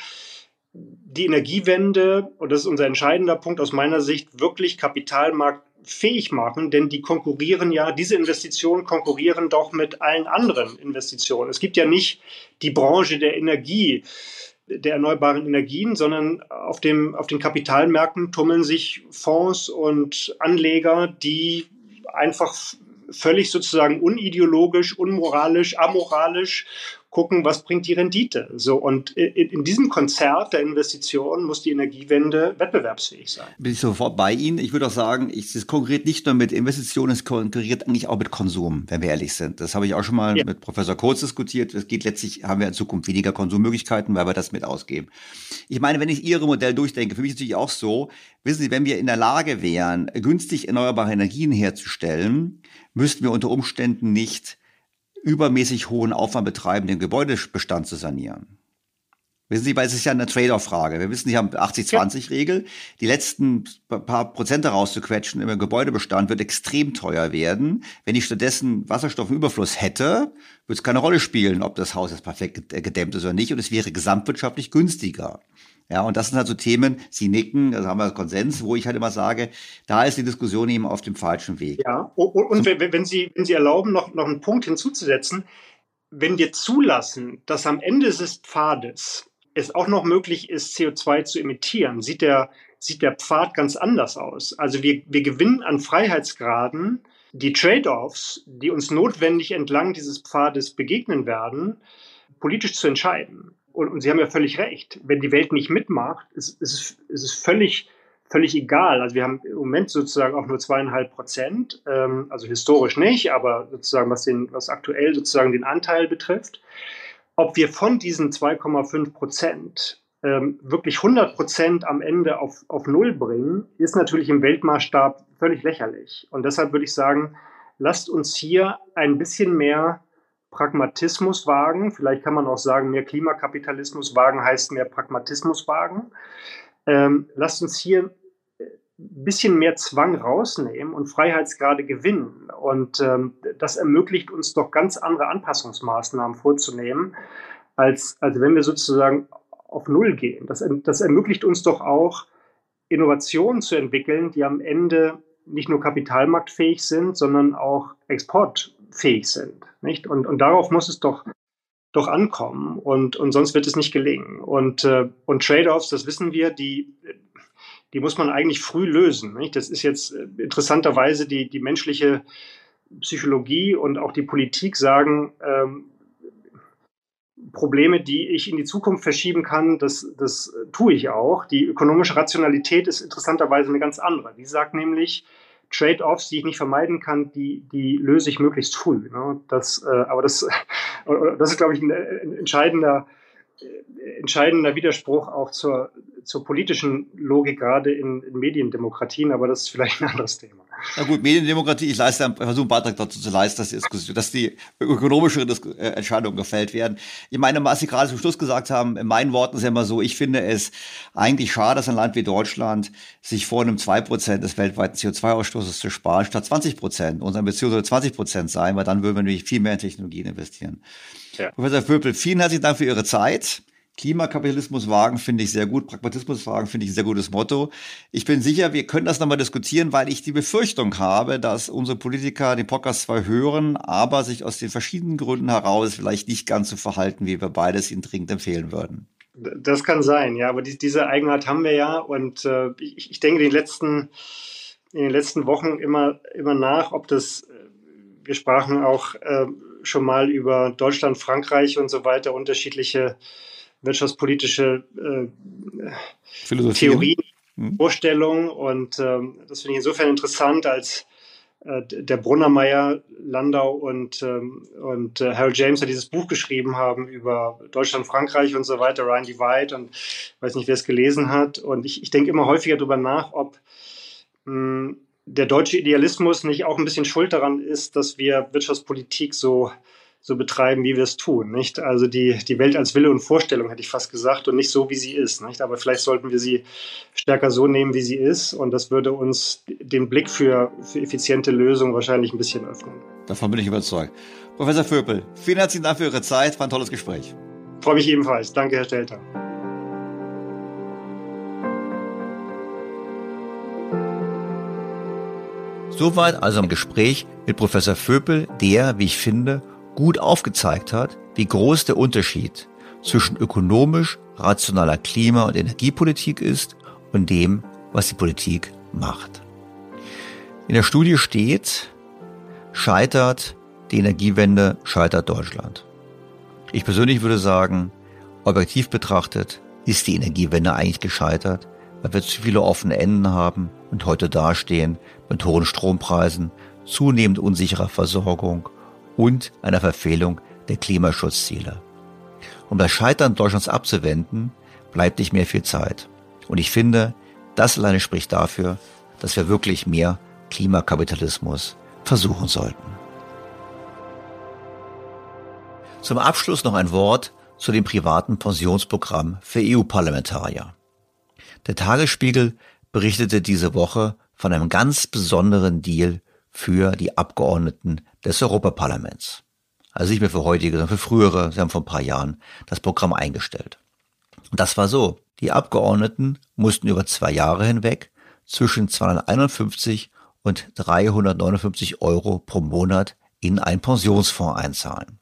die Energiewende, und das ist unser entscheidender Punkt aus meiner Sicht, wirklich Kapitalmarkt fähig machen, denn die konkurrieren ja, diese Investitionen konkurrieren doch mit allen anderen Investitionen. Es gibt ja nicht die Branche der Energie, der erneuerbaren Energien, sondern auf, dem, auf den Kapitalmärkten tummeln sich Fonds und Anleger, die einfach völlig sozusagen unideologisch, unmoralisch, amoralisch gucken, was bringt die Rendite. So und in, diesem Konzert der Investitionen muss die Energiewende wettbewerbsfähig sein. Bin ich sofort bei Ihnen. Ich würde auch sagen, es konkurriert nicht nur mit Investitionen, es konkurriert eigentlich auch mit Konsum, wenn wir ehrlich sind. Das habe ich auch schon mal ja. mit Professor Kurz diskutiert. Es geht letztlich, haben wir in Zukunft weniger Konsummöglichkeiten, weil wir das mit ausgeben. Ich meine, wenn ich Ihre Modell durchdenke, für mich ist es natürlich auch so, wissen Sie, wenn wir in der Lage wären, günstig erneuerbare Energien herzustellen, müssten wir unter Umständen nicht übermäßig hohen Aufwand betreiben, den Gebäudebestand zu sanieren. Wissen Sie, weil es ist ja eine Trade-off-Frage. Wir wissen, Sie haben 80-20-Regel. Die letzten paar Prozent rauszuquetschen im Gebäudebestand wird extrem teuer werden. Wenn ich stattdessen Wasserstoffüberfluss hätte, würde es keine Rolle spielen, ob das Haus jetzt perfekt gedämmt ist oder nicht. Und es wäre gesamtwirtschaftlich günstiger. Ja, und das sind halt so Themen, Sie nicken, da haben wir Konsens, wo ich halt immer sage, da ist die Diskussion eben auf dem falschen Weg. Ja, und, und wenn, wenn, Sie, wenn Sie erlauben, noch, noch einen Punkt hinzuzusetzen, wenn wir zulassen, dass am Ende des Pfades es auch noch möglich ist, CO2 zu emittieren, sieht der, sieht der Pfad ganz anders aus. Also wir, wir gewinnen an Freiheitsgraden die Trade-offs, die uns notwendig entlang dieses Pfades begegnen werden, politisch zu entscheiden und, und Sie haben ja völlig recht, wenn die Welt nicht mitmacht, ist, ist, ist es völlig, völlig egal. Also wir haben im Moment sozusagen auch nur zweieinhalb Prozent, ähm, also historisch nicht, aber sozusagen was, den, was aktuell sozusagen den Anteil betrifft. Ob wir von diesen 2,5 Prozent ähm, wirklich 100 Prozent am Ende auf, auf Null bringen, ist natürlich im Weltmaßstab völlig lächerlich. Und deshalb würde ich sagen, lasst uns hier ein bisschen mehr Pragmatismus wagen. Vielleicht kann man auch sagen, mehr Klimakapitalismus wagen heißt mehr Pragmatismus wagen. Ähm, lasst uns hier ein bisschen mehr Zwang rausnehmen und Freiheitsgrade gewinnen. Und ähm, das ermöglicht uns doch ganz andere Anpassungsmaßnahmen vorzunehmen, als, als wenn wir sozusagen auf Null gehen. Das, das ermöglicht uns doch auch, Innovationen zu entwickeln, die am Ende nicht nur kapitalmarktfähig sind, sondern auch exportfähig sind. Nicht? Und, und darauf muss es doch, doch ankommen und, und sonst wird es nicht gelingen. Und, äh, und Trade-offs, das wissen wir, die, die muss man eigentlich früh lösen. Nicht? Das ist jetzt äh, interessanterweise die, die menschliche Psychologie und auch die Politik sagen, ähm, Probleme, die ich in die Zukunft verschieben kann, das, das tue ich auch. Die ökonomische Rationalität ist interessanterweise eine ganz andere. Die sagt nämlich, Trade-offs, die ich nicht vermeiden kann, die, die löse ich möglichst früh. Ne? Das, äh, aber das, das ist, glaube ich, ein, ein entscheidender, äh, entscheidender Widerspruch auch zur, zur politischen Logik, gerade in, in Mediendemokratien, aber das ist vielleicht ein anderes Thema. Na gut, Mediendemokratie, ich leiste, ich versuche einen Beitrag dazu zu leisten, dass die, Diskussion, dass die ökonomischeren äh, Entscheidungen gefällt werden. Ich meine, was Sie gerade zum Schluss gesagt haben, in meinen Worten ist ja immer so, ich finde es eigentlich schade, dass ein Land wie Deutschland sich vor einem 2% des weltweiten CO2-Ausstoßes zu sparen, statt 20%. Unsere Ambition soll 20% sein, weil dann würden wir nämlich viel mehr in Technologien investieren. Ja. Professor Vöpel, vielen herzlichen Dank für Ihre Zeit. Klimakapitalismus wagen finde ich sehr gut, Pragmatismus wagen finde ich ein sehr gutes Motto. Ich bin sicher, wir können das nochmal diskutieren, weil ich die Befürchtung habe, dass unsere Politiker den Podcast zwar hören, aber sich aus den verschiedenen Gründen heraus vielleicht nicht ganz so verhalten, wie wir beides ihnen dringend empfehlen würden. Das kann sein, ja, aber die, diese Eigenart haben wir ja und äh, ich, ich denke, in den letzten, in den letzten Wochen immer, immer nach, ob das, äh, wir sprachen auch äh, schon mal über Deutschland, Frankreich und so weiter, unterschiedliche wirtschaftspolitische äh, Theorien, hm. Vorstellungen. Und ähm, das finde ich insofern interessant, als äh, der Brunnermeier, Landau und, ähm, und äh, Harold James ja dieses Buch geschrieben haben über Deutschland, Frankreich und so weiter, Ryan Divide und ich weiß nicht, wer es gelesen hat. Und ich, ich denke immer häufiger darüber nach, ob mh, hm, der deutsche Idealismus nicht auch ein bisschen schuld daran ist, dass wir Wirtschaftspolitik so so betreiben, wie wir es tun. Nicht? Also die, die Welt als Wille und Vorstellung, hätte ich fast gesagt, und nicht so, wie sie ist. Nicht? Aber vielleicht sollten wir sie stärker so nehmen, wie sie ist. Und das würde uns den Blick für, für effiziente Lösungen wahrscheinlich ein bisschen öffnen. Davon bin ich überzeugt. Professor Vöpel, vielen herzlichen Dank für Ihre Zeit. War ein tolles Gespräch. Freue mich ebenfalls. Danke, Herr Stelter. Soweit also ein Gespräch mit Professor Vöpel, der, wie ich finde, gut aufgezeigt hat, wie groß der Unterschied zwischen ökonomisch rationaler Klima- und Energiepolitik ist und dem, was die Politik macht. In der Studie steht, scheitert die Energiewende, scheitert Deutschland. Ich persönlich würde sagen, objektiv betrachtet ist die Energiewende eigentlich gescheitert, weil wir zu viele offene Enden haben und heute dastehen mit hohen Strompreisen, zunehmend unsicherer Versorgung und einer Verfehlung der Klimaschutzziele. Um das Scheitern Deutschlands abzuwenden, bleibt nicht mehr viel Zeit. Und ich finde, das alleine spricht dafür, dass wir wirklich mehr Klimakapitalismus versuchen sollten. Zum Abschluss noch ein Wort zu dem privaten Pensionsprogramm für EU-Parlamentarier. Der Tagesspiegel berichtete diese Woche von einem ganz besonderen Deal für die Abgeordneten des Europaparlaments. Also nicht mehr für heutige, sondern für frühere. Sie haben vor ein paar Jahren das Programm eingestellt. Und das war so. Die Abgeordneten mussten über zwei Jahre hinweg zwischen 251 und 359 Euro pro Monat in einen Pensionsfonds einzahlen.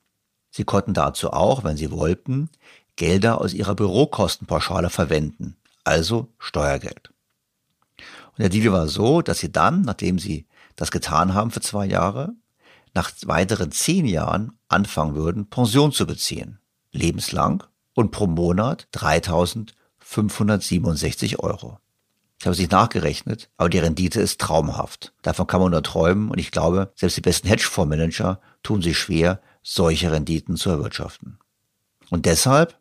Sie konnten dazu auch, wenn sie wollten, Gelder aus ihrer Bürokostenpauschale verwenden, also Steuergeld. Und der Deal war so, dass sie dann, nachdem sie das getan haben für zwei Jahre, nach weiteren zehn Jahren anfangen würden, Pension zu beziehen. Lebenslang und pro Monat 3567 Euro. Ich habe es nicht nachgerechnet, aber die Rendite ist traumhaft. Davon kann man nur träumen und ich glaube, selbst die besten Hedgefondsmanager tun sich schwer, solche Renditen zu erwirtschaften. Und deshalb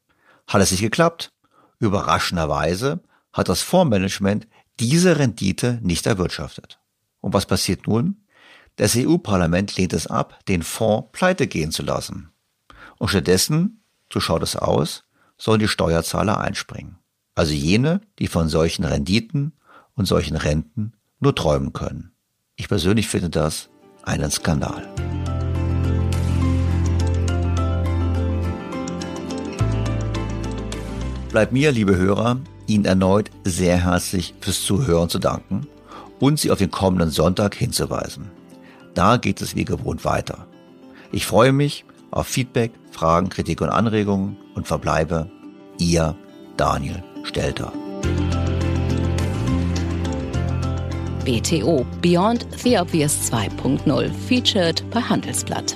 hat es nicht geklappt. Überraschenderweise hat das Fondsmanagement diese Rendite nicht erwirtschaftet. Und was passiert nun? Das EU-Parlament lehnt es ab, den Fonds pleite gehen zu lassen. Und stattdessen, so schaut es aus, sollen die Steuerzahler einspringen. Also jene, die von solchen Renditen und solchen Renten nur träumen können. Ich persönlich finde das einen Skandal. Bleibt mir, liebe Hörer, Ihnen erneut sehr herzlich fürs Zuhören zu danken und Sie auf den kommenden Sonntag hinzuweisen. Da geht es wie gewohnt weiter. Ich freue mich auf Feedback, Fragen, Kritik und Anregungen und verbleibe Ihr Daniel Stelter. BTO Beyond the Obvious 2.0 featured bei Handelsblatt.